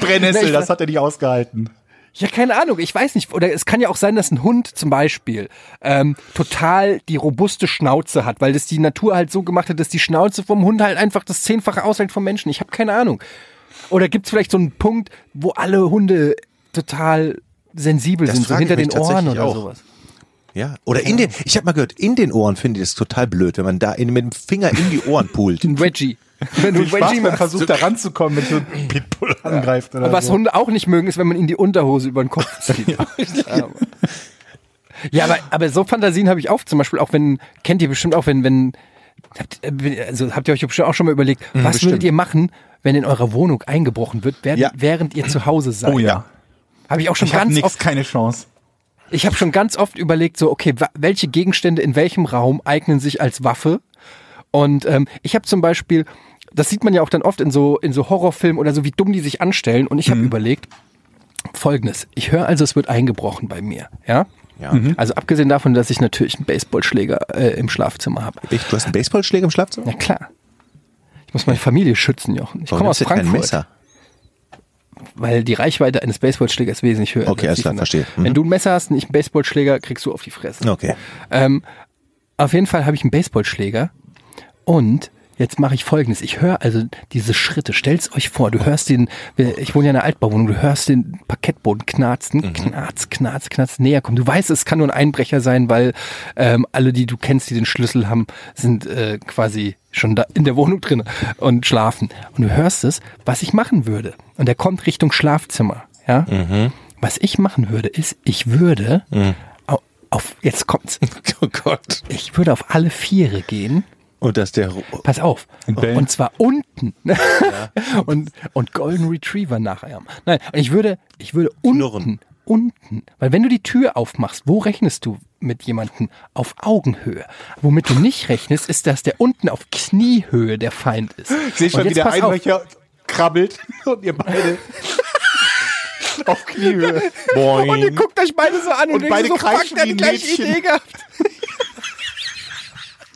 Speaker 2: Brennnessel, das hat er nicht ausgehalten.
Speaker 3: Ja, keine Ahnung, ich weiß nicht. Oder es kann ja auch sein, dass ein Hund zum Beispiel ähm, total die robuste Schnauze hat, weil das die Natur halt so gemacht hat, dass die Schnauze vom Hund halt einfach das Zehnfache aushält vom Menschen. Ich habe keine Ahnung. Oder gibt es vielleicht so einen Punkt, wo alle Hunde total sensibel
Speaker 1: Das
Speaker 3: sind, so hinter den Ohren oder
Speaker 1: auch.
Speaker 3: sowas?
Speaker 1: Ja. Oder in den, ich habe mal gehört, in den Ohren finde ich das total blöd, wenn man da in, mit dem Finger in die Ohren pult.
Speaker 3: Ein Wedgie. Wenn du
Speaker 2: Spaß
Speaker 3: Wedgie
Speaker 2: man versucht, da ranzukommen, wenn so ein Pitbull angreift oder
Speaker 3: Und was
Speaker 2: so.
Speaker 3: Hunde auch nicht mögen, ist, wenn man ihnen die Unterhose über den Kopf zieht. ja. ja, aber, aber so Fantasien habe ich auch. Zum Beispiel auch, wenn, kennt ihr bestimmt auch, wenn, wenn, habt, äh, also habt ihr euch bestimmt auch schon mal überlegt, was
Speaker 1: Mhm, bestimmt.
Speaker 3: würdet ihr machen, wenn in eurer Wohnung eingebrochen wird, während,
Speaker 1: Ja.
Speaker 3: während ihr zu Hause seid?
Speaker 2: Oh ja.
Speaker 3: Habe ich auch schon
Speaker 2: Ich
Speaker 3: ganz
Speaker 2: nix,
Speaker 3: oft,
Speaker 2: keine Chance.
Speaker 3: Ich habe schon ganz oft überlegt, so, okay, welche Gegenstände in welchem Raum eignen sich als Waffe? Und ähm, ich habe zum Beispiel, das sieht man ja auch dann oft in so, in so Horrorfilmen oder so, wie dumm die sich anstellen. Und ich habe überlegt, folgendes. Ich höre also, es wird eingebrochen bei mir. Ja?
Speaker 1: Ja.
Speaker 3: Also abgesehen davon, dass ich natürlich einen Baseballschläger äh, im Schlafzimmer habe.
Speaker 1: Echt? Du hast einen Baseballschläger im Schlafzimmer?
Speaker 3: Na klar. Ich muss meine Familie schützen, Jochen. Ich komme aus
Speaker 1: du kein
Speaker 3: Frankfurt.
Speaker 1: Messer?
Speaker 3: Weil die Reichweite eines Baseballschlägers wesentlich höher
Speaker 1: Okay,
Speaker 3: ist.
Speaker 1: alles klar, verstehe. Mhm.
Speaker 3: Wenn du ein Messer hast und ich einen Baseballschläger, kriegst du auf die Fresse.
Speaker 1: Okay.
Speaker 3: Ähm, auf jeden Fall habe ich einen Baseballschläger und jetzt mache ich folgendes. Ich höre also diese Schritte. Stell's euch vor, du hörst den, ich wohne ja in einer Altbauwohnung, du hörst den Parkettboden knarzen, knarz, knarz, knarz, näher kommen. Du weißt, es kann nur ein Einbrecher sein, weil ähm, alle, die du kennst, die den Schlüssel haben, sind äh, quasi schon da in der Wohnung drin und schlafen. Und du hörst es, was ich machen würde. Und er kommt Richtung Schlafzimmer. Ja? Was ich machen würde, ist, ich würde au- auf, jetzt kommt's.
Speaker 1: Oh Gott.
Speaker 3: Ich würde auf alle Viere gehen.
Speaker 1: Und dass der,
Speaker 3: Pass auf.
Speaker 2: Und bellen.
Speaker 3: Und zwar unten. und, und Golden Retriever nachahmen. Nein, ich würde, ich würde unten,
Speaker 1: Knurren.
Speaker 3: unten. Weil wenn du die Tür aufmachst, wo rechnest du mit jemandem auf Augenhöhe? Womit du nicht rechnest, ist, dass der unten auf Kniehöhe der Feind ist.
Speaker 2: Ich sehe schon,
Speaker 3: Und
Speaker 2: wie
Speaker 3: jetzt
Speaker 2: der
Speaker 3: pass auf.
Speaker 2: Einbrecher krabbelt und ihr beide auf Kniehöhe.
Speaker 3: Und ihr guckt euch beide so an und,
Speaker 2: Und beide
Speaker 3: so, fuck,
Speaker 2: kreischen
Speaker 3: der hat
Speaker 2: wie
Speaker 3: die
Speaker 2: ein
Speaker 3: gleiche
Speaker 2: Mädchen.
Speaker 3: Idee gehabt.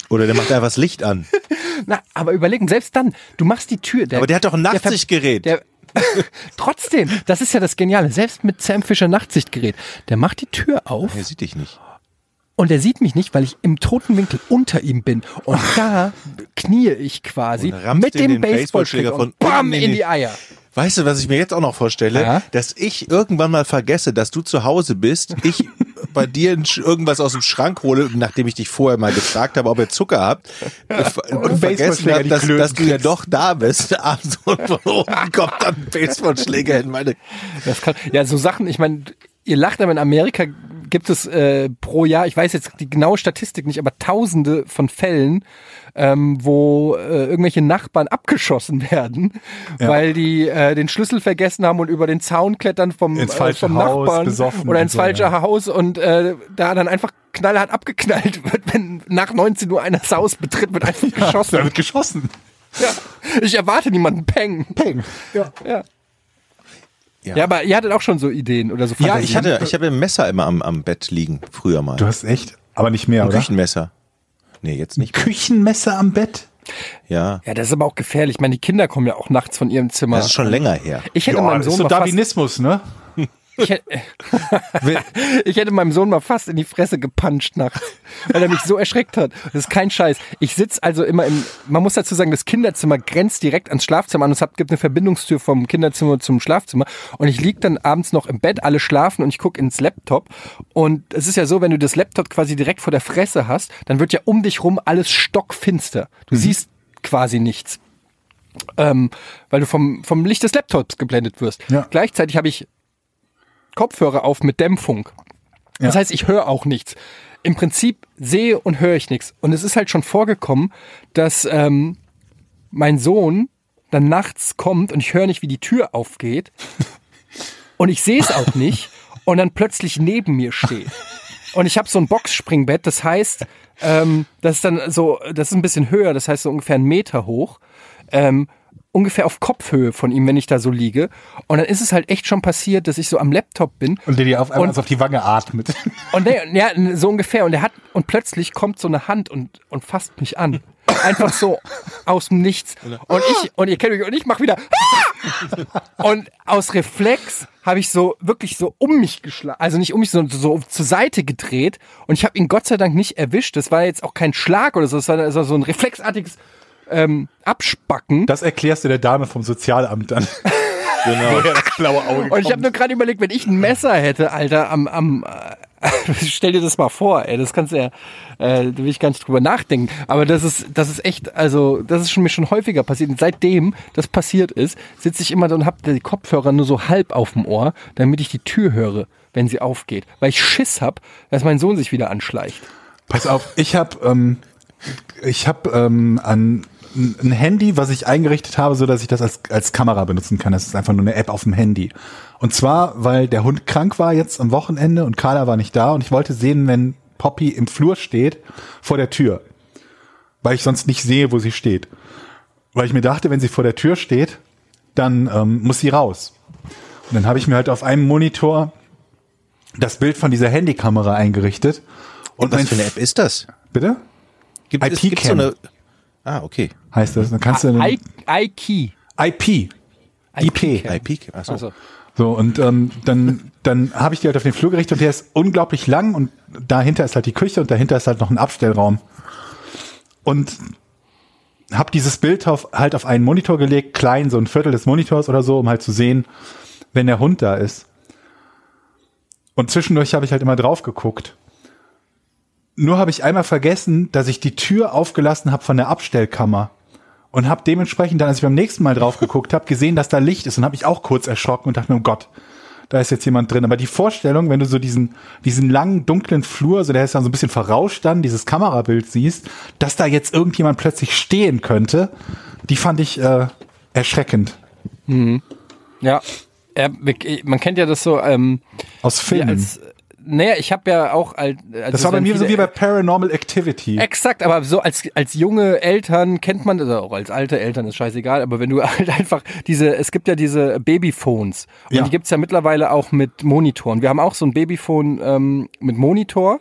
Speaker 1: Oder der macht einfach das Licht an.
Speaker 3: Na, aber überlegen, selbst dann, du machst die Tür.
Speaker 1: Aber der hat doch ein
Speaker 3: der
Speaker 1: Nachtsichtgerät.
Speaker 3: Der, trotzdem, das ist ja das Geniale. Selbst mit Sam Fischer Nachtsichtgerät, der macht die Tür auf
Speaker 1: Er sieht dich nicht.
Speaker 3: Und er sieht mich nicht, weil ich im toten Winkel unter ihm bin. Und da knie ich quasi
Speaker 1: Und
Speaker 3: mit dem
Speaker 1: Baseballschläger von
Speaker 3: und bam
Speaker 1: in die-
Speaker 3: Eier.
Speaker 1: Weißt du, was ich mir jetzt auch noch vorstelle?
Speaker 3: Ja?
Speaker 1: Dass ich irgendwann mal vergesse, dass du zu Hause bist, ich bei dir irgendwas aus dem Schrank hole, nachdem ich dich vorher mal gefragt habe, ob ihr Zucker habt, und vergessen
Speaker 2: Baseballschläger,
Speaker 1: habe, dass, dass du ja doch da bist. Abends und von oben kommt dann ein Baseballschläger in meine...
Speaker 3: Das kann, ja, so Sachen, ich meine, ihr lacht, aber in Amerika gibt es äh, pro Jahr, ich weiß jetzt die genaue Statistik nicht, aber tausende von Fällen, ähm, wo äh, irgendwelche Nachbarn abgeschossen werden,
Speaker 2: Ja.
Speaker 3: weil die äh, den Schlüssel vergessen haben und über den Zaun klettern vom,
Speaker 2: Ins
Speaker 3: äh,
Speaker 2: falsche
Speaker 3: vom
Speaker 2: Haus,
Speaker 3: Nachbarn oder ins
Speaker 2: so,
Speaker 3: falsche
Speaker 2: ja.
Speaker 3: Haus und äh, da dann einfach knallhart abgeknallt wird, wenn nach 19 Uhr einer das Haus betritt, wird einfach
Speaker 2: Da
Speaker 3: geschossen.
Speaker 2: wird geschossen.
Speaker 3: ja. Ich erwarte niemanden Peng.
Speaker 2: Peng. Ja.
Speaker 3: Ja. Ja. aber ihr hattet auch schon so Ideen oder so
Speaker 1: Ja,
Speaker 3: Fantasien.
Speaker 1: ich hatte, ich habe ein Messer immer am, am Bett liegen, früher mal.
Speaker 2: Du hast echt, aber nicht mehr,
Speaker 1: ein
Speaker 2: oder?
Speaker 1: Küchenmesser. Nee, jetzt nicht mehr.
Speaker 2: Küchenmesser am Bett?
Speaker 1: Ja,
Speaker 3: Ja, das ist aber auch gefährlich. Ich meine, die Kinder kommen ja auch nachts von ihrem Zimmer.
Speaker 1: das ist schon länger her.
Speaker 3: ich hätte
Speaker 2: Ja,
Speaker 3: meinem
Speaker 2: das ist
Speaker 3: Sohn
Speaker 2: so Darwinismus, ne?
Speaker 3: ich, hätte, ich hätte meinem Sohn mal fast in die Fresse gepuncht nachts, weil er mich so erschreckt hat. Das ist kein Scheiß. Ich sitz also immer im, man muss dazu sagen, das Kinderzimmer grenzt direkt ans Schlafzimmer an. Es gibt eine Verbindungstür vom Kinderzimmer zum Schlafzimmer. Und ich lieg dann abends noch im Bett, alle schlafen und ich guck ins Laptop. Und es ist ja so, wenn du das Laptop quasi direkt vor der Fresse hast, dann wird ja um dich rum alles stockfinster. Du siehst quasi nichts. Ähm, weil du vom, vom Licht des Laptops geblendet wirst.
Speaker 2: Ja.
Speaker 3: Gleichzeitig habe ich Kopfhörer auf mit Dämpfung. Das
Speaker 2: Ja.
Speaker 3: heißt, ich höre auch nichts. Im Prinzip sehe und höre ich nichts. Und es ist halt schon vorgekommen, dass ähm, mein Sohn dann nachts kommt und ich höre nicht, wie die Tür aufgeht. Und ich sehe es auch nicht. Und dann plötzlich neben mir steht. Und ich habe so ein Boxspringbett, das heißt, ähm, das ist dann so, das ist ein bisschen höher, das heißt so ungefähr einen Meter hoch. Ähm, ungefähr auf Kopfhöhe von ihm, wenn ich da so liege. Und dann ist es halt echt schon passiert, dass ich so am Laptop bin
Speaker 2: Und der dir auf einmal
Speaker 3: Und-
Speaker 2: auf die Wange atmet.
Speaker 3: und der, ja, so ungefähr. Und er hat, und plötzlich kommt so eine Hand und, und fasst mich an. Einfach so aus dem Nichts. Und ich, und ihr kennt mich, und ich mach wieder. Und aus Reflex habe ich so wirklich so um mich geschlagen. Also nicht um mich, sondern so zur Seite gedreht. Und ich habe ihn Gott sei Dank nicht erwischt. Das war jetzt auch kein Schlag oder so. Das war so ein reflexartiges ähm, Abspacken.
Speaker 2: Das erklärst du der Dame vom Sozialamt dann.
Speaker 1: Genau.
Speaker 2: Woher das blaue Auge
Speaker 3: Und ich habe nur gerade überlegt, wenn ich ein Messer hätte, Alter, am, am äh, stell dir das mal vor, ey, das kannst du ja, äh, da will ich gar nicht drüber nachdenken. Aber das ist, das ist echt, also das ist schon, mir schon häufiger passiert. Und seitdem das passiert ist, sitze ich immer da und habe die Kopfhörer nur so halb auf dem Ohr, damit ich die Tür höre, wenn sie aufgeht, weil ich Schiss hab, dass mein Sohn sich wieder anschleicht.
Speaker 2: Pass auf, ich habe ähm, ich habe ähm, ein, ein Handy, was ich eingerichtet habe, so dass ich das als, als Kamera benutzen kann. Das ist einfach nur eine App auf dem Handy. Und zwar, weil der Hund krank war jetzt am Wochenende und Carla war nicht da und ich wollte sehen, wenn Poppy im Flur steht, vor der Tür. Weil ich sonst nicht sehe, wo sie steht. Weil ich mir dachte, wenn sie vor der Tür steht, dann ähm, muss sie raus. Und dann habe ich mir halt auf einem Monitor das Bild von dieser Handykamera eingerichtet.
Speaker 1: Und was für eine App ist das?
Speaker 2: Bitte?
Speaker 1: Gibt es
Speaker 2: IP
Speaker 1: gibt's so eine. Ah, okay.
Speaker 2: heißt das. Dann kannst du
Speaker 3: I, I-Key.
Speaker 2: IP. IP.
Speaker 1: IP. Achso.
Speaker 3: Also,
Speaker 2: So, und ähm, dann, dann habe ich die halt auf den Flur gerichtet und der ist unglaublich lang und dahinter ist halt die Küche und dahinter ist halt noch ein Abstellraum. Und habe dieses Bild auf, halt auf einen Monitor gelegt, klein, so ein Viertel des Monitors oder so, um halt zu sehen, wenn der Hund da ist. Und zwischendurch habe ich halt immer drauf geguckt. Nur habe ich einmal vergessen, dass ich die Tür aufgelassen habe von der Abstellkammer und habe dementsprechend dann, als ich beim nächsten Mal drauf geguckt habe, gesehen, dass da Licht ist und habe mich auch kurz erschrocken und dachte mir, oh Gott, da ist jetzt jemand drin. Aber die Vorstellung, wenn du so diesen, diesen langen, dunklen Flur, so der ist dann so ein bisschen verrauscht dann, dieses Kamerabild siehst, dass da jetzt irgendjemand plötzlich stehen könnte, die fand ich äh, erschreckend.
Speaker 3: ja. ja. Man kennt ja das so, ähm,
Speaker 2: Aus Filmen.
Speaker 3: als, naja, ich habe ja auch, als, also
Speaker 2: das war bei mir so wie bei Paranormal Activity.
Speaker 3: Exakt, aber so als, als junge Eltern kennt man, oder auch als alte Eltern ist scheißegal, aber wenn du halt einfach diese, es gibt ja diese Babyphones und
Speaker 2: Ja.
Speaker 3: die gibt's ja mittlerweile auch mit Monitoren. Wir haben auch so ein Babyphone ähm, mit Monitor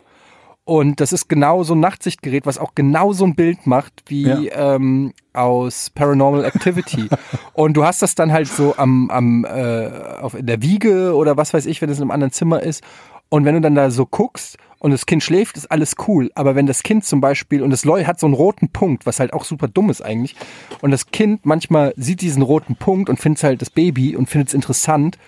Speaker 3: und das ist genau so ein Nachtsichtgerät, was auch genau so ein Bild macht wie ähm, aus Paranormal Activity. und du hast das dann halt so am, am äh, auf, in der Wiege oder was weiß ich, wenn es in einem anderen Zimmer ist. Und wenn du dann da so guckst und das Kind schläft, ist alles cool. Aber wenn das Kind zum Beispiel, und das Leu hat so einen roten Punkt, was halt auch super dumm ist eigentlich, und das Kind manchmal sieht diesen roten Punkt und findet halt das Baby und findet es interessant.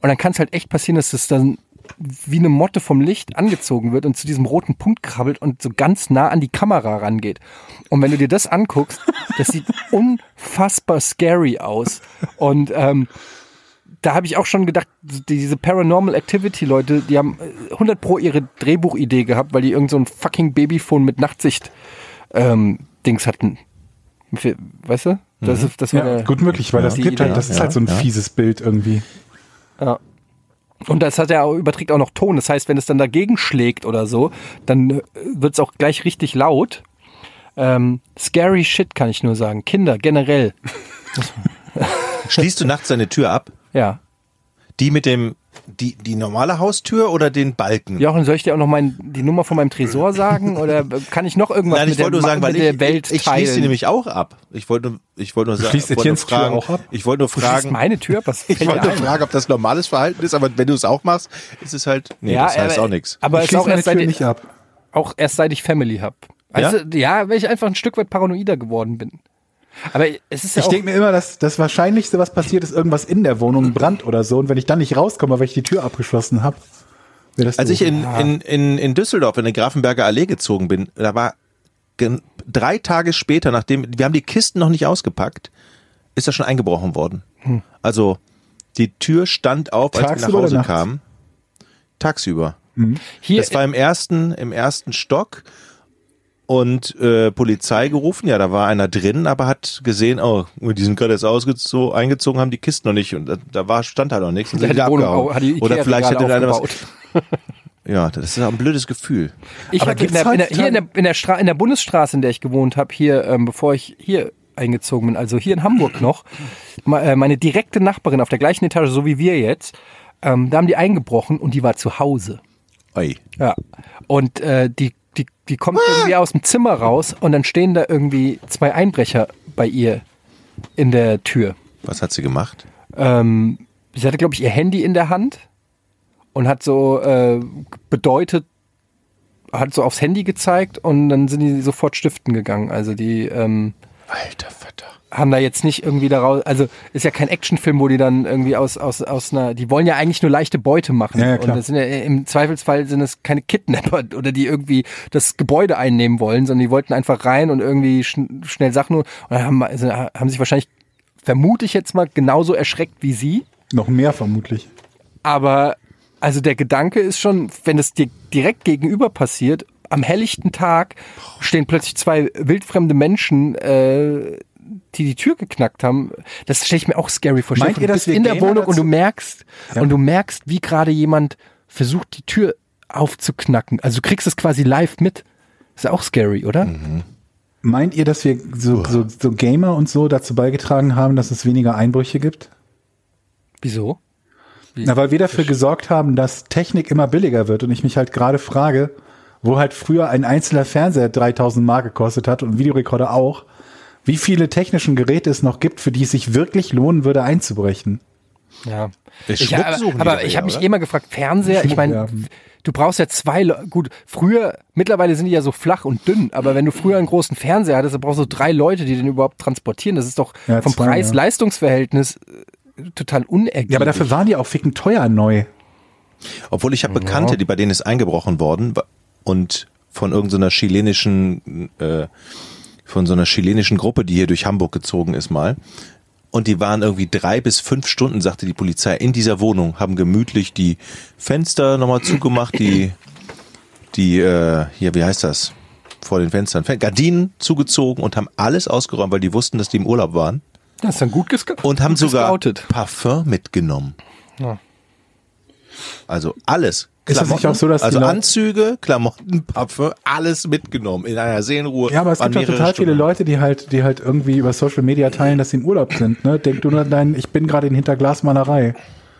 Speaker 3: Und dann kann es halt echt passieren, dass es dann wie eine Motte vom Licht angezogen wird und zu diesem roten Punkt krabbelt und so ganz nah an die Kamera rangeht. Und wenn du dir das anguckst, das sieht unfassbar scary aus. Und ähm, da habe ich auch schon gedacht, diese Paranormal Activity Leute, die haben äh, 100 pro ihre Drehbuchidee gehabt, weil die irgend so ein fucking Babyphone mit Nachtsicht ähm, Dings hatten. Weißt du? Das, ist, das war
Speaker 2: Ja, gut möglich, weil das
Speaker 3: Die
Speaker 2: gibt
Speaker 3: Idee,
Speaker 2: halt, das ist
Speaker 1: ja,
Speaker 2: halt so ein
Speaker 1: ja.
Speaker 2: fieses Bild irgendwie.
Speaker 3: Ja. Und das hat er auch, überträgt auch noch Ton. Das heißt, wenn es dann dagegen schlägt oder so, dann wird es auch gleich richtig laut. Ähm, scary shit kann ich nur sagen. Kinder generell.
Speaker 1: Schließt du nachts deine Tür ab?
Speaker 3: Ja.
Speaker 1: Die mit dem, die, die normale Haustür oder den Balken?
Speaker 3: Jochen, soll ich dir auch noch mein, die Nummer von meinem Tresor sagen? Oder kann ich noch irgendwas
Speaker 1: Nein,
Speaker 3: mit,
Speaker 1: ich wollte
Speaker 3: der,
Speaker 1: nur sagen, weil
Speaker 3: mit der
Speaker 1: ich,
Speaker 3: Welt
Speaker 1: ich, ich schließe die nämlich auch ab. Ich wollte, nur- ich wollte nur sagen,
Speaker 2: schließt
Speaker 1: wollte nur
Speaker 2: Etiennes Tür
Speaker 1: fragen,
Speaker 2: auch ab?
Speaker 1: ich wollte nur
Speaker 3: Du
Speaker 1: fragen,
Speaker 3: meine Tür? Was
Speaker 1: ich wollte nur fragen, ob das normales Verhalten ist, aber wenn du es auch machst, ist es halt, nee, das heißt
Speaker 3: aber,
Speaker 1: auch nichts.
Speaker 3: Aber
Speaker 2: Ich
Speaker 3: es ist
Speaker 2: schließe
Speaker 3: auch
Speaker 2: meine
Speaker 3: erst,
Speaker 2: Tür
Speaker 3: seit ich,
Speaker 2: nicht ab.
Speaker 3: auch erst seit ich Family hab. Also, ja? weil ich einfach ein Stück weit paranoider geworden bin. Aber es ist ja
Speaker 2: Ich denke mir immer, dass das Wahrscheinlichste, was passiert, ist irgendwas in der Wohnung, Brand oder so. Und wenn ich dann nicht rauskomme, weil ich die Tür abgeschlossen habe, wäre das
Speaker 1: Als
Speaker 2: doof.
Speaker 1: ich in, in, in, in Düsseldorf in der Grafenberger Allee gezogen bin, da war drei Tage später, nachdem, wir haben die Kisten noch nicht ausgepackt, ist da schon eingebrochen worden. Also, die Tür stand auf, als
Speaker 2: Tagsüber
Speaker 1: wir nach Hause kamen. Tagsüber.
Speaker 3: hier,
Speaker 1: Das war im ersten, im ersten Stock und äh, Polizei gerufen. Ja, da war einer drin, aber hat gesehen, oh, die sind gerade jetzt ausgezogen, eingezogen, haben die Kisten noch nicht und da, da war stand halt noch nichts. Und
Speaker 3: hat die Wohnung, hat die
Speaker 1: Oder vielleicht hätte einer was. Ja, das ist ein blödes Gefühl.
Speaker 3: Ich habe in in der, hier in der, in, der Stra in der Bundesstraße, in der ich gewohnt habe, hier, ähm, bevor ich hier eingezogen bin, also hier in Hamburg noch, äh, meine direkte Nachbarin auf der gleichen Etage, so wie wir jetzt, ähm, da haben die eingebrochen und die war zu Hause.
Speaker 1: Oi.
Speaker 3: Ja. Und äh, die, die, die kommt irgendwie aus dem Zimmer raus und dann stehen da irgendwie zwei Einbrecher bei ihr in der Tür.
Speaker 1: Was hat sie gemacht?
Speaker 3: Ähm, sie hatte, glaube ich, ihr Handy in der Hand und hat so äh, bedeutet, hat so aufs Handy gezeigt und dann sind die sofort stiften gegangen. Also die ähm,
Speaker 1: Alter Vater.
Speaker 3: haben da jetzt nicht irgendwie daraus, also ist ja kein Actionfilm, wo die dann irgendwie aus, aus, aus einer, die wollen ja eigentlich nur leichte Beute machen.
Speaker 2: Ja, ja,
Speaker 3: und
Speaker 2: klar.
Speaker 3: das sind ja im Zweifelsfall sind es keine Kidnapper oder die irgendwie das Gebäude einnehmen wollen, sondern die wollten einfach rein und irgendwie schn schnell Sachen und dann haben, also, haben sich wahrscheinlich, vermute ich jetzt mal, genauso erschreckt wie sie.
Speaker 2: Noch mehr vermutlich.
Speaker 3: Aber also der Gedanke ist schon, wenn es dir direkt gegenüber passiert, am helllichten Tag stehen plötzlich zwei wildfremde Menschen, äh, die die Tür geknackt haben. Das stelle ich mir auch scary vor.
Speaker 2: Meint ihr,
Speaker 3: vor, du
Speaker 2: dass
Speaker 3: bist
Speaker 2: wir
Speaker 3: in der Wohnung und
Speaker 2: dazu-
Speaker 3: du merkst
Speaker 2: Ja.
Speaker 3: und du merkst, wie gerade jemand versucht, die Tür aufzuknacken. Also du kriegst es quasi live mit. Ist ja auch scary, oder?
Speaker 2: Meint ihr, dass wir so, so, so Gamer und so dazu beigetragen haben, dass es weniger Einbrüche gibt?
Speaker 3: Wieso?
Speaker 2: Na, weil wir dafür gesorgt haben, dass Technik immer billiger wird und ich mich halt gerade frage, wo halt früher ein einzelner Fernseher 3000 Mark gekostet hat und Videorekorder auch, wie viele technischen Geräte es noch gibt, für die es sich wirklich lohnen würde einzubrechen.
Speaker 3: Ja.
Speaker 1: Ich
Speaker 3: aber aber ich habe mich
Speaker 1: oder?
Speaker 3: immer gefragt, Fernseher, ich meine,
Speaker 2: ja.
Speaker 3: du brauchst ja zwei, Le gut, früher, mittlerweile sind die ja so flach und dünn, aber wenn du früher einen großen Fernseher hattest, dann brauchst du drei Leute, die den überhaupt transportieren. Das ist doch
Speaker 2: Ja,
Speaker 3: vom Preis-Leistungsverhältnis äh, total unergiebig.
Speaker 2: Ja, aber dafür waren die auch ficken teuer neu.
Speaker 1: Obwohl ich habe Bekannte, die bei denen ist eingebrochen worden und von irgendeiner chilenischen, äh, von so einer chilenischen Gruppe, die hier durch Hamburg gezogen ist mal. Und die waren irgendwie drei bis fünf Stunden, sagte die Polizei, in dieser Wohnung, haben gemütlich die Fenster nochmal zugemacht, die, die, äh, hier, wie heißt das? Vor den Fenstern, Fen- Gardinen zugezogen und haben alles ausgeräumt, weil die wussten, dass die im Urlaub waren.
Speaker 3: das ist dann gut gescoutet.
Speaker 1: Und haben sogar
Speaker 3: gescoutet.
Speaker 1: Parfum mitgenommen.
Speaker 3: Ja.
Speaker 1: Also alles.
Speaker 2: Ist das nicht auch so, dass
Speaker 1: also Anzüge, Klamotten, Parfum, alles mitgenommen in einer Seenruhe.
Speaker 2: Ja, aber es gibt
Speaker 1: mehrere
Speaker 2: total viele
Speaker 1: Stunden.
Speaker 2: Leute, die halt, die halt irgendwie über Social Media teilen, dass sie im Urlaub sind. Ne? Denk du nur an deinen, ich bin gerade in Hinterglasmalerei.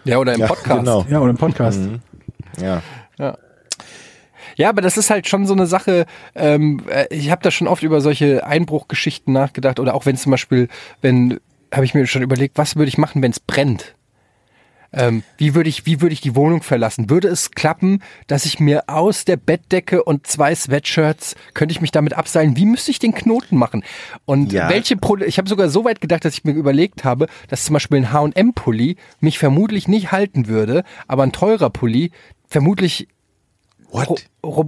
Speaker 3: Ja, oder im
Speaker 1: Ja,
Speaker 3: Podcast.
Speaker 1: genau.
Speaker 2: Ja, oder im Podcast.
Speaker 1: Ja.
Speaker 3: Ja, aber das ist halt schon so eine Sache, ähm, äh, ich habe da schon oft über solche Einbruchgeschichten nachgedacht oder auch wenn zum Beispiel, wenn, habe ich mir schon überlegt, was würde ich machen, wenn es brennt? Ähm, wie würde ich, wie würde ich die Wohnung verlassen? Würde es klappen, dass ich mir aus der Bettdecke und zwei Sweatshirts könnte ich mich damit abseilen? Wie müsste ich den Knoten machen? Und
Speaker 1: Ja.
Speaker 3: welche Pro ich habe sogar so weit gedacht, dass ich mir überlegt habe, dass zum Beispiel ein H&M-Pulli mich vermutlich nicht halten würde, aber ein teurer Pulli vermutlich
Speaker 1: What?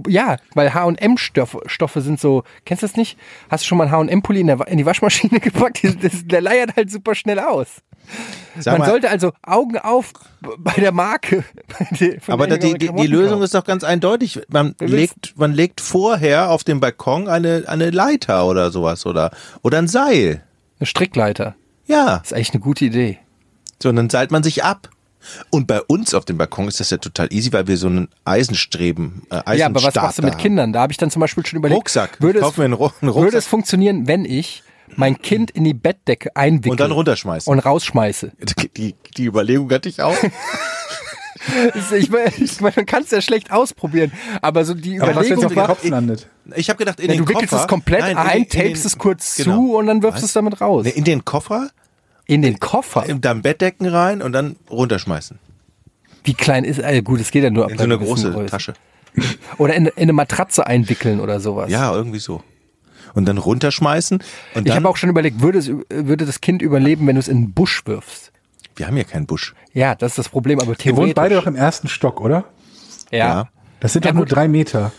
Speaker 3: Ja, weil H&M-Stoffe Stoffe sind so, kennst du das nicht? Hast du schon mal einen H&M-Pulli in, in die Waschmaschine gepackt? Der leiert halt super schnell aus.
Speaker 1: Sag
Speaker 3: Man
Speaker 1: mal,
Speaker 3: sollte also Augen auf bei der Marke. von
Speaker 1: aber
Speaker 3: der
Speaker 1: die, die, die Lösung
Speaker 3: kauft.
Speaker 1: ist doch ganz eindeutig. Man legt, man legt vorher auf dem Balkon eine, eine Leiter oder sowas oder, oder ein Seil.
Speaker 3: eine Strickleiter.
Speaker 1: Ja,
Speaker 3: Das ist eigentlich eine gute Idee.
Speaker 1: so, und dann seilt man sich ab. Und bei uns auf dem Balkon ist das ja total easy, weil wir so einen Eisenstreben, äh, Eisenstab
Speaker 3: Ja, aber was machst du mit
Speaker 1: haben.
Speaker 3: Kindern? Da habe ich dann zum Beispiel schon überlegt.
Speaker 1: Rucksack.
Speaker 3: Würde es,
Speaker 1: mir einen Ru- einen
Speaker 3: würde es
Speaker 1: Rucksack.
Speaker 3: funktionieren, wenn ich mein Kind in die Bettdecke einwickle
Speaker 1: Und dann runterschmeißen.
Speaker 3: und rausschmeiße?
Speaker 1: Die, die Überlegung hatte ich auch.
Speaker 3: Ich meine, ich man kann es ja schlecht ausprobieren, aber so die
Speaker 2: Aber was,
Speaker 3: Überlegung
Speaker 2: auf dem
Speaker 3: war,
Speaker 2: Kopf landet?
Speaker 1: Ich habe gedacht, in
Speaker 3: ja,
Speaker 1: den
Speaker 3: du wickelst
Speaker 1: Koffer.
Speaker 3: es komplett
Speaker 1: Nein, in
Speaker 3: ein,
Speaker 1: den-
Speaker 3: tapest
Speaker 1: den-
Speaker 3: es kurz
Speaker 1: genau.
Speaker 3: zu und dann wirfst du es damit raus.
Speaker 1: Nee, in den Koffer,
Speaker 3: In den Koffer?
Speaker 1: in dein Bettdecken rein und dann runterschmeißen.
Speaker 3: Wie klein ist, äh, gut, es geht ja nur ab
Speaker 1: In so eine große
Speaker 3: Größe.
Speaker 1: Tasche.
Speaker 3: Oder in, in eine Matratze einwickeln oder sowas.
Speaker 1: Ja, irgendwie so. Und dann runterschmeißen. Und
Speaker 3: Ich habe auch schon überlegt, würde, es, würde das Kind überleben, wenn du es in den Busch wirfst?
Speaker 1: wir haben ja keinen Busch.
Speaker 3: Ja, das ist das Problem, aber theoretisch.
Speaker 2: wohnt beide doch im ersten Stock, oder?
Speaker 3: ja.
Speaker 1: Ja.
Speaker 2: Das sind
Speaker 3: Ja,
Speaker 2: doch nur drei Meter.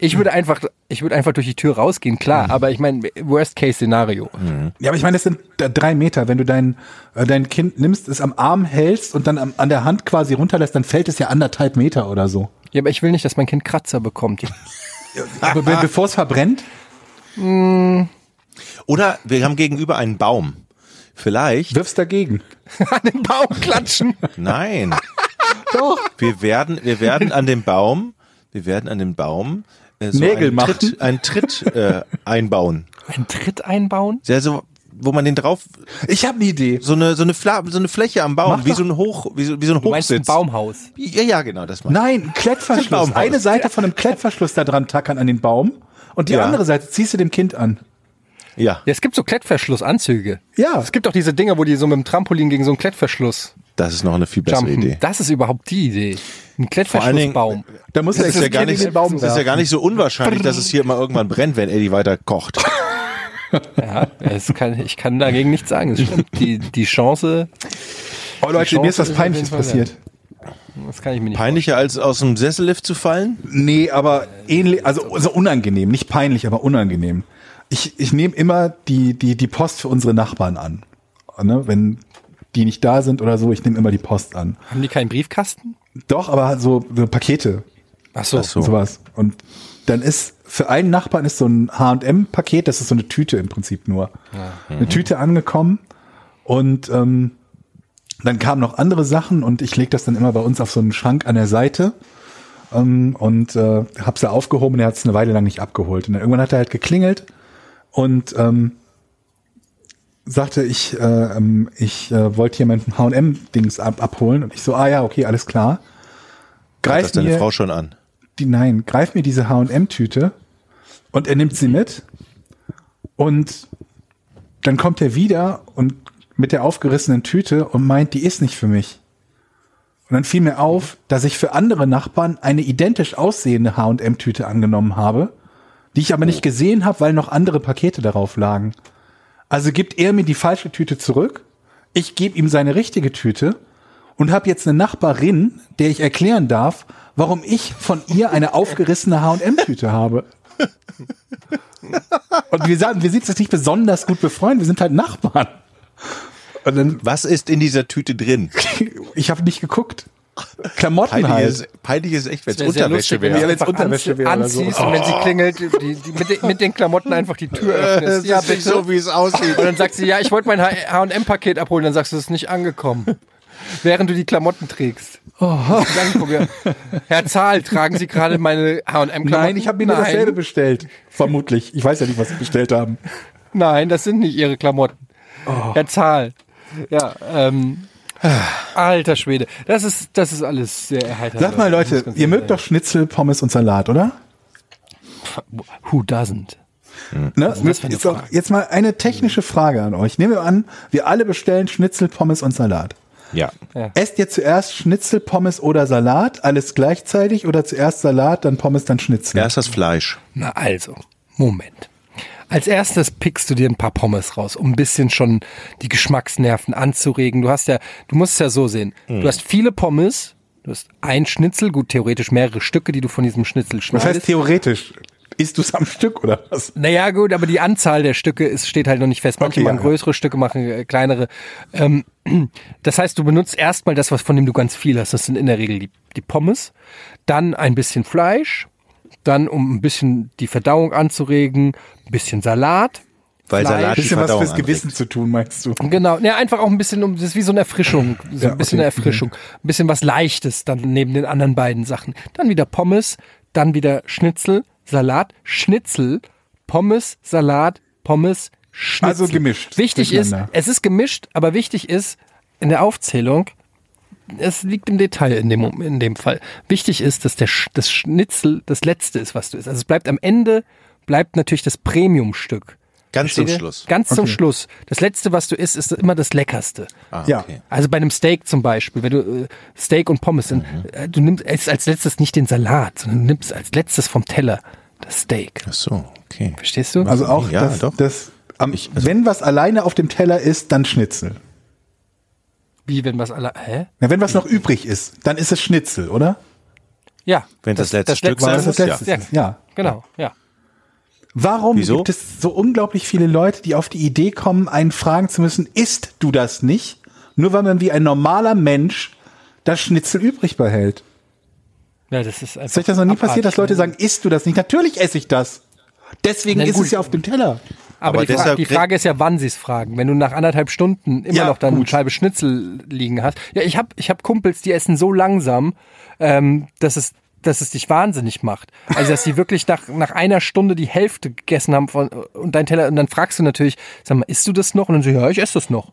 Speaker 3: Ich würde einfach, ich würde einfach durch die Tür rausgehen, klar, aber ich meine, Worst-Case-Szenario.
Speaker 2: Ja, aber ich meine, das sind drei Meter. Wenn du dein, äh, dein Kind nimmst, es am Arm hältst und dann am, an der Hand quasi runterlässt, dann fällt es ja anderthalb Meter oder so.
Speaker 3: Ja, aber ich will nicht, dass mein Kind Kratzer bekommt.
Speaker 2: Aber be bevor es verbrennt,
Speaker 1: Oder wir haben gegenüber einen Baum. Vielleicht.
Speaker 2: wirfst dagegen.
Speaker 3: An den Baum klatschen.
Speaker 1: Nein.
Speaker 2: Doch.
Speaker 1: Wir werden, wir werden an dem Baum, wir werden an dem Baum äh, so
Speaker 2: Nägel
Speaker 1: einen
Speaker 2: machen?
Speaker 1: Tritt, einen Tritt äh, einbauen.
Speaker 3: Einen Tritt einbauen?
Speaker 1: Ja, so, wo man den drauf,
Speaker 2: Ich habe eine Idee.
Speaker 1: so eine, so eine, Fla so eine Fläche am Baum,
Speaker 2: Mach
Speaker 1: wie
Speaker 2: doch-
Speaker 1: so ein Hoch, wie so, wie so ein
Speaker 3: Du meinst ein
Speaker 1: Hochsitz.
Speaker 3: Baumhaus?
Speaker 1: Ja, ja, genau, das meine ich.
Speaker 2: Nein, ein Klettverschluss.
Speaker 1: Baumhaus.
Speaker 2: Eine Seite von einem Klettverschluss da dran tackern an den Baum und die
Speaker 1: Ja.
Speaker 2: andere Seite ziehst du dem Kind an.
Speaker 1: Ja,
Speaker 3: Ja, es gibt so Klettverschlussanzüge.
Speaker 2: Ja.
Speaker 3: Es gibt auch diese Dinger, wo die so mit dem Trampolin gegen so einen Klettverschluss
Speaker 1: das ist noch eine viel bessere
Speaker 3: jumpen.
Speaker 1: Idee.
Speaker 3: Das ist überhaupt die Idee. Ein
Speaker 1: allen Dingen-
Speaker 3: Klettverschlussbaum.
Speaker 2: Da muss
Speaker 1: Das
Speaker 2: er
Speaker 1: ist ja gar nicht,
Speaker 2: in den Baum
Speaker 1: das ist ja gar nicht so unwahrscheinlich, dass es hier mal irgendwann brennt, wenn Eddie weiter kocht.
Speaker 3: Ja, es kann, ich kann dagegen nichts sagen. Es stimmt. Die, die Chance,
Speaker 2: Oh Leute,
Speaker 3: Die
Speaker 2: mir ist
Speaker 3: Chance
Speaker 2: was Peinliches passiert.
Speaker 3: Das kann ich mir nicht
Speaker 1: Peinlicher als aus dem Sessellift zu fallen?
Speaker 2: Nee, aber ähnlich, also so unangenehm, nicht peinlich, aber unangenehm. Ich, ich nehme immer die, die, die Post für unsere Nachbarn an. Ne? Wenn die nicht da sind oder so, ich nehme immer die Post an.
Speaker 3: Haben die keinen Briefkasten?
Speaker 2: Doch, aber so, so Pakete
Speaker 3: Ach so.
Speaker 1: Ach so.
Speaker 2: und sowas. Und dann ist für einen Nachbarn ist so ein H&M-Paket, das ist so eine Tüte im Prinzip nur. Eine Tüte angekommen und ähm, dann kamen noch andere Sachen und ich lege das dann immer bei uns auf so einen Schrank an der Seite ähm, und äh, hab's da aufgehoben und er hat es eine Weile lang nicht abgeholt. Und dann irgendwann hat er halt geklingelt und ähm, sagte, ich, äh, ähm, ich äh, wollte hier mein H&M-Dings ab abholen und ich so, ah ja, okay, alles klar.
Speaker 1: Hat das deine
Speaker 2: mir,
Speaker 1: Frau schon an?
Speaker 2: die, nein, greif mir diese H&M-Tüte und er nimmt sie mit und dann kommt er wieder und mit der aufgerissenen Tüte und meint, die ist nicht für mich. Und dann fiel mir auf, dass ich für andere Nachbarn eine identisch aussehende H&M-Tüte angenommen habe, die ich aber nicht gesehen habe, weil noch andere Pakete darauf lagen. Also gibt er mir die falsche Tüte zurück, ich gebe ihm seine richtige Tüte und habe jetzt eine Nachbarin, der ich erklären darf, warum ich von ihr eine aufgerissene H&M-Tüte habe. Und wir sagen, wir sind jetzt nicht besonders gut befreundet, wir sind halt Nachbarn. Und dann,
Speaker 1: Was ist in dieser Tüte drin?
Speaker 2: ich habe nicht geguckt. Klamotten
Speaker 1: Peinlich
Speaker 2: halt.
Speaker 1: ist, peinlich ist echt, wenn es
Speaker 3: Wäre
Speaker 1: Unterwäsche
Speaker 3: wenn
Speaker 1: wäre.
Speaker 2: Ja,
Speaker 3: sie
Speaker 2: wenn's Unterwäsche
Speaker 3: anzie-
Speaker 2: wäre oder so.
Speaker 3: anziehst und wenn sie klingelt, die, die, mit, den, mit den Klamotten einfach die Tür öffnest.
Speaker 1: Das ist nicht so, wie es aussieht.
Speaker 3: Und dann sagt sie, ja, ich wollte mein H&M-Paket abholen. Dann sagst du, es ist nicht angekommen. Während du die Klamotten trägst. Oh. Herr Zahl, tragen Sie gerade meine H&M-Klamotten?
Speaker 2: Nein, ich habe mir nur
Speaker 3: Nein.
Speaker 2: dasselbe bestellt. Vermutlich. Ich weiß ja nicht, was sie bestellt haben.
Speaker 3: Nein, das sind nicht Ihre Klamotten.
Speaker 2: Oh.
Speaker 3: Herr Zahl. Ja, ähm, alter Schwede. Das ist, das ist alles sehr erheiternd.
Speaker 2: Sag mal, Leute, ihr mögt doch Schnitzel, Pommes und Salat, oder?
Speaker 3: Who doesn't?
Speaker 2: Ne?
Speaker 3: eine
Speaker 2: Ist doch
Speaker 3: Frage?
Speaker 2: jetzt mal eine technische Frage an euch. Nehmen wir an, wir alle bestellen Schnitzel, Pommes und Salat.
Speaker 1: Ja.
Speaker 2: Esst ihr zuerst Schnitzel, Pommes oder Salat? Alles gleichzeitig oder zuerst Salat, dann Pommes, dann Schnitzel?
Speaker 1: Erst das Fleisch.
Speaker 3: Na also, Moment. Als erstes pickst du dir ein paar Pommes raus, um ein bisschen schon die Geschmacksnerven anzuregen. Du hast ja, du musst es ja so sehen. Du hast viele Pommes, du hast ein Schnitzel, gut, theoretisch mehrere Stücke, die du von diesem Schnitzel
Speaker 2: Was
Speaker 3: schneidest.
Speaker 2: heißt theoretisch? Isst du es am Stück oder was?
Speaker 3: Naja, gut, aber die Anzahl der Stücke ist, steht halt noch nicht fest. Manche
Speaker 2: Okay,
Speaker 3: machen
Speaker 2: ja.
Speaker 3: größere Stücke, machen äh, kleinere. Ähm, das heißt, du benutzt erstmal das, was von dem du ganz viel hast. Das sind in der Regel die, die Pommes. Dann ein bisschen Fleisch. Dann, um ein bisschen die Verdauung anzuregen, ein bisschen Salat.
Speaker 1: Weil
Speaker 3: Fleisch.
Speaker 1: Salat die
Speaker 2: Bisschen was fürs Gewissen
Speaker 1: anregt.
Speaker 2: zu tun, meinst du?
Speaker 3: Genau, ja, einfach auch ein bisschen, um, das ist wie so eine Erfrischung, so
Speaker 2: Ja,
Speaker 3: ein bisschen
Speaker 2: okay.
Speaker 3: eine Erfrischung, ein bisschen was Leichtes dann neben den anderen beiden Sachen. Dann wieder Pommes, dann wieder Schnitzel, Salat, Schnitzel, Pommes, Salat, Pommes, Schnitzel.
Speaker 2: Also gemischt,
Speaker 3: Wichtig ist, es ist gemischt, aber wichtig ist in der Aufzählung, es liegt im Detail in dem, in dem Fall. Wichtig ist, dass der, Sch- das Schnitzel das letzte ist, was du isst. Also es bleibt am Ende, bleibt natürlich das Premiumstück.
Speaker 1: Ganz zum
Speaker 3: Versteht ihr?
Speaker 1: Schluss.
Speaker 3: Ganz zum
Speaker 2: Okay.
Speaker 3: Schluss. Das letzte, was du isst, ist immer das leckerste.
Speaker 1: Ah,
Speaker 2: Ja.
Speaker 1: okay.
Speaker 3: Also bei einem Steak zum Beispiel, wenn du äh, Steak und Pommes sind,
Speaker 1: Mhm.
Speaker 3: äh, du nimmst isst als letztes nicht den Salat, sondern du nimmst als letztes vom Teller das Steak.
Speaker 1: Ach so, okay.
Speaker 3: Verstehst du?
Speaker 2: Also auch
Speaker 1: Ja,
Speaker 2: das,
Speaker 1: doch.
Speaker 2: das am,
Speaker 1: Ich- also-
Speaker 2: wenn was alleine auf dem Teller ist, dann Schnitzel.
Speaker 3: Wie wenn was alle. Hä?
Speaker 2: Ja, wenn was noch übrig ist, dann ist es Schnitzel, oder?
Speaker 3: Ja.
Speaker 1: Wenn das letzte Stück war, ist
Speaker 2: das
Speaker 1: es,
Speaker 2: letzte
Speaker 1: ja.
Speaker 2: Ja.
Speaker 3: Genau, ja.
Speaker 2: Warum
Speaker 1: Wieso?
Speaker 2: gibt es so unglaublich viele Leute, die auf die Idee kommen, einen fragen zu müssen, isst du das nicht? Nur weil man wie ein normaler Mensch das Schnitzel übrig behält.
Speaker 3: Ja, das ist einfach
Speaker 2: Ist euch das noch nie
Speaker 3: abartig,
Speaker 2: passiert, dass Leute
Speaker 3: ne?
Speaker 2: sagen, isst du das nicht? Natürlich esse ich das. Deswegen
Speaker 3: Na
Speaker 2: ist
Speaker 3: gut.
Speaker 2: es ja auf dem Teller.
Speaker 3: Aber,
Speaker 1: Aber
Speaker 3: die, Fra die Frage ist ja, wann sie es fragen. Wenn du nach anderthalb Stunden immer
Speaker 2: Ja,
Speaker 3: noch dann eine
Speaker 2: gut.
Speaker 3: Scheibe Schnitzel liegen hast. Ja, ich habe ich hab Kumpels, die essen so langsam, ähm, dass es dass es dich wahnsinnig macht. Also dass sie wirklich nach, nach einer Stunde die Hälfte gegessen haben von und dein Teller und dann fragst du natürlich, sag mal, isst du das noch? Und dann so, ja, ich esse das noch.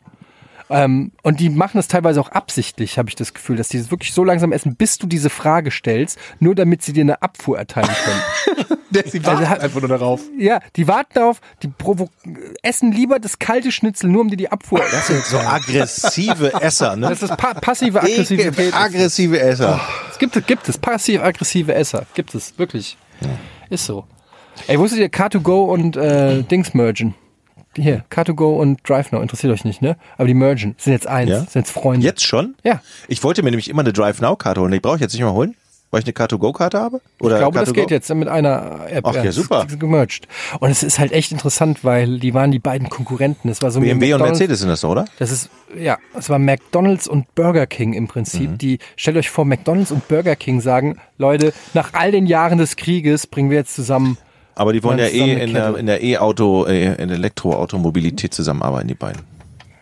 Speaker 3: Ähm, und die machen das teilweise auch absichtlich, habe ich das Gefühl, dass die es wirklich so langsam essen, bis du diese Frage stellst, nur damit sie dir eine Abfuhr erteilen können.
Speaker 2: Sie warten
Speaker 3: hat-
Speaker 2: einfach nur darauf.
Speaker 3: Ja, die warten darauf, die provo essen lieber das kalte Schnitzel, nur um dir die Abfuhr.
Speaker 1: Das sind so aggressive Esser, ne?
Speaker 3: Das ist pa passive Aggressivität.
Speaker 1: aggressive Esser.
Speaker 3: Es gibt, gibt es, passiv-aggressive Esser. Gibt es, wirklich. Ist so. Ey, wusstet ihr, Car2Go und äh, Dings mergen? Hier, Car2Go und DriveNow, interessiert euch nicht, ne? Aber die mergen, sind jetzt eins,
Speaker 1: Ja?
Speaker 3: sind jetzt Freunde.
Speaker 1: Jetzt schon?
Speaker 3: Ja.
Speaker 1: Ich wollte mir nämlich immer eine Drive Now Karte holen. Die brauche ich jetzt nicht mehr holen, weil ich eine Car2Go-Karte habe? Oder
Speaker 3: Ich glaube, das
Speaker 1: Car2Go?
Speaker 3: geht jetzt mit einer App.
Speaker 1: Ach ja, super.
Speaker 3: Gemerged. Und es ist halt echt interessant, weil die waren die beiden Konkurrenten. Es war so
Speaker 1: BMW und Mercedes sind das, oder?
Speaker 3: Das ist, ja, es war McDonalds und Burger King im Prinzip.
Speaker 1: Mhm.
Speaker 3: Die, stellt euch vor, McDonalds und Burger King sagen, Leute, nach all den Jahren des Krieges bringen wir jetzt zusammen.
Speaker 1: Aber die wollen ja eh in der, in der E-Auto, äh, in der Elektroautomobilität zusammenarbeiten, die beiden.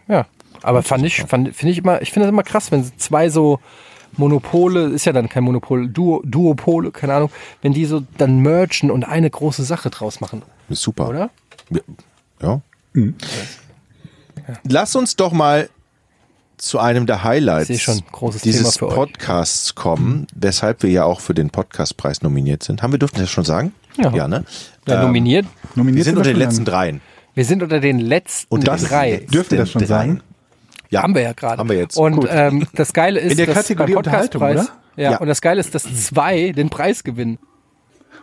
Speaker 3: Ja. Aber fand ich, fand, finde ich immer, ich finde das immer krass, wenn zwei so Monopole, ist ja dann kein Monopol, Duo, Duopole, keine Ahnung, wenn die so dann mergen und eine große Sache draus machen,
Speaker 1: Ist super.
Speaker 3: oder?
Speaker 1: Ja. Lass uns doch mal zu einem der Highlights
Speaker 3: schon,
Speaker 1: dieses
Speaker 3: Thema für euch.
Speaker 1: Podcasts kommen, weshalb wir ja auch für den Podcastpreis nominiert sind. Haben wir dürfen das schon sagen?
Speaker 3: Ja.
Speaker 1: ne?
Speaker 3: Ja,
Speaker 1: Ähm,
Speaker 3: nominiert.
Speaker 1: Wir
Speaker 2: Nominiert
Speaker 1: sind
Speaker 2: wir
Speaker 1: unter den letzten dreien.
Speaker 3: Wir sind unter den letzten
Speaker 1: Unter
Speaker 2: das-
Speaker 1: den
Speaker 3: drei.
Speaker 2: Dürfen wir das schon
Speaker 1: dreien.
Speaker 2: sagen?
Speaker 1: Ja.
Speaker 3: Haben wir ja gerade.
Speaker 1: Haben wir jetzt.
Speaker 3: Und ähm, das Geile ist,
Speaker 2: In der Kategorie Unterhaltung,
Speaker 3: Ja,
Speaker 1: Ja.
Speaker 3: und das Geile ist, dass zwei den Preis gewinnen.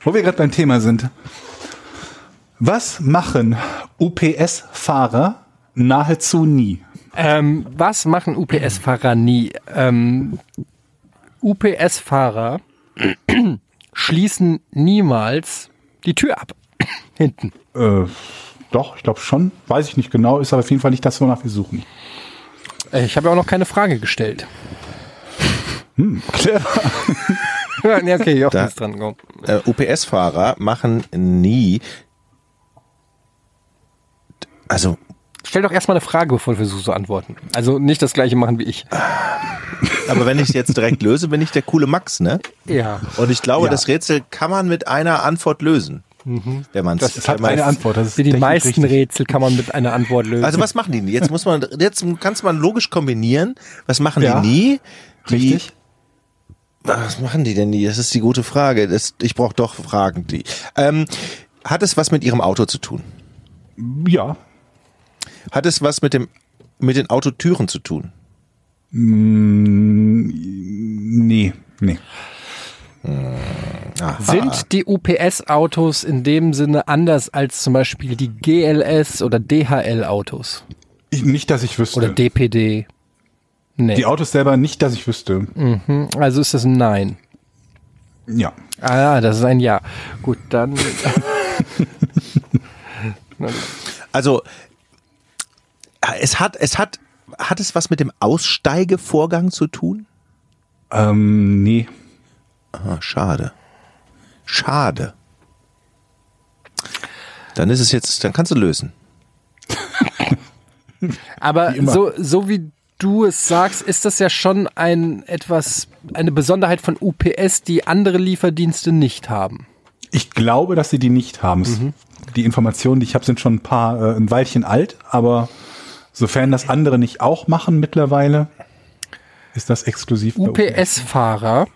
Speaker 2: Wo wir gerade beim Thema sind. Was machen UPS-Fahrer nahezu nie?
Speaker 3: Ähm, was machen UPS-Fahrer nie? Ähm, UPS-Fahrer schließen niemals die Tür ab. Hinten.
Speaker 2: Äh, doch, ich glaube schon. Weiß ich nicht genau, ist aber auf jeden Fall nicht das, wonach wir suchen.
Speaker 3: Äh, Ich habe ja auch noch keine Frage gestellt.
Speaker 2: Clever.
Speaker 3: Ja, nee, okay, Jochen
Speaker 1: Da-
Speaker 3: ist dran. Go.
Speaker 1: Äh, UPS-Fahrer machen nie. Also,
Speaker 3: Stell doch erstmal eine Frage, bevor du versuchst zu antworten. Also nicht das gleiche machen wie ich.
Speaker 1: aber wenn ich es jetzt direkt löse, bin ich der coole Max, ne?
Speaker 3: Ja.
Speaker 1: Und ich glaube,
Speaker 2: Ja.
Speaker 1: das Rätsel kann man mit einer Antwort lösen. Wenn man
Speaker 2: Das hat eine Antwort. Das ist
Speaker 3: Wie die meisten
Speaker 2: richtig.
Speaker 3: Rätsel kann man mit einer Antwort lösen.
Speaker 1: Also was machen die? denn? Jetzt muss man, jetzt kannst man logisch kombinieren. Was machen
Speaker 2: Ja.
Speaker 1: die nie? Die,
Speaker 2: Richtig.
Speaker 1: Was machen die denn nie? Das ist die gute Frage. Das, ich brauche doch Fragen. Die. Ähm, hat es was mit ihrem Auto zu tun?
Speaker 2: Ja.
Speaker 1: Hat es was mit dem mit den Autotüren zu tun?
Speaker 2: Mm, nee, nee.
Speaker 3: Sind die UPS-Autos in dem Sinne anders als zum Beispiel die GLS oder DHL-Autos?
Speaker 2: Ich, nicht, dass ich wüsste.
Speaker 3: Oder DPD? Nee.
Speaker 2: die Autos selber nicht, dass ich wüsste.
Speaker 3: Mhm. Also ist das ein Nein.
Speaker 2: Ja.
Speaker 3: Ah das ist ein Ja. Gut, dann.
Speaker 1: Also es hat, es hat, hat es was mit dem Aussteigevorgang zu tun?
Speaker 2: Ähm, nee.
Speaker 1: Ah, schade. Schade. Dann ist es jetzt, dann kannst du lösen.
Speaker 3: Aber so, so wie du es sagst, ist das ja schon ein etwas, eine Besonderheit von UPS, die andere Lieferdienste nicht haben.
Speaker 2: Ich glaube, dass sie die nicht haben. Es- Die Informationen, die ich habe, sind schon ein paar, äh, ein Weilchen alt, aber sofern das andere nicht auch machen mittlerweile, ist das exklusiv
Speaker 3: UPS-Fahrer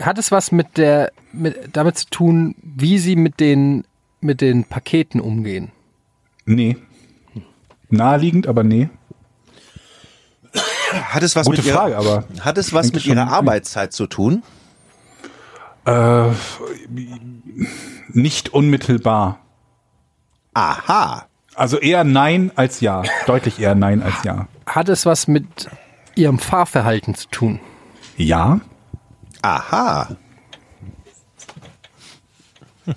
Speaker 3: hat es was mit der, mit, damit zu tun, wie sie mit den, mit den Paketen umgehen?
Speaker 2: Nee. Naheliegend, aber nee.
Speaker 1: Hat es was
Speaker 2: Gute
Speaker 1: mit ihrer,
Speaker 2: Frage, aber
Speaker 1: hat es was mit ihrer Arbeitszeit zu tun?
Speaker 2: Äh, nicht unmittelbar.
Speaker 1: Aha.
Speaker 2: Also eher nein als ja. Deutlich eher nein als ja.
Speaker 3: Hat es was mit ihrem Fahrverhalten zu tun?
Speaker 2: Ja.
Speaker 1: Aha.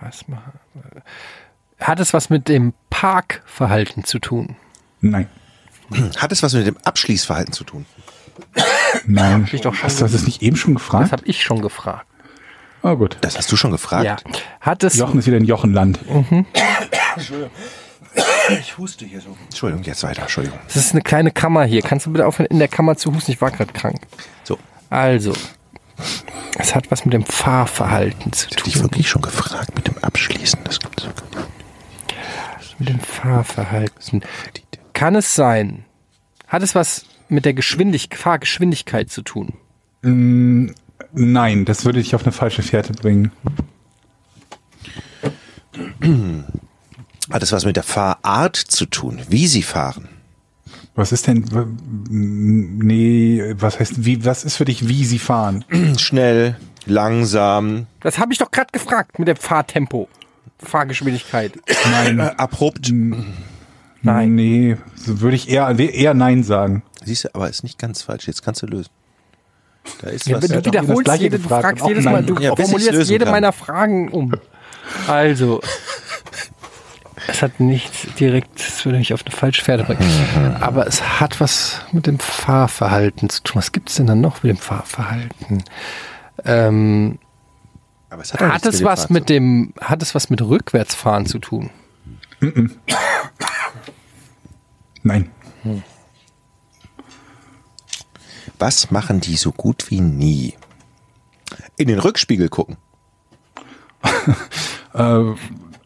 Speaker 3: Was Hat es was mit dem Parkverhalten zu tun?
Speaker 2: Nein.
Speaker 1: Hat es was mit dem Abschließverhalten zu tun?
Speaker 2: Nein.
Speaker 3: ich doch schon
Speaker 2: Hast du das nicht eben schon
Speaker 3: Das
Speaker 2: gefragt?
Speaker 3: habe ich schon gefragt.
Speaker 2: Oh gut.
Speaker 1: Das hast du schon gefragt.
Speaker 3: Ja. Hat es,
Speaker 2: Jochen ist wieder in Jochenland.
Speaker 1: Ich huste hier so. Entschuldigung, jetzt weiter. Entschuldigung.
Speaker 3: das ist eine kleine Kammer hier. Kannst du bitte aufhören, in der Kammer zu husten? Ich war gerade krank.
Speaker 1: So.
Speaker 3: Also, es hat was mit dem Fahrverhalten zu
Speaker 1: Hätte ich
Speaker 3: tun.
Speaker 1: wirklich schon gefragt mit dem Abschließen. Das gibt's.
Speaker 3: Mit dem Fahrverhalten. Kann es sein? Hat es was mit der Geschwindig Fahrgeschwindigkeit zu tun?
Speaker 2: Nein, das würde dich auf eine falsche Fährte bringen.
Speaker 1: Hat es was mit der Fahrart zu tun? Wie sie fahren?
Speaker 2: Was ist denn, nee, was heißt, wie, was ist für dich, wie sie fahren?
Speaker 1: Schnell, langsam,
Speaker 3: Das habe ich doch gerade gefragt mit dem Fahrtempo. Fahrgeschwindigkeit.
Speaker 2: Nein,
Speaker 1: äh, abrupt.
Speaker 3: Nein.
Speaker 2: nee, so würde ich eher, eher nein sagen.
Speaker 1: Siehst du, aber ist nicht ganz falsch. Jetzt kannst du lösen. Da ist
Speaker 3: Ja,
Speaker 1: was.
Speaker 3: du wiederholst, jede, du
Speaker 2: gefragt
Speaker 3: fragst jedes Mal, du
Speaker 1: Ja,
Speaker 3: formulierst jede
Speaker 1: kann.
Speaker 3: meiner Fragen um. Also, es hat nichts direkt, es würde mich auf eine falsche Pferde bringen. Aber es hat was mit dem Fahrverhalten zu tun. Was gibt es denn dann noch mit dem Fahrverhalten? Ähm,
Speaker 1: aber es hat,
Speaker 3: hat es was mit dem, hat es was mit Rückwärtsfahren zu tun?
Speaker 2: Nein.
Speaker 1: Was machen die so gut wie nie? In den Rückspiegel gucken.
Speaker 2: Äh,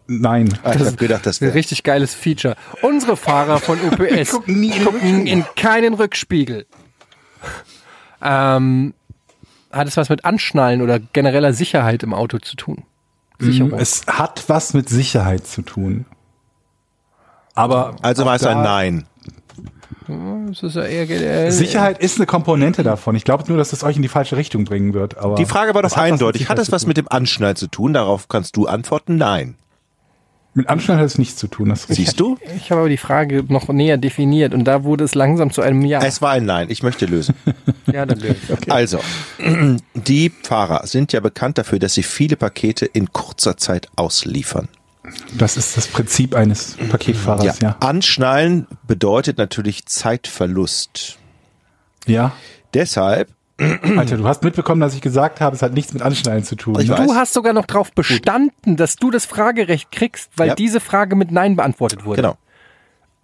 Speaker 2: nein.
Speaker 1: Ah, ich habe gedacht, das
Speaker 3: Ein
Speaker 1: wäre.
Speaker 3: richtig geiles Feature. Unsere Fahrer von UPS
Speaker 2: gucken nie in
Speaker 3: gucken in keinen Rückspiegel. Ähm, hat es was mit Anschnallen oder genereller Sicherheit im Auto zu tun? Sicherung.
Speaker 2: Es hat was mit Sicherheit zu tun. Aber
Speaker 1: Also meinst du ein Nein?
Speaker 3: Das ist ja eher,
Speaker 2: Sicherheit ist eine Komponente davon. Ich glaube nur, dass es euch in die falsche Richtung bringen wird. Aber
Speaker 1: Die Frage war doch eindeutig. Hat
Speaker 2: zu
Speaker 1: was mit dem Anschnallen zu tun? Darauf kannst du antworten, nein.
Speaker 2: Mit Anschnallen hat es nichts zu tun. Das.
Speaker 1: Siehst du?
Speaker 3: Ich habe aber die Frage noch näher definiert und da wurde es langsam zu einem Ja.
Speaker 1: Es war ein Nein. Ich möchte lösen.
Speaker 3: ja, dann löse ich.
Speaker 1: Also, die Fahrer sind ja bekannt dafür, dass sie viele Pakete in kurzer Zeit ausliefern.
Speaker 2: Das ist das Prinzip eines Paketfahrers, ja.
Speaker 1: Anschnallen bedeutet natürlich Zeitverlust.
Speaker 2: Ja.
Speaker 1: Deshalb,
Speaker 2: Alter, du hast mitbekommen, dass ich gesagt habe, es hat nichts mit Anschnallen zu tun.
Speaker 1: Ich weiß.
Speaker 3: Du hast sogar noch darauf bestanden, dass du das Fragerecht kriegst, weil
Speaker 1: Ja.
Speaker 3: diese Frage mit Nein beantwortet wurde.
Speaker 1: genau.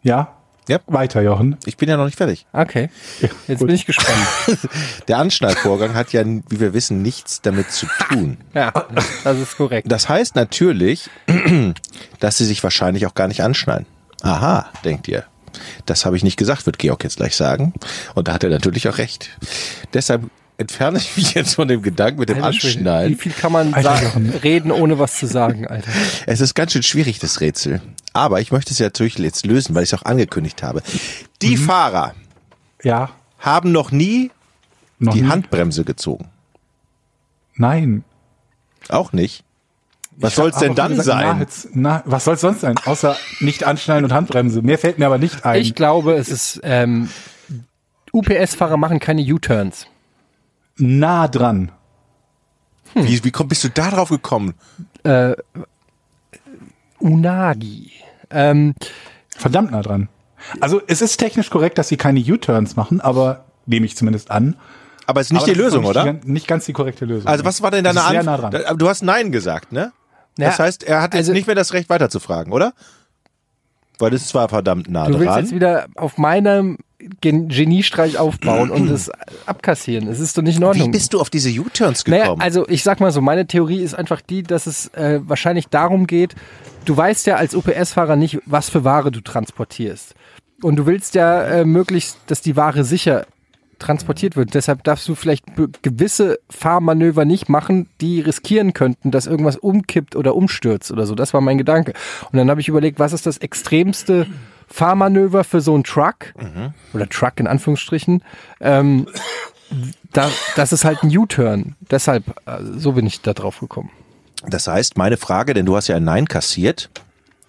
Speaker 2: Ja?
Speaker 1: Ja.
Speaker 2: Weiter, Jochen.
Speaker 1: Ich bin ja noch nicht fertig.
Speaker 3: Okay. Jetzt
Speaker 2: gut.
Speaker 3: bin ich gespannt.
Speaker 1: Der Anschnallvorgang hat ja, wie wir wissen, nichts damit zu tun.
Speaker 3: ja, das ist korrekt.
Speaker 1: Das heißt natürlich, dass sie sich wahrscheinlich auch gar nicht anschnallen. Aha, denkt ihr. Das habe ich nicht gesagt, wird Georg jetzt gleich sagen. Und da hat er natürlich auch recht. Deshalb entferne ich mich jetzt von dem Gedanken mit dem
Speaker 3: Alter Schwede, Wie
Speaker 1: Anschnallen.
Speaker 3: viel kann man
Speaker 2: Alter,
Speaker 3: sagen, reden, ohne was zu sagen, Alter?
Speaker 1: Es ist ganz schön schwierig, das Rätsel. Aber ich möchte es ja natürlich jetzt lösen, weil ich es auch angekündigt habe. Die
Speaker 3: Mhm.
Speaker 1: Fahrer
Speaker 2: Ja.
Speaker 1: haben noch nie
Speaker 2: Noch
Speaker 1: die
Speaker 2: nie?
Speaker 1: Handbremse gezogen.
Speaker 2: Nein.
Speaker 1: Auch nicht. Was
Speaker 2: Ich
Speaker 1: soll's denn dann
Speaker 2: gesagt,
Speaker 1: sein?
Speaker 2: Na, jetzt, na, was soll's sonst sein? Außer nicht anschnallen und Handbremse. Mehr fällt mir aber nicht ein.
Speaker 3: Ich glaube, es ist, ähm, UPS-Fahrer machen keine U-Turns.
Speaker 2: Nah dran.
Speaker 1: Wie, wie komm, bist du da drauf gekommen?
Speaker 3: Unagi. Ähm,
Speaker 2: Verdammt nah dran. Also es ist technisch korrekt, dass sie keine U-Turns machen, aber nehme ich zumindest an.
Speaker 1: Aber es ist nicht
Speaker 2: Aber
Speaker 1: die
Speaker 2: das
Speaker 1: Lösung,
Speaker 2: noch
Speaker 1: oder?
Speaker 2: nicht, die- Nicht ganz die korrekte Lösung.
Speaker 1: Also was war denn
Speaker 2: Das
Speaker 1: deine Antwort?
Speaker 2: nah dran.
Speaker 1: Du hast Nein gesagt, ne? Das
Speaker 3: Ja,
Speaker 1: heißt, er hat jetzt
Speaker 3: also-
Speaker 1: nicht mehr das Recht weiterzufragen, oder? Weil das ist zwar verdammt nah
Speaker 3: du willst
Speaker 1: dran.
Speaker 3: jetzt wieder auf meinem Geniestreich aufbauen und es abkassieren. Es ist doch nicht in
Speaker 1: Wie
Speaker 3: Ordnung.
Speaker 1: bist du auf diese U-Turns
Speaker 3: Naja,
Speaker 1: gekommen?
Speaker 3: also ich sag mal so, meine Theorie ist einfach die, dass es äh, wahrscheinlich darum geht, du weißt ja als UPS-Fahrer nicht, was für Ware du transportierst. Und du willst ja äh, möglichst, dass die Ware sicher transportiert wird. Deshalb darfst du vielleicht gewisse Fahrmanöver nicht machen, die riskieren könnten, dass irgendwas umkippt oder umstürzt oder so. Das war mein Gedanke. Und dann habe ich überlegt, was ist das extremste Fahrmanöver für so einen Truck oder Truck in Anführungsstrichen? Ähm, da, das ist halt ein U-Turn. Deshalb, äh, so bin ich da drauf gekommen.
Speaker 1: das heißt, meine Frage, denn du hast ja ein Nein kassiert,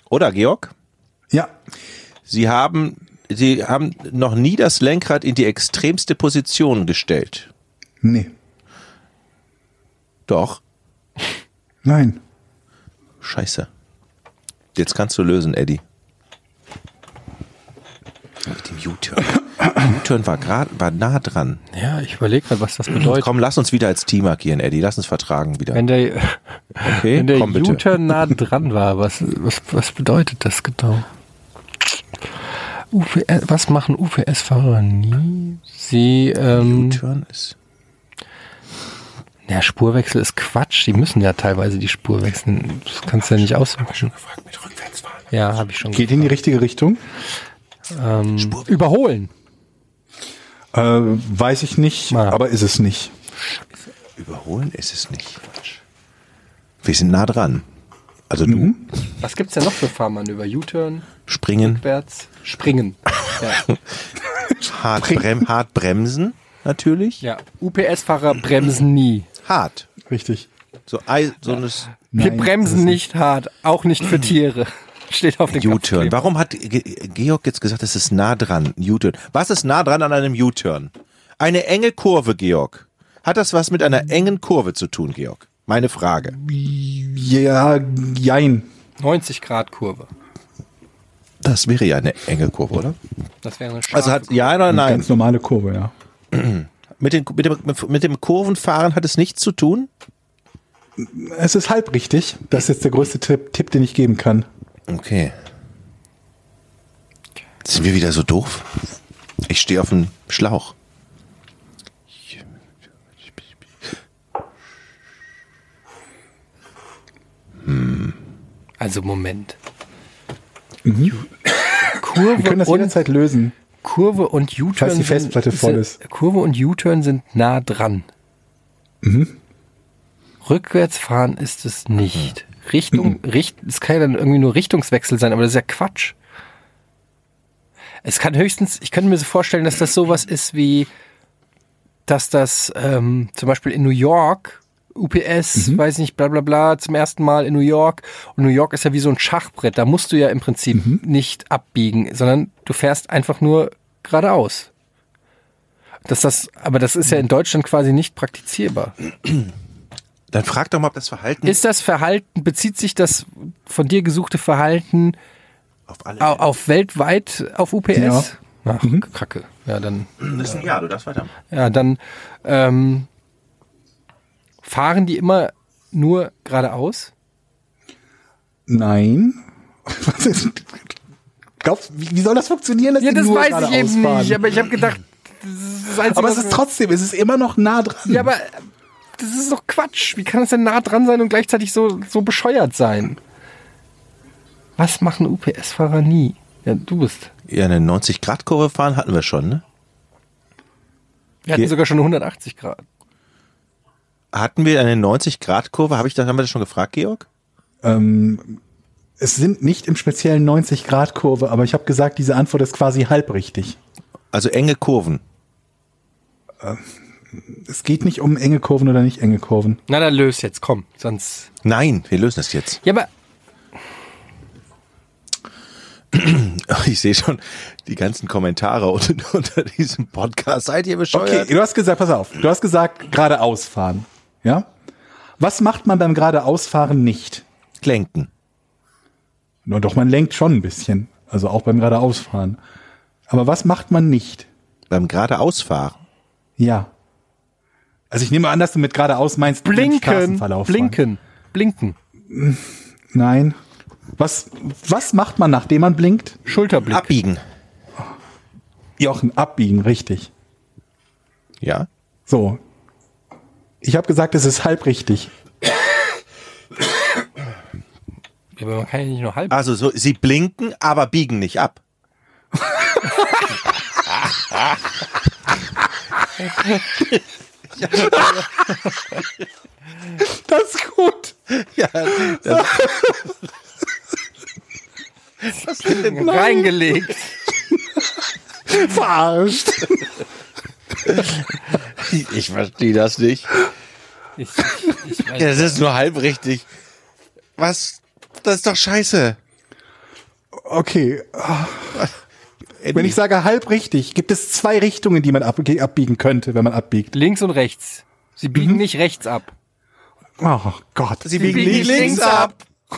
Speaker 1: oder Georg?
Speaker 2: ja,
Speaker 1: Sie haben, Sie haben noch nie das Lenkrad in die extremste Position gestellt.
Speaker 2: nee,
Speaker 1: Doch.
Speaker 2: nein.
Speaker 1: Scheiße. Jetzt kannst du lösen, Eddie. Mit dem U-Turn. U-Turn war gerade, war nah dran.
Speaker 3: Ja, ich überlege gerade, was das bedeutet.
Speaker 1: Komm, lass uns wieder als Team agieren, Eddie. Lass uns vertragen wieder.
Speaker 3: Wenn der,
Speaker 1: Okay,
Speaker 3: wenn der. U-Turn nah dran war, was, was, was bedeutet das genau? UPS, was machen UPS-Fahrer nie? Sie, ähm,
Speaker 1: U-Turn ist.
Speaker 3: ja, Spurwechsel ist Quatsch. Die müssen ja teilweise die Spur wechseln. Das kannst du ja nicht
Speaker 1: gefragt Rückwärtsfahren.
Speaker 3: Ja, habe ich schon.
Speaker 2: Geht in die richtige Richtung?
Speaker 3: Ähm, überholen.
Speaker 2: Äh, weiß ich nicht,
Speaker 3: Ja.
Speaker 2: aber ist es nicht.
Speaker 1: Überholen ist es nicht. Wir sind nah dran. Also du
Speaker 3: Was gibt's denn noch für Fahrmanöver? U-Turn,
Speaker 1: springen,
Speaker 3: rückwärts, springen. Ja.
Speaker 1: hart, brem, hart bremsen natürlich.
Speaker 3: ja. UPS-Fahrer bremsen nie.
Speaker 1: Hart.
Speaker 2: Richtig.
Speaker 1: So, so ein
Speaker 3: Wir
Speaker 2: Nein,
Speaker 3: bremsen nicht hart, auch nicht für Tiere. Steht auf dem
Speaker 1: U-Turn. Warum hat Ge Georg jetzt gesagt, es ist nah dran? U-Turn. Was ist nah dran an einem U-Turn? Eine enge Kurve, Georg. Hat das was mit einer engen Kurve zu tun, Georg? Meine Frage.
Speaker 2: Ja, jein.
Speaker 3: 90 Grad Kurve.
Speaker 1: Das wäre ja eine enge Kurve, oder?
Speaker 3: Das wäre eine scharfe
Speaker 1: Also hat ja oder nein?
Speaker 2: Ganz normale Kurve, ja.
Speaker 1: Mit, den, mit, dem, mit dem Kurvenfahren hat es nichts zu tun?
Speaker 2: Es ist halb richtig. Das ist jetzt der größte Tipp, Tipp den ich geben kann.
Speaker 1: Okay. Sind wir wieder so doof? Ich stehe auf dem Schlauch.
Speaker 3: Also Moment. Ju- Kurve
Speaker 2: Mhm. Wir können das
Speaker 3: und
Speaker 2: jederzeit lösen.
Speaker 3: Kurve und U-Turn.
Speaker 2: Falls die Festplatte
Speaker 3: sind,
Speaker 2: voll ist.
Speaker 3: Kurve und U-Turn sind nah dran.
Speaker 2: Mhm.
Speaker 3: Rückwärts fahren ist es nicht. Richtung,
Speaker 2: Mhm.
Speaker 3: Richt, es kann ja dann irgendwie nur Richtungswechsel sein, aber das ist ja Quatsch. Es kann höchstens, ich könnte mir so vorstellen, dass das sowas ist wie, dass das ähm, zum Beispiel in New York UPS,
Speaker 2: Mhm.
Speaker 3: weiß nicht, bla bla bla, zum ersten Mal in New York. Und New York ist ja wie so ein Schachbrett. Da musst du ja im Prinzip
Speaker 2: Mhm.
Speaker 3: nicht abbiegen, sondern du fährst einfach nur geradeaus. Dass das, aber das ist ja in Deutschland quasi nicht praktizierbar.
Speaker 1: Dann frag doch mal, ob das Verhalten
Speaker 3: Ist das Verhalten, bezieht sich das von dir gesuchte Verhalten
Speaker 1: auf alle.
Speaker 3: au- auf weltweit auf UPS?
Speaker 2: Ja.
Speaker 3: Ach, Kacke. Ja, dann,
Speaker 1: Das ist ein Ja, du darfst weitermachen.
Speaker 3: ja, dann ähm, fahren die immer nur geradeaus?
Speaker 2: Nein. Was ist, glaubst, wie, wie soll das funktionieren? Dass
Speaker 3: Ja,
Speaker 2: die
Speaker 3: das
Speaker 2: nur
Speaker 3: weiß ich
Speaker 2: geradeaus
Speaker 3: eben
Speaker 2: fahren?
Speaker 3: nicht, aber ich habe gedacht, das ist das Einzige,
Speaker 2: Aber es ist trotzdem, es ist immer noch nah dran.
Speaker 3: Ja, aber das ist doch Quatsch. Wie kann das denn nah dran sein und gleichzeitig so, so bescheuert sein? Was machen UPS-Fahrer nie? Ja, du bist.
Speaker 1: Ja, eine 90-Grad-Kurve fahren hatten wir schon, ne?
Speaker 3: Wir hatten
Speaker 1: Ge-
Speaker 3: sogar schon eine 180 Grad.
Speaker 1: Hatten wir eine 90-Grad-Kurve? Hab ich das, haben wir das schon gefragt, Georg?
Speaker 2: Ähm, es sind nicht im speziellen 90-Grad-Kurve, aber ich habe gesagt, diese Antwort ist quasi halbrichtig.
Speaker 1: Also enge Kurven.
Speaker 2: Es geht nicht um enge Kurven oder nicht enge Kurven.
Speaker 3: Na, dann löst jetzt, komm. Sonst.
Speaker 1: Nein, wir lösen das jetzt.
Speaker 3: Ja, aber
Speaker 1: Ich sehe schon die ganzen Kommentare unter, unter diesem Podcast. Seid ihr bescheuert?
Speaker 2: Okay, du hast gesagt, pass auf, du hast gesagt, geradeaus fahren. Ja? Was macht man beim geradeausfahren nicht?
Speaker 1: Lenken.
Speaker 2: Nur doch, man lenkt schon ein bisschen. Also auch beim geradeausfahren. Aber was macht man nicht?
Speaker 1: Beim geradeausfahren.
Speaker 2: Ja. Also ich nehme an, dass du mit geradeaus meinst,
Speaker 3: blinken,
Speaker 2: Straßenverlauf fahren.
Speaker 3: blinken, blinken.
Speaker 2: Nein. Was, was macht man, nachdem man blinkt?
Speaker 3: Schulterblick.
Speaker 1: Abbiegen.
Speaker 2: Jochen, abbiegen, richtig.
Speaker 1: Ja.
Speaker 2: So. Ich habe gesagt, es ist halb richtig.
Speaker 3: Ja, aber man kann ja nicht nur halb.
Speaker 1: Also so, sie blinken, aber biegen nicht ab.
Speaker 2: Das ist gut.
Speaker 1: Ja, das, was denn
Speaker 3: reingelegt.
Speaker 2: Verarscht.
Speaker 1: Ich verstehe das nicht.
Speaker 3: Ich, ich, ich
Speaker 1: das ist nur halb richtig. Was? Das ist doch scheiße.
Speaker 2: Okay. Wenn ich sage halb richtig, gibt es zwei Richtungen, die man ab, abbiegen könnte, wenn man abbiegt.
Speaker 3: Links und rechts. Sie biegen
Speaker 2: Mhm.
Speaker 3: nicht rechts ab.
Speaker 2: Oh Gott.
Speaker 1: Sie biegen nicht links ab.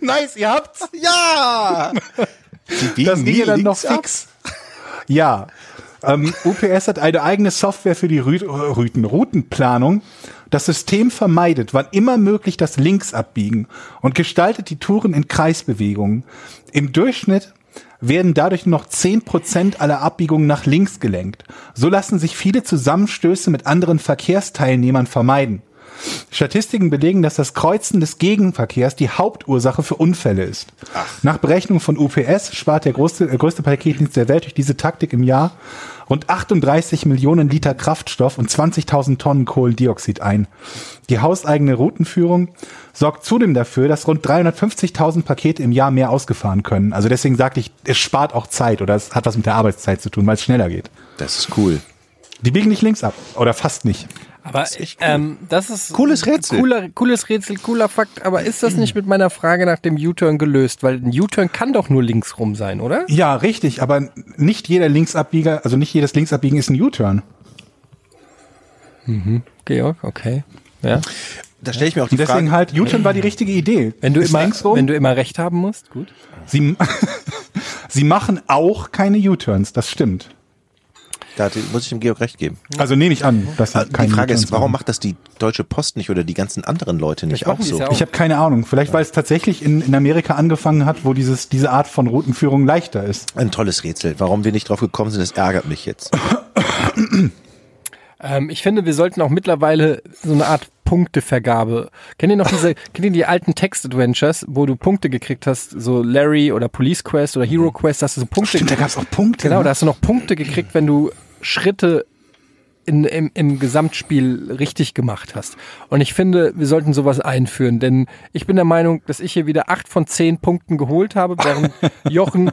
Speaker 2: Nice, ihr habt's.
Speaker 1: Ja! Sie biegen
Speaker 2: Das ging ja dann noch
Speaker 1: links ab.
Speaker 2: fix. Ja. Ähm, UPS hat eine eigene Software für die Rü Rüten, Routenplanung. Das System vermeidet, wann immer möglich, das Linksabbiegen und gestaltet die Touren in Kreisbewegungen. Im Durchschnitt werden dadurch nur noch 10% aller Abbiegungen nach links gelenkt. So lassen sich viele Zusammenstöße mit anderen Verkehrsteilnehmern vermeiden. Statistiken belegen, dass das Kreuzen des Gegenverkehrs die Hauptursache für Unfälle ist. Nach Berechnung von UPS spart der größte, äh, größte Paketdienst der Welt durch diese Taktik im Jahr rund 38 Millionen Liter Kraftstoff und 20.000 Tonnen Kohlendioxid ein. Die hauseigene Routenführung sorgt zudem dafür, dass rund 350.000 Pakete im Jahr mehr ausgefahren können. Also deswegen sagte ich, es spart auch Zeit oder es hat was mit der Arbeitszeit zu tun, weil es schneller geht.
Speaker 1: Das ist cool.
Speaker 2: Die biegen nicht links ab oder fast nicht.
Speaker 3: Aber ähm, das ist
Speaker 1: Cooles Rätsel.
Speaker 3: Cooler, cooles Rätsel, cooler Fakt. Aber ist das nicht mit meiner Frage nach dem U-Turn gelöst? Weil ein U-Turn kann doch nur links rum sein, oder?
Speaker 2: Ja, richtig, aber nicht jeder Linksabbieger, also nicht jedes Linksabbiegen ist ein U-Turn.
Speaker 3: Georg, okay. Ja.
Speaker 1: Da stelle ich mir auch die
Speaker 2: deswegen
Speaker 1: Frage.
Speaker 2: halt, U-Turn war die richtige Idee.
Speaker 3: Wenn du
Speaker 2: Ist
Speaker 3: immer,
Speaker 2: links rum.
Speaker 3: wenn du immer recht haben musst, gut.
Speaker 2: sie, sie machen auch keine U-Turns, das stimmt.
Speaker 1: Da muss ich dem Georg recht geben.
Speaker 2: Also nehme ich an, dass sie
Speaker 1: Die
Speaker 2: keine
Speaker 1: Frage ist, warum macht das die Deutsche Post nicht oder die ganzen anderen Leute nicht auch
Speaker 3: die es
Speaker 1: so?
Speaker 2: Ich habe keine Ahnung. Vielleicht, weil es tatsächlich in, in Amerika angefangen hat, wo dieses, diese Art von Routenführung leichter ist.
Speaker 1: Ein tolles Rätsel. Warum wir nicht drauf gekommen sind, das ärgert mich jetzt.
Speaker 3: Ähm, ich finde, wir sollten auch mittlerweile so eine Art Punktevergabe. Kennt ihr noch diese, kennt ihr die alten Text-Adventures, wo du Punkte gekriegt hast, so Larry oder Police Quest oder Hero Quest, hast du so Punkte
Speaker 2: Stimmt, da gab's auch Punkte.
Speaker 3: Genau,
Speaker 2: ne?
Speaker 3: da hast du noch Punkte gekriegt, wenn du Schritte in, im, im Gesamtspiel richtig gemacht hast. Und ich finde, wir sollten sowas einführen, denn ich bin der Meinung, dass ich hier wieder acht von zehn Punkten geholt habe, während Jochen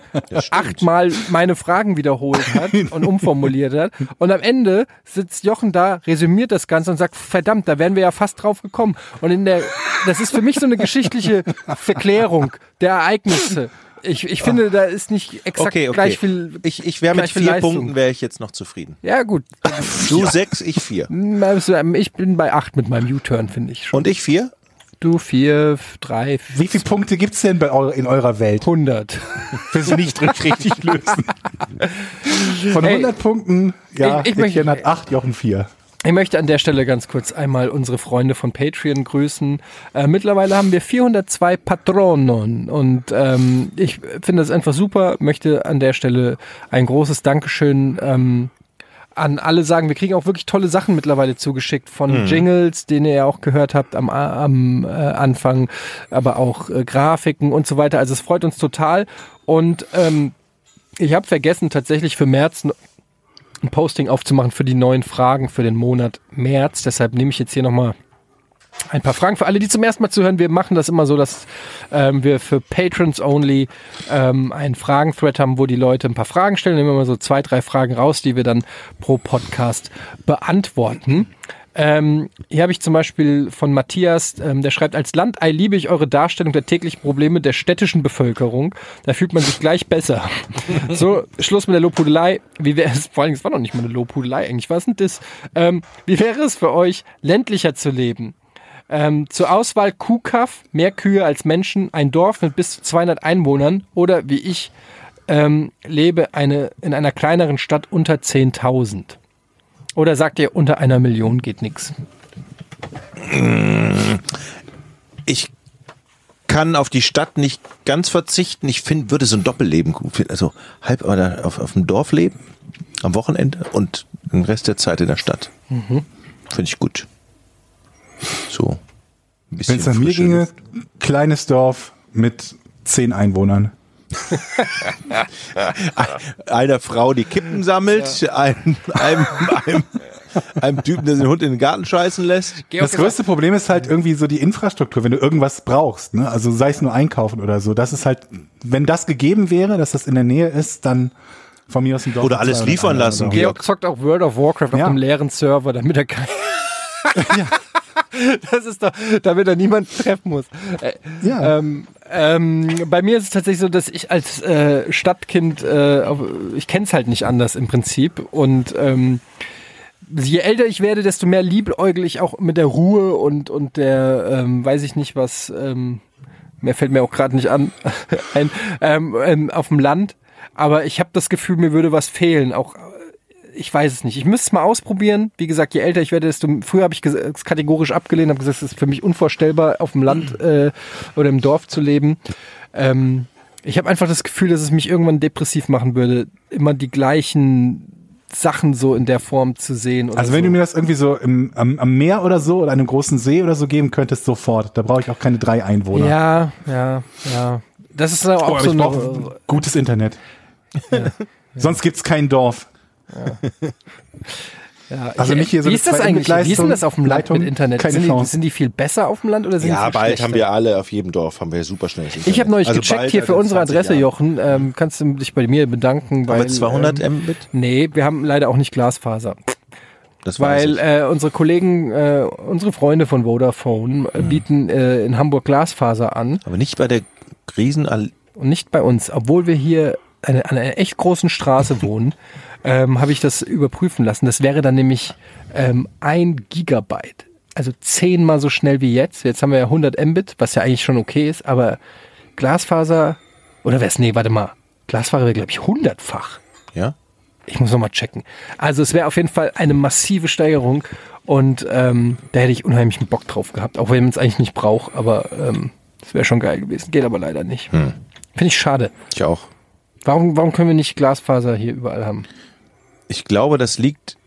Speaker 3: achtmal meine Fragen wiederholt hat und umformuliert hat. Und am Ende sitzt Jochen da, resümiert das Ganze und sagt, verdammt, da wären wir ja fast drauf gekommen. Und in der, das ist für mich so eine geschichtliche Verklärung der Ereignisse. Ich, ich finde, da ist nicht exakt
Speaker 1: Okay, okay.
Speaker 3: gleich viel.
Speaker 1: ich ich wäre mit vier
Speaker 3: Leistung.
Speaker 1: Punkten wäre ich jetzt noch zufrieden.
Speaker 3: Ja, gut.
Speaker 1: Du sechs, ich vier.
Speaker 3: Also, Ich bin bei acht mit meinem U-Turn, finde ich schon.
Speaker 1: Und ich vier?
Speaker 3: du vier, drei,
Speaker 2: Wie viele Punkte gibt's denn bei eu in eurer Welt,
Speaker 3: hundert.
Speaker 2: wenn sie nicht richtig lösen? Von
Speaker 3: Ey,
Speaker 2: 100 Punkten, ja,
Speaker 3: ich- ich möchte-
Speaker 2: Etienne hat 8, Jochen 4.
Speaker 3: Ich möchte an der Stelle ganz kurz einmal unsere Freunde von Patreon grüßen. Äh, mittlerweile haben wir 402 Patronen und ähm, ich finde das einfach super. Möchte an der Stelle ein großes Dankeschön ähm, an alle sagen. Wir kriegen auch wirklich tolle Sachen mittlerweile zugeschickt von Jingles, den ihr ja auch gehört habt am, am äh, Anfang, aber auch äh, Grafiken und so weiter. Also es freut uns total und ähm, ich habe vergessen tatsächlich für März ein Posting aufzumachen für die neuen Fragen für den Monat März. Deshalb nehme ich jetzt hier nochmal ein paar Fragen für alle, die zum ersten Mal zuhören. Wir machen das immer so, dass ähm, wir für Patrons only ähm, einen Fragen-Thread haben, wo die Leute ein paar Fragen stellen. Nehmen wir mal so zwei, drei Fragen raus, die wir dann pro Podcast beantworten. Ähm, hier habe ich zum Beispiel von Matthias, ähm, der schreibt, als Landei liebe ich eure Darstellung der täglichen Probleme der städtischen Bevölkerung. Da fühlt man sich gleich besser. so, Schluss mit der Lobhudelei. Wie wäre es, vor allem, es war noch nicht mal eine Lobhudelei eigentlich, was denn das? Ähm, wie wäre es für euch, ländlicher zu leben? Ähm, zur Auswahl Kuhkaff, mehr Kühe als Menschen, ein Dorf mit bis zu 200 Einwohnern oder wie ich ähm, lebe eine, in einer kleineren Stadt unter 10.000. Oder sagt ihr, unter einer Million geht nichts?
Speaker 1: Ich kann auf die Stadt nicht ganz verzichten. Ich finde, würde so ein Doppelleben gut finden. Also halb oder auf, auf dem Dorf leben, am Wochenende und den Rest der Zeit in der Stadt. Finde ich gut. So.
Speaker 2: Wenn es nach mir ginge, kleines Dorf mit zehn Einwohnern.
Speaker 1: Einer Frau, die Kippen sammelt, einem, einem, einem, einem Typen, der den Hund in den Garten scheißen lässt.
Speaker 2: Das größte Problem ist halt irgendwie so die Infrastruktur, wenn du irgendwas brauchst, ne? Also sei es nur einkaufen oder so. Das ist halt, wenn das gegeben wäre, dass das in der Nähe ist, dann von mir aus ein Dorf.
Speaker 1: Oder alles
Speaker 2: 200
Speaker 1: liefern lassen.
Speaker 2: so.
Speaker 3: Georg zockt auch World of Warcraft auf
Speaker 2: Ja.
Speaker 3: einem leeren Server, damit er kein Das ist doch, damit er niemanden treffen muss. Äh,
Speaker 2: Ja.
Speaker 3: Ähm, ähm, bei mir ist es tatsächlich so, dass ich als äh, Stadtkind, äh, ich kenne es halt nicht anders im Prinzip. Und ähm, je älter ich werde, desto mehr liebäugel ich auch mit der Ruhe und, und der, ähm, weiß ich nicht was, ähm, mehr fällt mir auch gerade nicht an, ein, ähm, ähm, auf dem Land. Aber ich habe das Gefühl, mir würde was fehlen. Auch ich weiß es nicht. Ich müsste es mal ausprobieren. Wie gesagt, je älter ich werde, desto früher habe ich es kategorisch abgelehnt, habe gesagt, es ist für mich unvorstellbar, auf dem Land äh, oder im Dorf zu leben. Ähm, ich habe einfach das Gefühl, dass es mich irgendwann depressiv machen würde, immer die gleichen Sachen so in der Form zu sehen.
Speaker 2: Also wenn
Speaker 3: so.
Speaker 2: du mir das irgendwie so im, am, am Meer oder so oder einem großen See oder so geben könntest, sofort. Da brauche ich auch keine drei Einwohner.
Speaker 3: ja, ja, ja. Das ist auch
Speaker 2: Oh, aber
Speaker 3: so
Speaker 2: ich
Speaker 3: eine,
Speaker 2: gutes Internet. Sonst gibt's kein Dorf.
Speaker 3: Ja,
Speaker 2: also
Speaker 3: ich-
Speaker 2: nicht hier so
Speaker 3: Wie ist das eigentlich? Wie ist denn das auf dem Land
Speaker 2: Leitung?
Speaker 3: mit Internet?
Speaker 2: Keine
Speaker 3: Sind die,
Speaker 2: Chance.
Speaker 3: sind die viel besser auf dem Land oder sind die
Speaker 1: Ja,
Speaker 3: viel
Speaker 1: bald
Speaker 3: schlechter?
Speaker 1: haben wir alle auf jedem Dorf, haben wir super schnell.
Speaker 3: Ich habe neulich
Speaker 1: Also
Speaker 3: gecheckt hier
Speaker 1: also
Speaker 3: für unsere
Speaker 1: 20
Speaker 3: Adresse,
Speaker 1: Jahren.
Speaker 3: Jochen. Ähm, kannst du dich bei mir bedanken,
Speaker 1: Haben
Speaker 3: weil
Speaker 1: wir 200
Speaker 3: ähm,
Speaker 1: Mbit?
Speaker 3: Nee, wir haben leider auch nicht Glasfaser,
Speaker 1: Das
Speaker 3: weil äh, unsere Kollegen, äh, unsere Freunde von Vodafone äh, bieten äh, in Hamburg Glasfaser an
Speaker 1: Aber nicht bei der Riesen...
Speaker 3: und nicht bei uns, obwohl wir hier eine, an einer echt großen Straße wohnen. Ähm, habe ich das überprüfen lassen. Das wäre dann nämlich ähm, ein Gigabyte. Also zehnmal so schnell wie jetzt. Jetzt haben wir ja 100 Mbit, was ja eigentlich schon okay ist, aber Glasfaser, oder wär's, nee, warte mal. Glasfaser wäre, glaube ich, hundertfach.
Speaker 1: Ja?
Speaker 3: Ich muss nochmal checken. Also es wäre auf jeden Fall eine massive Steigerung und ähm, da hätte ich unheimlichen Bock drauf gehabt, auch wenn man es eigentlich nicht braucht, aber ähm, das wäre schon geil gewesen. Geht aber leider nicht. Finde ich schade.
Speaker 1: Ich auch.
Speaker 3: Warum, warum können wir nicht Glasfaser hier überall haben?
Speaker 1: Ich glaube, das liegt...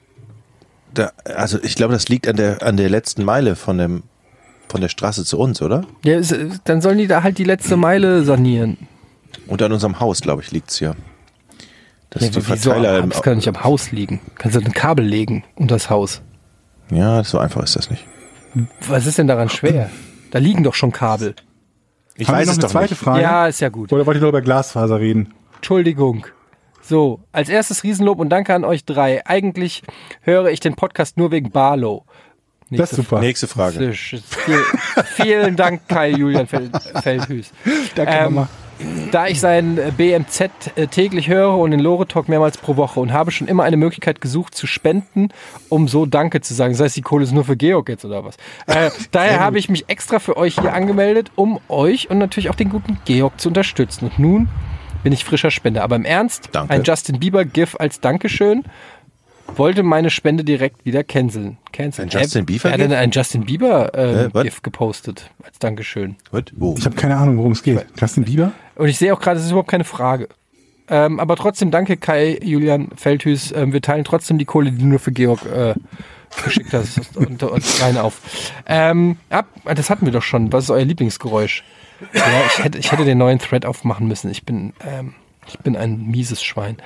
Speaker 1: Da, also ich glaube, das liegt an der, an der letzten Meile von, dem, von der Straße zu uns, oder?
Speaker 3: Ja, es, äh, dann sollen die da halt die letzte Meile sanieren.
Speaker 1: Und an unserem Haus, glaube ich, liegt's hier. Dass
Speaker 3: Ja,
Speaker 1: die
Speaker 3: wieso?
Speaker 1: Verteiler... im-
Speaker 3: Das kann nicht am Haus liegen. Kannst du ein Kabel legen unter das Haus.
Speaker 1: ja, so einfach ist das nicht.
Speaker 3: Was ist denn daran schwer? Da liegen doch schon Kabel.
Speaker 1: Ich
Speaker 2: Haben wir
Speaker 1: weiß
Speaker 2: noch
Speaker 1: es
Speaker 2: eine
Speaker 1: doch
Speaker 2: zweite
Speaker 1: nicht.
Speaker 2: Frage?
Speaker 3: Ja, ist ja gut.
Speaker 2: Oder wollt ihr nur über Glasfaser reden?
Speaker 3: Entschuldigung. So, als erstes Riesenlob und danke an euch drei. Eigentlich höre ich den Podcast nur wegen Barlow.
Speaker 2: Das ist super.
Speaker 1: Nächste Frage.
Speaker 3: Viel, vielen Dank, Kai Julian Fel Feldhüß.
Speaker 2: Danke,
Speaker 3: Ähm,
Speaker 2: Mama.
Speaker 3: Da ich sein äh, BMZ äh, täglich höre und den Lore Talk mehrmals pro Woche und habe schon immer eine Möglichkeit gesucht zu spenden, um so Danke zu sagen. Das heißt, die Kohle ist nur für Georg jetzt oder was? Äh, daher habe ich mich extra für euch hier angemeldet, um euch und natürlich auch den guten Georg zu unterstützen. Und nun bin ich frischer Spender. Aber im Ernst,
Speaker 1: Danke.
Speaker 3: ein Justin Bieber GIF als Dankeschön wollte meine Spende direkt wieder canceln. canceln.
Speaker 1: Ein Justin Bieber
Speaker 3: Wer hat ein Justin Bieber äh,
Speaker 1: Äh?
Speaker 3: GIF gepostet als Dankeschön?
Speaker 1: What? Wo?
Speaker 2: Ich habe keine Ahnung, worum es geht. Justin Bieber?
Speaker 3: Und ich sehe auch gerade, es ist überhaupt keine Frage. Ähm, aber trotzdem danke Kai, Julian Feldhüß. Ähm, wir teilen trotzdem die Kohle, die du nur für Georg äh, geschickt hast, unter uns rein auf. Ähm, ab, das hatten wir doch schon. Was ist euer Lieblingsgeräusch? Ja, ich hätte, ich hätte den neuen Thread aufmachen müssen. Ich bin, ähm, Ich bin ein mieses Schwein.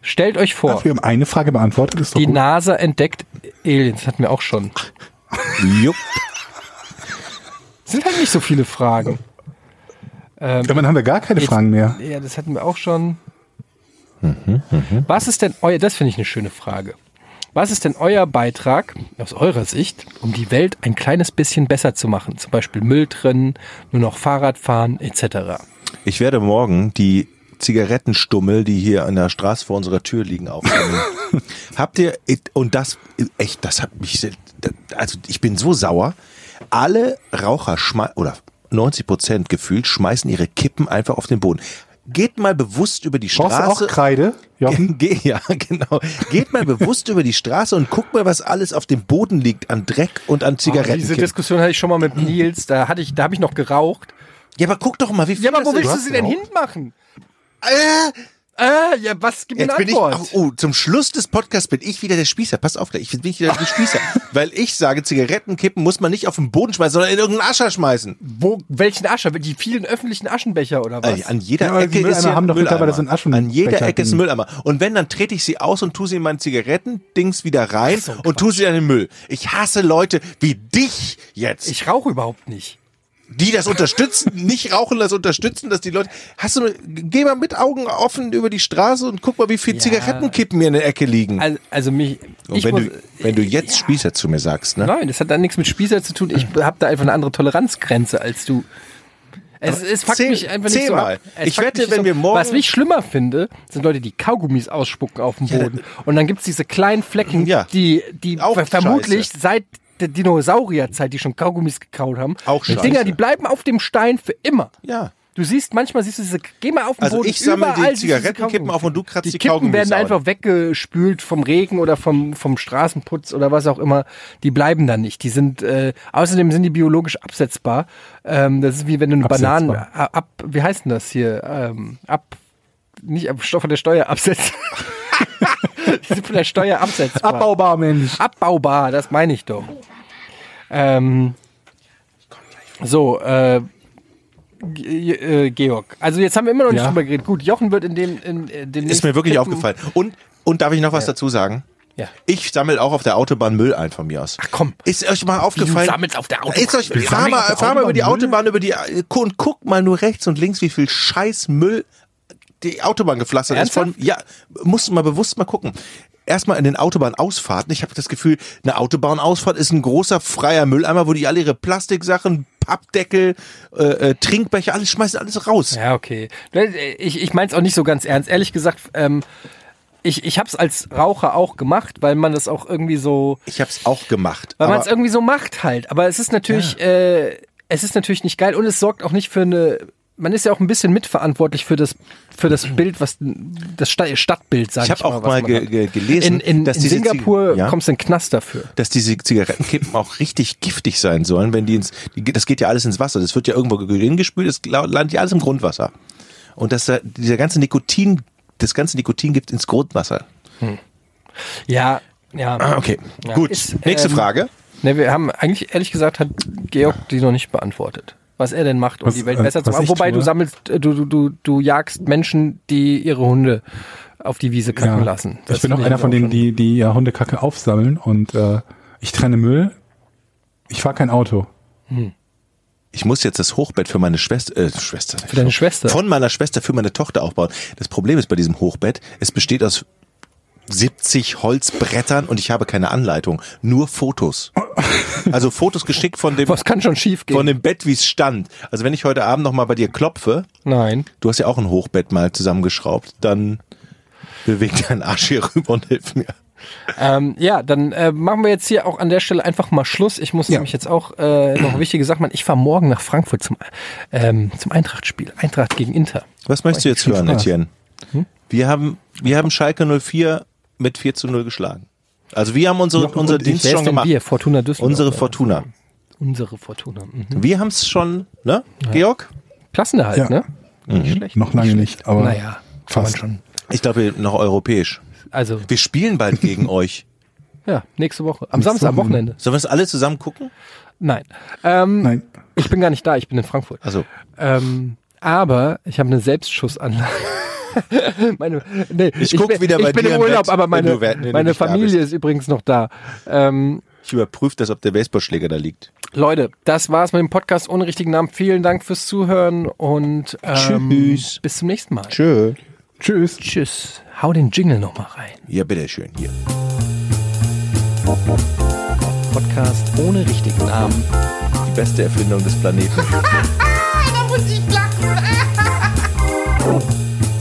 Speaker 3: Stellt euch vor,
Speaker 2: Ach, wir haben eine Frage beantwortet, ist
Speaker 3: die
Speaker 2: gut.
Speaker 3: NASA entdeckt Aliens. Das hatten wir auch schon.
Speaker 1: Jupp.
Speaker 3: Sind halt nicht so viele Fragen.
Speaker 2: Dann haben wir gar keine
Speaker 3: Jetzt-
Speaker 2: Fragen mehr.
Speaker 3: Ja, das hatten wir auch schon. Was ist denn euer, das finde ich eine schöne Frage. Was ist denn euer Beitrag aus eurer Sicht, um die Welt ein kleines bisschen besser zu machen? Zum Beispiel Müll trennen, nur noch Fahrrad fahren, etc.
Speaker 1: Ich werde morgen die Zigarettenstummel, die hier an der Straße vor unserer Tür liegen, aufnehmen. Habt ihr, und das, echt, das hat mich, also ich bin so sauer. Alle Raucher schmeißen, oder 90 Prozent gefühlt, schmeißen ihre Kippen einfach auf den Boden. Geht mal bewusst über die
Speaker 2: Brauchst du
Speaker 1: Straße.
Speaker 2: auch Kreide, Jochen?
Speaker 1: Ge ja, genau. Geht mal bewusst über die Straße und guckt mal, was alles auf dem Boden liegt an Dreck und an
Speaker 3: Oh, diese
Speaker 1: Zigaretten.
Speaker 3: Diskussion hatte ich schon mal mit Nils, da hatte ich, da habe ich noch geraucht.
Speaker 1: ja, aber guck doch mal, wie viel
Speaker 3: Ja, aber wo willst du sie denn hinmachen?
Speaker 1: Äh,
Speaker 3: Äh, ja, was gibt mir
Speaker 1: Jetzt
Speaker 3: eine
Speaker 1: bin ich,
Speaker 3: Antwort?
Speaker 1: oh, oh, zum Schluss des Podcasts bin ich wieder der Spießer. Pass auf, ich bin wieder der Spießer. Weil ich sage, Zigarettenkippen muss man nicht auf den Boden schmeißen, sondern in irgendeinen Ascher schmeißen.
Speaker 3: Wo, welchen Ascher? Die vielen öffentlichen Aschenbecher oder was?
Speaker 1: Äh, An jeder
Speaker 2: Ja,
Speaker 1: Ecke ist
Speaker 2: haben
Speaker 1: ein
Speaker 2: doch
Speaker 1: Mülleimer.
Speaker 2: so Aschenbecher
Speaker 1: An jeder Ecke ist ein. Mülleimer. Und wenn, dann trete ich sie aus und tue sie in mein Zigarettendings wieder rein und tue sie in den Müll. Ich hasse Leute wie dich jetzt.
Speaker 3: ich rauche überhaupt nicht.
Speaker 1: Die das unterstützen, nicht rauchen, das unterstützen, dass die Leute. Hast du, geh mal mit Augen offen über die Straße und guck mal, wie viel
Speaker 3: Ja.
Speaker 1: Zigarettenkippen mir in der Ecke liegen.
Speaker 3: Also, also mich.
Speaker 1: und
Speaker 3: ich
Speaker 1: wenn,
Speaker 3: muss,
Speaker 1: du, wenn du jetzt Spießer zu mir sagst, ne?
Speaker 3: Nein, das hat dann nichts mit Spießer zu tun. Ich habe da einfach eine andere Toleranzgrenze als du. Es, es fuckt
Speaker 1: zähl-
Speaker 3: mich einfach nicht so
Speaker 1: mal. Ich wette, wenn wir morgen-
Speaker 3: Was ich schlimmer finde, sind Leute, die Kaugummis ausspucken auf dem Boden. Und dann gibt's diese kleinen Flecken,
Speaker 1: Ja.
Speaker 3: die, die vermutlich
Speaker 1: scheiße.
Speaker 3: seit der Dinosaurierzeit, die schon Kaugummis gekaut haben.
Speaker 1: Auch
Speaker 3: die
Speaker 1: scheiße.
Speaker 3: Dinger, die bleiben auf dem Stein für immer.
Speaker 1: Ja.
Speaker 3: Du siehst, manchmal siehst du diese, geh mal auf den
Speaker 1: Also
Speaker 3: Boden.
Speaker 1: ich sammle die Zigarettenkippen
Speaker 3: Kaugummis.
Speaker 1: auf und du kratzt die
Speaker 3: Die Kippen
Speaker 1: Kaugummis
Speaker 3: werden einfach weggespült vom Regen oder vom, vom Straßenputz oder was auch immer. Die bleiben dann nicht. Die sind, äh, außerdem sind die biologisch absetzbar. Ähm, das ist wie wenn du eine
Speaker 2: Absetzbar.
Speaker 3: Bananen ab, wie heißt denn das hier? Ähm, ab, nicht ab, von der Steuer absetzen. die sind von der Steuer absetzbar.
Speaker 2: Abbaubar, Mensch.
Speaker 3: Abbaubar, das meine ich doch. Ähm, so, äh, äh, Georg. Also jetzt haben wir immer noch nicht
Speaker 2: Ja.
Speaker 3: drüber geredet. Gut, Jochen wird in dem, in, in dem
Speaker 1: Ist mir wirklich aufgefallen. Und, und darf ich noch was dazu sagen?
Speaker 3: Ja.
Speaker 1: Ich sammle auch auf der Autobahn Müll ein von mir aus. Ach
Speaker 3: komm.
Speaker 1: Ist euch mal aufgefallen?
Speaker 3: sammelst auf der Autobahn
Speaker 1: Ist euch,
Speaker 3: Müll?
Speaker 1: fahr mal, fahr mal über die
Speaker 2: Autobahn
Speaker 1: Autobahn, über die, äh, und guck mal nur rechts und links, wie viel scheiß Müll die Autobahn gepflastert ist von, ja, musst du mal bewusst mal gucken. Erstmal in den Autobahnausfahrten. Ich habe das Gefühl, eine Autobahnausfahrt ist ein großer freier Mülleimer, wo die alle ihre Plastiksachen, Pappdeckel, äh, äh, Trinkbecher, alles schmeißen alles raus.
Speaker 3: Ja, okay. Ich, ich meine es auch nicht so ganz ernst. Ehrlich gesagt, ähm, ich, ich habe es als Raucher auch gemacht, weil man das auch irgendwie so,
Speaker 1: Ich habe es auch gemacht.
Speaker 3: weil man es irgendwie so macht halt. Aber es ist natürlich, äh, es ist natürlich nicht geil und es sorgt auch nicht für eine. Man ist ja auch ein bisschen mitverantwortlich für das für das Bild, was das Sta- Stadtbild, sag ich,
Speaker 1: Ich habe auch mal
Speaker 3: man
Speaker 1: ge gelesen,
Speaker 3: In, in,
Speaker 1: dass
Speaker 3: in
Speaker 1: diese
Speaker 3: Singapur
Speaker 1: ja,
Speaker 3: kommst du in den Knast dafür.
Speaker 1: dass diese Zigarettenkippen auch richtig giftig sein sollen, wenn die ins, das geht ja alles ins Wasser. Das wird ja irgendwo hingespült, das landet ja alles im Grundwasser. Und dass da dieser ganze Nikotin, das ganze Nikotin gibt ins Grundwasser.
Speaker 3: Ja, ja.
Speaker 1: Ah, okay,
Speaker 3: Ja.
Speaker 1: gut.
Speaker 3: Ist,
Speaker 1: Nächste
Speaker 3: ähm,
Speaker 1: Frage.
Speaker 3: Ne, wir haben eigentlich, ehrlich gesagt, hat Georg die noch nicht beantwortet. Was er denn macht, um
Speaker 2: Was,
Speaker 3: die Welt
Speaker 2: äh,
Speaker 3: besser zu
Speaker 2: was
Speaker 3: machen. Wobei
Speaker 2: tue?
Speaker 3: du sammelst, äh, du, du, du, du jagst Menschen, die ihre Hunde auf die Wiese kacken
Speaker 2: Ja.
Speaker 3: lassen. Das
Speaker 2: ich bin auch einer von denen, die, die ja Hundekacke aufsammeln und äh, ich trenne Müll. Ich fahre kein Auto.
Speaker 1: Ich muss jetzt das Hochbett für meine Schwester, äh, Schwester.
Speaker 3: Für deine Schwester.
Speaker 1: Von meiner Schwester für meine Tochter aufbauen. Das Problem ist bei diesem Hochbett, es besteht aus 70 Holzbrettern und ich habe keine Anleitung, nur Fotos. Also Fotos geschickt von dem
Speaker 3: Was kann schon schief gehen?
Speaker 1: von dem Bett, wie es stand. Also wenn ich heute Abend noch mal bei dir klopfe,
Speaker 3: Nein.
Speaker 1: du hast ja auch ein Hochbett mal zusammengeschraubt, dann beweg deinen Arsch hier rüber und hilf mir.
Speaker 3: Ähm, ja, dann äh, machen wir jetzt hier auch an der Stelle einfach mal Schluss. Ich muss nämlich jetzt auch äh, noch wichtige Sachen machen. Ich fahre morgen nach Frankfurt zum, ähm, zum Eintracht-Spiel. Eintracht gegen Inter.
Speaker 1: Was möchtest du jetzt hören,
Speaker 2: Spaß.
Speaker 1: Etienne?
Speaker 3: Hm?
Speaker 1: Wir haben, wir haben Schalke 04 mit 4 zu 0 geschlagen. Also wir haben unsere,
Speaker 2: Jochen
Speaker 1: unser. Dienst schon gemacht.
Speaker 3: wir? Fortuna Düsseldorf.
Speaker 1: Unsere Fortuna.
Speaker 3: Unsere Fortuna. Mhm.
Speaker 1: Wir haben es schon, ne, Georg?
Speaker 3: Klassenerhalt,
Speaker 2: Ja.
Speaker 3: ne? Nicht schlecht.
Speaker 2: Noch lange nicht, aber
Speaker 3: Naja,
Speaker 2: fast.
Speaker 3: schon.
Speaker 1: Ich glaube noch europäisch.
Speaker 3: Also,
Speaker 1: Wir spielen bald gegen euch.
Speaker 3: ja, nächste Woche. Am Samstag, am Wochenende.
Speaker 1: Sollen wir es alle zusammen gucken?
Speaker 3: Nein. Ähm,
Speaker 2: Nein.
Speaker 3: Ich bin gar nicht da, ich bin in Frankfurt.
Speaker 1: Also,
Speaker 3: Ähm, aber ich habe eine Selbstschussanlage. meine, nee,
Speaker 1: Ich guck
Speaker 3: bin,
Speaker 1: wieder bei
Speaker 3: ich bin
Speaker 1: dir
Speaker 3: im
Speaker 1: im
Speaker 3: Urlaub,
Speaker 1: Bett,
Speaker 3: aber meine,
Speaker 1: du-
Speaker 3: meine Familie ist übrigens noch da. Ähm,
Speaker 1: Ich überprüfe das, ob der Baseballschläger da liegt.
Speaker 3: Leute, das war's mit dem Podcast ohne richtigen Namen. Vielen Dank fürs Zuhören und ähm,
Speaker 1: Tschüss.
Speaker 3: bis zum nächsten Mal.
Speaker 1: Tschö.
Speaker 2: Tschüss.
Speaker 3: Tschüss. Hau den Jingle nochmal rein.
Speaker 1: Ja, bitteschön, hier.
Speaker 3: Podcast ohne richtigen Namen.
Speaker 1: Die beste Erfindung des Planeten.